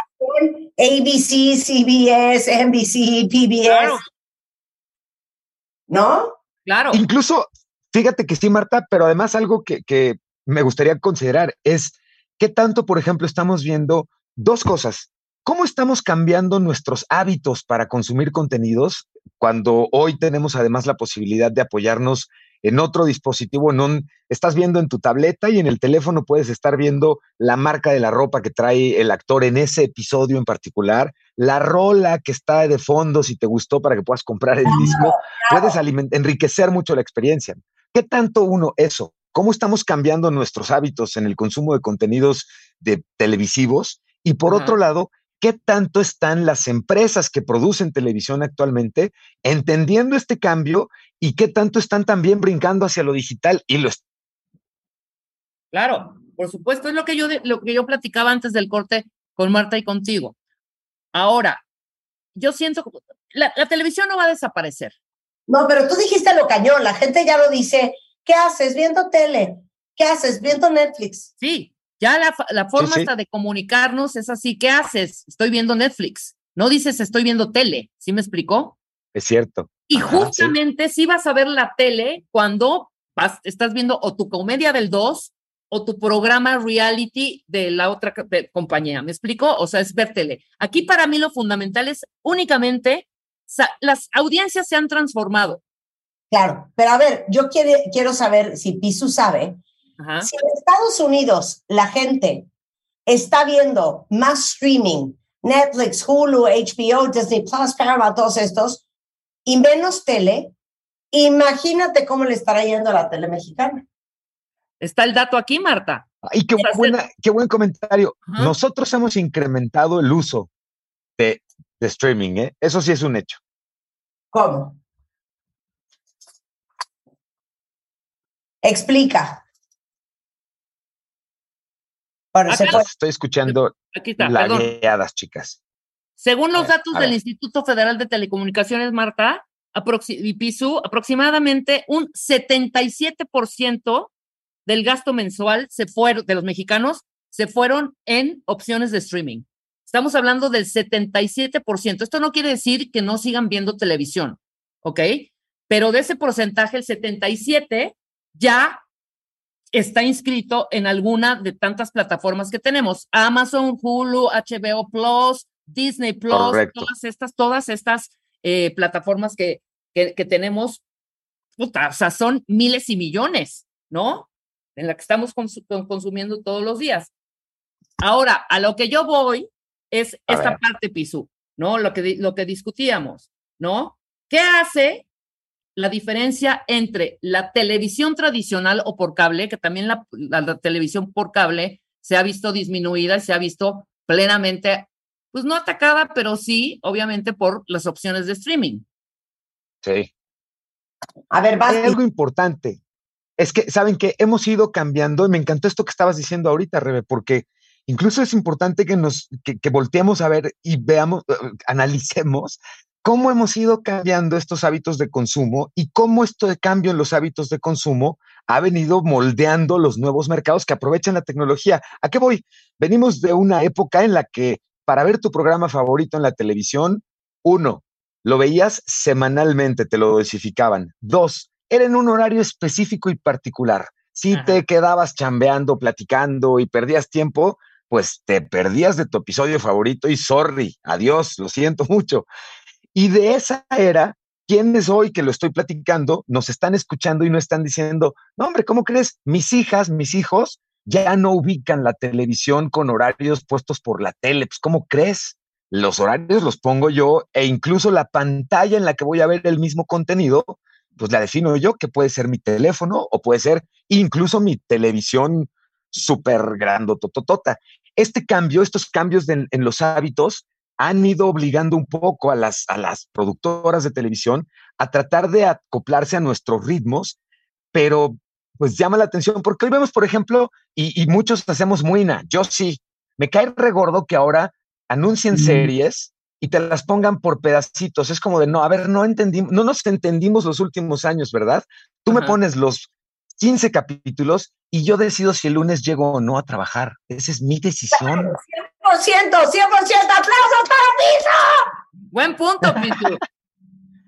ABC, CBS, NBC, PBS. Claro. ¿No? Claro. Incluso, fíjate que sí, Marta, pero además algo que, que me gustaría considerar es qué tanto, por ejemplo, estamos viendo dos cosas. ¿Cómo estamos cambiando nuestros hábitos para consumir contenidos cuando hoy tenemos además la posibilidad de apoyarnos en otro dispositivo? En un, estás viendo en tu tableta y en el teléfono puedes estar viendo la marca de la ropa que trae el actor en ese episodio en particular, la rola que está de fondo si te gustó para que puedas comprar el disco. Puedes enriquecer mucho la experiencia. ¿Qué tanto uno eso? ¿Cómo estamos cambiando nuestros hábitos en el consumo de contenidos de televisivos? Y por otro lado, ¿qué tanto están las empresas que producen televisión actualmente entendiendo este cambio y qué tanto están también brincando hacia lo digital y lo est- Claro, por supuesto, es lo que yo lo que yo platicaba antes del corte con Marta y contigo. Ahora, yo siento que la, la televisión no va a desaparecer. No, pero tú dijiste lo cañón. La gente ya lo dice. ¿Qué haces viendo tele? ¿Qué haces viendo Netflix? Sí, ya la, fa- la forma sí. hasta de comunicarnos es así. ¿Qué haces? Estoy viendo Netflix. No dices estoy viendo tele. ¿Sí me explicó? Es cierto. Y Ajá, justamente sí vas a ver la tele cuando vas- estás viendo o tu comedia del 2 o tu programa reality de la otra de- compañía. ¿Me explico? O sea, es ver tele. Aquí para mí lo fundamental es únicamente, las audiencias se han transformado. Claro, pero a ver, yo quiere- quiero saber si Pisu sabe. Ajá. Si en Estados Unidos la gente está viendo más streaming, Netflix, Hulu, HBO, Disney Plus, Paramount, todos estos, y menos tele, imagínate cómo le estará yendo a la tele mexicana. Está el dato aquí, Marta. Y qué, buena, qué buen comentario. Ajá. Nosotros hemos incrementado el uso de, de streaming, ¿eh? Eso sí es un hecho. ¿Cómo? Explica. Bueno, Acá- puede. Estoy escuchando Aquí está, lagueadas, chicas. Según los ver, datos del. Instituto Federal de Telecomunicaciones, Marta, aproxi- y PISU, aproximadamente un 77% del gasto mensual se fueron, de los mexicanos se fueron en opciones de streaming. Estamos hablando del 77%. Esto no quiere decir que no sigan viendo televisión, ¿ok? Pero de ese porcentaje, el 77 ya está inscrito en alguna de tantas plataformas que tenemos. Amazon, Hulu, HBO Plus, Disney Plus, Correcto. todas estas, todas estas eh, plataformas que, que, que tenemos, puta, o sea, son miles y millones, ¿no? En la que estamos consu- con- consumiendo todos los días. Ahora, a lo que yo voy es A esta ver. parte, Pisu, ¿no? Lo que, lo que discutíamos, ¿no? ¿Qué hace la diferencia entre la televisión tradicional o por cable, que también la, la- la televisión por cable se ha visto disminuida y se ha visto plenamente, pues no atacada, pero sí, obviamente, por las opciones de streaming. Sí. A ver. Hay algo importante. Es que, ¿saben que Hemos ido cambiando, y me encantó esto que estabas diciendo ahorita, Rebe, porque incluso es importante que nos que, que volteemos a ver y veamos, eh, analicemos cómo hemos ido cambiando estos hábitos de consumo y cómo esto de cambio en los hábitos de consumo ha venido moldeando los nuevos mercados que aprovechan la tecnología. ¿A qué voy? Venimos de una época en la que para ver tu programa favorito en la televisión, uno, lo veías semanalmente, te lo dosificaban. Dos, era en un horario específico y particular. Si te quedabas chambeando, platicando y perdías tiempo, pues te perdías de tu episodio favorito y sorry, adiós, lo siento mucho. Y de esa era, quienes hoy que lo estoy platicando nos están escuchando y no están diciendo, no, hombre, ¿cómo crees? Mis hijas, mis hijos ya no ubican la televisión con horarios puestos por la tele. Pues, ¿cómo crees? Los horarios los pongo yo e incluso la pantalla en la que voy a ver el mismo contenido, pues la defino yo, que puede ser mi teléfono o puede ser incluso mi televisión súper grandototota. Este cambio, estos cambios en los hábitos han ido obligando un poco a las, a las productoras de televisión a tratar de acoplarse a nuestros ritmos, pero pues llama la atención porque hoy vemos, por ejemplo, y, y muchos hacemos muina, yo sí, me cae regordo que ahora anuncien series y te las pongan por pedacitos. Es como de, no, a ver, no entendimos, no nos entendimos los últimos años, ¿verdad? Tú me pones los 15 capítulos y yo decido si el lunes llego o no a trabajar. Esa es mi decisión. 100%, 100% aplausos para Pisa. Buen punto, Pitu.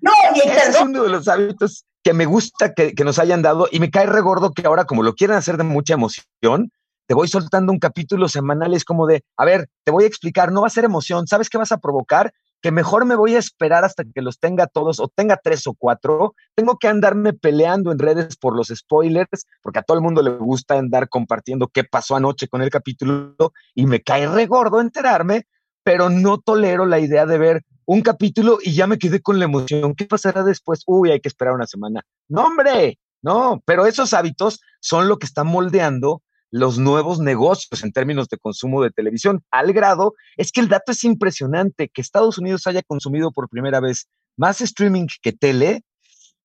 No, y Ese es uno de los hábitos que me gusta que, que nos hayan dado y me cae regordo que ahora, como lo quieren hacer de mucha emoción, te voy soltando un capítulo semanal. Es como de, a ver, te voy a explicar, no va a ser emoción. ¿Sabes qué vas a provocar? Que mejor me voy a esperar hasta que los tenga todos o tenga tres o cuatro. Tengo que andarme peleando en redes por los spoilers, porque a todo el mundo le gusta andar compartiendo qué pasó anoche con el capítulo y me cae regordo enterarme, pero no tolero la idea de ver un capítulo y ya me quedé con la emoción. ¿Qué pasará después? Uy, hay que esperar una semana. No, hombre, no, pero esos hábitos son lo que están moldeando los nuevos negocios en términos de consumo de televisión. Al grado, es que el dato es impresionante, que Estados Unidos haya consumido por primera vez más streaming que tele,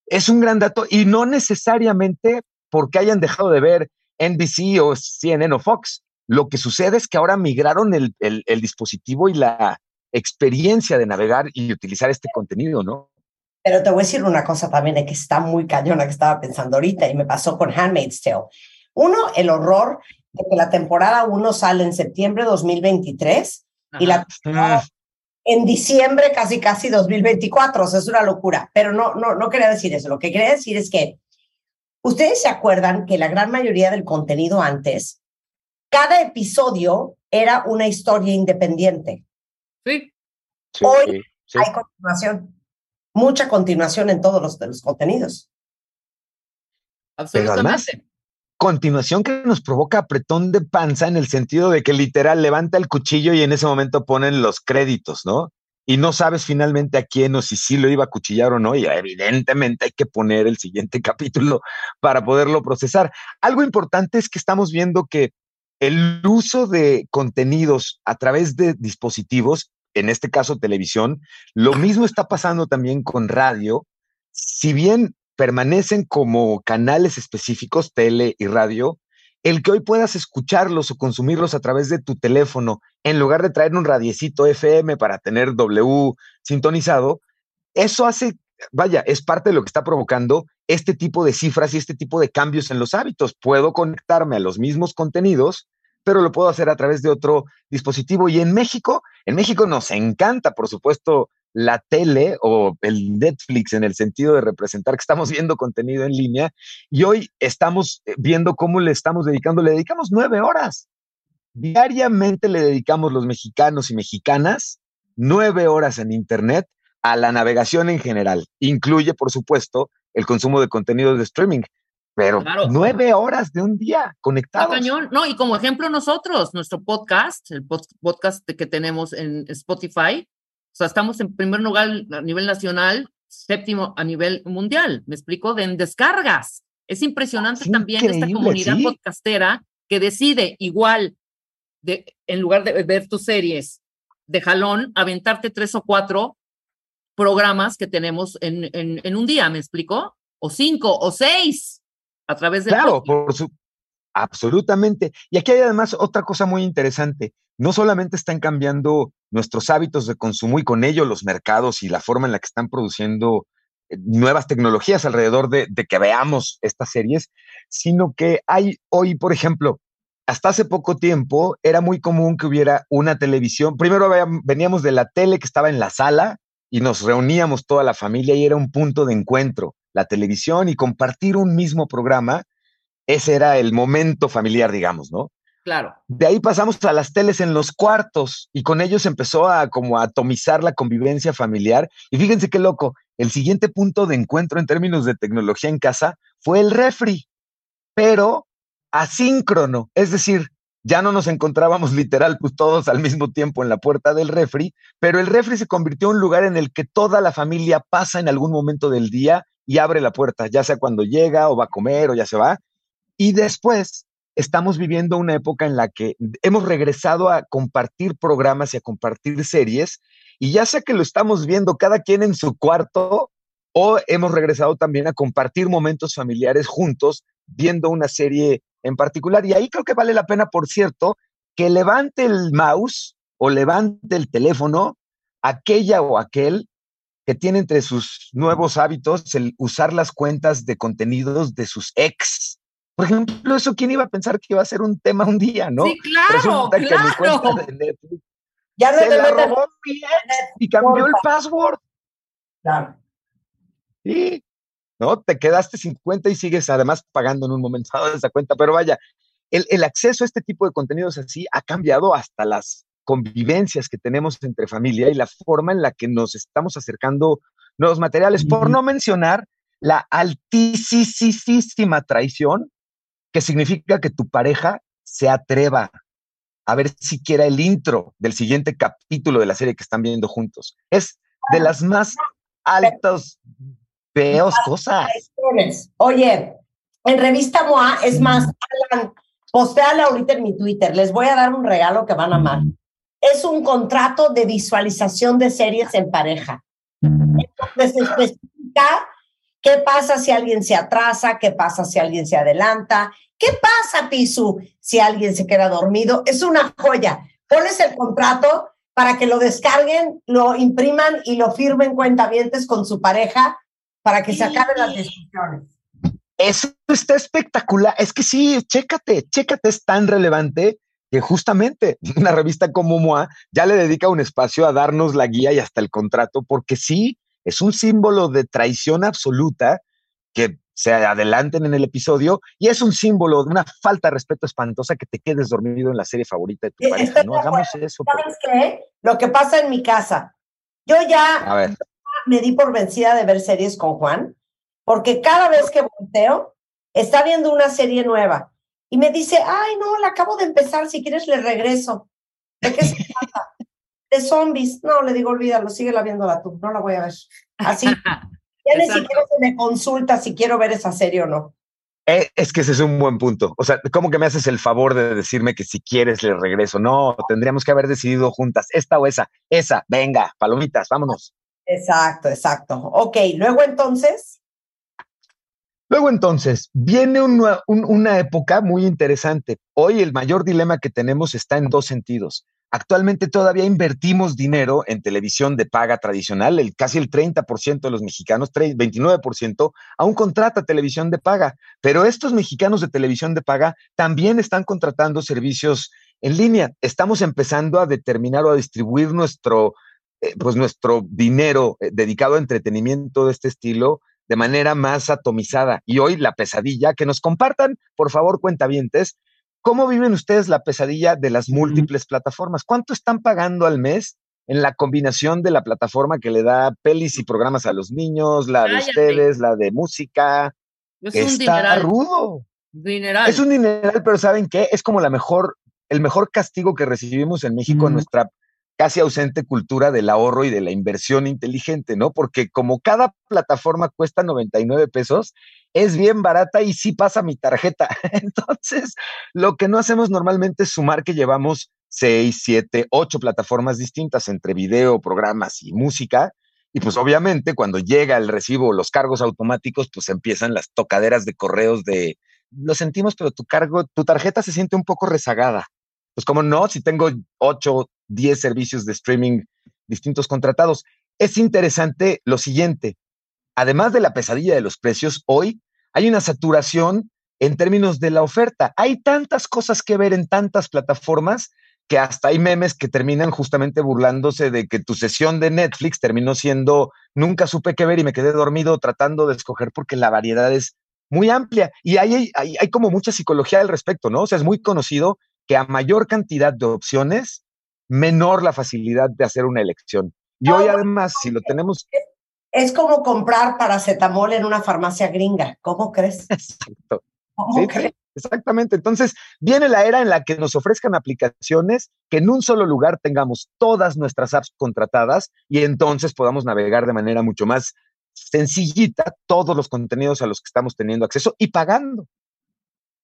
es un gran dato y no necesariamente porque hayan dejado de ver NBC o CNN o Fox. Lo que sucede es que ahora migraron el, el- dispositivo y la experiencia de navegar y utilizar este contenido, ¿no? pero te voy a decir una cosa también que está muy cañona que estaba pensando ahorita y me pasó con Handmaid's Tale. Uno, el horror de que la temporada 1 sale en septiembre de 2023 y la temporada en diciembre casi casi 2024, o sea, es una locura, pero no, no, no quería decir eso, lo que quería decir es que ustedes se acuerdan que la gran mayoría del contenido antes, cada episodio era una historia independiente. Sí. Hoy hay continuación, mucha continuación en todos los, de los contenidos. Pero además, continuación que nos provoca apretón de panza en el sentido de que literal levanta el cuchillo y en ese momento ponen los créditos, ¿no? Y no sabes finalmente a quién o si sí lo iba a cuchillar o no, y evidentemente hay que poner el siguiente capítulo para poderlo procesar. Algo importante es que estamos viendo que el uso de contenidos a través de dispositivos, en este caso televisión, lo mismo está pasando también con radio. Si bien permanecen como canales específicos, tele y radio, el que hoy puedas escucharlos o consumirlos a través de tu teléfono, en lugar de traer un radiecito FM para tener W sintonizado, eso hace, vaya, es parte de lo que está provocando este tipo de cifras y este tipo de cambios en los hábitos. Puedo conectarme a los mismos contenidos, pero lo puedo hacer a través de otro dispositivo. Y en México, en México nos encanta, por supuesto, la tele o el Netflix en el sentido de representar que estamos viendo contenido en línea y hoy estamos eh, viendo cómo le estamos dedicando, le dedicamos nueve horas. Diariamente le dedicamos los mexicanos y mexicanas nueve horas en Internet a la navegación en general. Incluye, por supuesto, el consumo de contenidos de streaming, pero Claro. nueve horas de un día conectados. cañón. No, y como ejemplo nosotros, nuestro podcast, el pod- podcast que tenemos en Spotify, sea, estamos en primer lugar a nivel nacional, séptimo a nivel mundial, me explico, en descargas. Es impresionante Es también esta comunidad sí. podcastera que decide igual, de, en lugar de ver tus series de jalón, aventarte tres o cuatro programas que tenemos en, en, en un día, ¿me explico? O cinco o seis a través de Claro, por su, Absolutamente. Y aquí hay además otra cosa muy interesante. No solamente están cambiando nuestros hábitos de consumo y con ello los mercados y la forma en la que están produciendo eh, nuevas tecnologías alrededor de, de que veamos estas series, sino que hay hoy, por ejemplo, hasta hace poco tiempo era muy común que hubiera una televisión. Primero veníamos de la tele que estaba en la sala y nos reuníamos toda la familia y era un punto de encuentro, la televisión y compartir un mismo programa. Ese era el momento familiar, digamos, ¿no? Claro. De ahí pasamos a las teles en los cuartos y con ellos empezó a como a atomizar la convivencia familiar. Y fíjense qué loco, el siguiente punto de encuentro en términos de tecnología en casa fue el refri, pero asíncrono, es decir, ya no nos encontrábamos literal pues todos al mismo tiempo en la puerta del refri, pero el refri se convirtió en un lugar en el que toda la familia pasa en algún momento del día y abre la puerta, ya sea cuando llega o va a comer o ya se va. Y después estamos viviendo una época en la que hemos regresado a compartir programas y a compartir series, y ya sea que lo estamos viendo cada quien en su cuarto, o hemos regresado también a compartir momentos familiares juntos, viendo una serie en particular. Y ahí creo que vale la pena, por cierto, que levante el mouse o levante el teléfono aquella o aquel que tiene entre sus nuevos hábitos el usar las cuentas de contenidos de sus ex. Por ejemplo, eso quién iba a pensar que iba a ser un tema un día, ¿no? Sí, claro, Resulta que mi claro. cuenta de Netflix Ya no se te la robó mi ex y cambió el password. Claro. Sí, ¿no? Te quedaste sin cuenta y sigues además pagando en un momento dado esa cuenta, pero vaya, el, el acceso a este tipo de contenidos así ha cambiado hasta las convivencias que tenemos entre familia y la forma en la que nos estamos acercando nuevos materiales, por no mencionar la altísima traición que significa que tu pareja se atreva a ver siquiera el intro del siguiente capítulo de la serie que están viendo juntos. Es de las más altas, peos cosas. Oye, en revista MOA, es más, Alan, postéala ahorita en mi Twitter, les voy a dar un regalo que van a amar. Es un contrato de visualización de series en pareja. Se especifica qué pasa si alguien se atrasa, qué pasa si alguien se adelanta, qué pasa, Pisu, si alguien se queda dormido. Es una joya. Pones el contrato para que lo descarguen, lo impriman y lo firmen cuentavientes con su pareja para que se acaben las discusiones. Eso está espectacular. Es que sí, chécate, chécate, es tan relevante que justamente una revista como MOA ya le dedica un espacio a darnos la guía y hasta el contrato, porque sí, es un símbolo de traición absoluta que se adelanten en el episodio y es un símbolo de una falta de respeto espantosa que te quedes dormido en la serie favorita de tu Eh, pareja. estoy No hagamos acuerdo. eso. por- ¿Sabes qué? Lo que pasa en mi casa. Yo ya me di por vencida de ver series con Juan, porque cada vez que volteo, está viendo una serie nueva y me dice, ay, no, la acabo de empezar, si quieres le regreso. ¿De qué se trata? De zombies. No, le digo, olvídalo, síguela viéndola tú, no la voy a ver. Así. Ya ni siquiera se me consulta si quiero ver esa serie o no. eh, es que ese es un buen punto. O sea, ¿cómo que me haces el favor de decirme que si quieres le regreso? No, tendríamos que haber decidido juntas, esta o esa, esa, venga, palomitas, vámonos. Exacto, exacto. Ok, luego entonces, Luego entonces, viene una, un- una época muy interesante. Hoy el mayor dilema que tenemos está en dos sentidos. Actualmente todavía invertimos dinero en televisión de paga tradicional, el, casi el 30% de los mexicanos, tre- 29%, aún contrata televisión de paga, pero estos mexicanos de televisión de paga también están contratando servicios en línea. Estamos empezando a determinar o a distribuir nuestro, eh, pues nuestro dinero eh, dedicado a entretenimiento de este estilo de manera más atomizada. Y hoy la pesadilla, que nos compartan, por favor, cuentavientes, ¿cómo viven ustedes la pesadilla de las múltiples plataformas? ¿Cuánto están pagando al mes en la combinación de la plataforma que le da pelis y programas a los niños, la de ustedes, la de música? Es que un está dineral. rudo. Dineral. Es un dineral, pero ¿saben qué? Es como la mejor, el mejor castigo que recibimos en México en nuestra casi ausente cultura del ahorro y de la inversión inteligente, ¿no? Porque como cada plataforma cuesta 99 pesos, es bien barata y sí pasa mi tarjeta. Entonces, lo que no hacemos normalmente es sumar que llevamos seis, siete, ocho plataformas distintas entre video, programas y música. Y pues obviamente cuando llega el recibo los cargos automáticos, pues empiezan las tocaderas de correos de lo sentimos, pero tu cargo, tu tarjeta se siente un poco rezagada. Pues como no, si tengo 8, 10 servicios de streaming distintos contratados. Es interesante lo siguiente, además de la pesadilla de los precios, hoy hay una saturación en términos de la oferta. Hay tantas cosas que ver en tantas plataformas que hasta hay memes que terminan justamente burlándose de que tu sesión de Netflix terminó siendo nunca supe qué ver y me quedé dormido tratando de escoger porque la variedad es muy amplia y hay, hay, hay como mucha psicología al respecto, ¿no? O sea, es muy conocido que a mayor cantidad de opciones, menor la facilidad de hacer una elección. Y hoy además, si lo tenemos... Es como comprar paracetamol en una farmacia gringa. ¿Cómo crees? Exacto. Sí, sí, exactamente. Entonces, viene la era en la que nos ofrezcan aplicaciones que en un solo lugar tengamos todas nuestras apps contratadas y entonces podamos navegar de manera mucho más sencillita todos los contenidos a los que estamos teniendo acceso y pagando.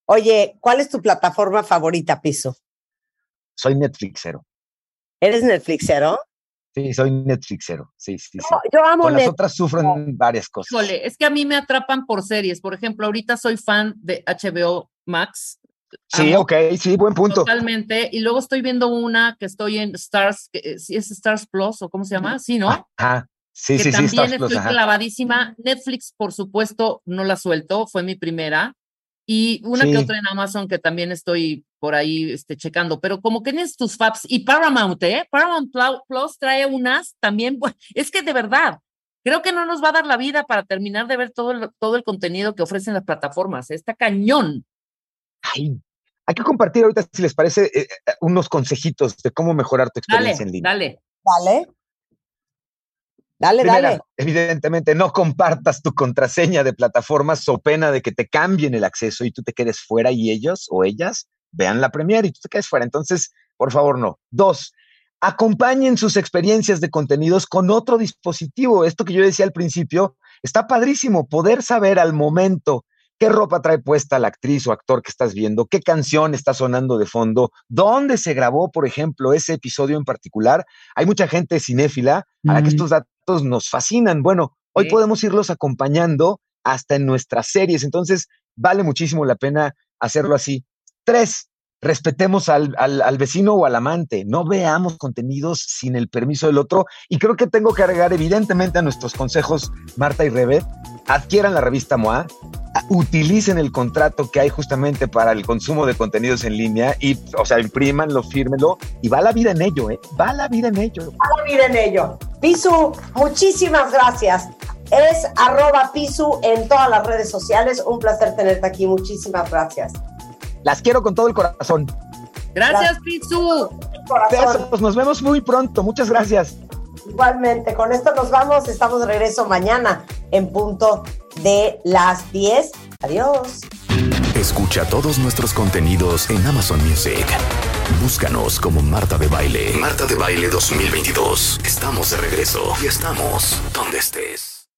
Oye, ¿cuál es tu plataforma favorita, Piso? Soy Netflixero. ¿Eres Netflixero? Sí, soy Netflixero. Sí, sí, sí. No, yo amo Con las Netflix. otras sufren varias cosas. Híjole, es que a mí me atrapan por series. Por ejemplo, ahorita soy fan de HBO Max. Sí, Amo ok, sí, buen punto. Totalmente. Y luego estoy viendo una que estoy en Stars, que, eh, ¿sí es Stars Plus o cómo se llama? Sí, ¿no? Ajá. Sí, que sí, sí, también Stars estoy Plus, ajá. clavadísima. Netflix, por supuesto, no la suelto, fue mi primera. Y una que otra en Amazon que también estoy por ahí este, checando, pero como que tienes tus faps y Paramount, ¿eh? Paramount Plus trae unas también, es que de verdad, creo que no nos va a dar la vida para terminar de ver todo el, todo el contenido que ofrecen las plataformas, está cañón. Ay, hay que compartir ahorita, si les parece, eh, eh, unos consejitos de cómo mejorar tu Dale, experiencia en línea. dale. Dale. Dale, Primera, dale. evidentemente, no compartas tu contraseña de plataformas so pena de que te cambien el acceso y tú te quedes fuera y ellos o ellas vean la premier y tú te quedes fuera. Entonces, por favor, no. Dos, acompañen sus experiencias de contenidos con otro dispositivo. Esto que yo decía al principio, está padrísimo poder saber al momento qué ropa trae puesta la actriz o actor que estás viendo, qué canción está sonando de fondo, dónde se grabó, por ejemplo, ese episodio en particular. Hay mucha gente cinéfila a la que Mm. estos datos nos fascinan. Bueno, hoy Sí. podemos irlos acompañando hasta en nuestras series, entonces vale muchísimo la pena hacerlo así. Tres, respetemos al, al- al vecino o al amante, no veamos contenidos sin el permiso del otro. Y creo que tengo que agregar evidentemente a nuestros consejos, Marta y Rebe, adquieran la revista MOA, utilicen el contrato que hay justamente para el consumo de contenidos en línea y, o sea, imprímanlo, fírmenlo y va la vida en ello, ¿eh? Va la vida en ello. Ah, miren ello. Pisu, muchísimas gracias. Es arroba Pisu en todas las redes sociales. Un placer tenerte aquí. Muchísimas gracias. Las quiero con todo el corazón. Gracias, Pizzu. Corazón. Besos, nos vemos muy pronto. Muchas gracias. Igualmente, con esto nos vamos. Estamos de regreso mañana en punto de las 10. Adiós. Escucha todos nuestros contenidos en Amazon Music. Búscanos como Marta de Baile. Marta de Baile 2022. Estamos de regreso y estamos donde estés.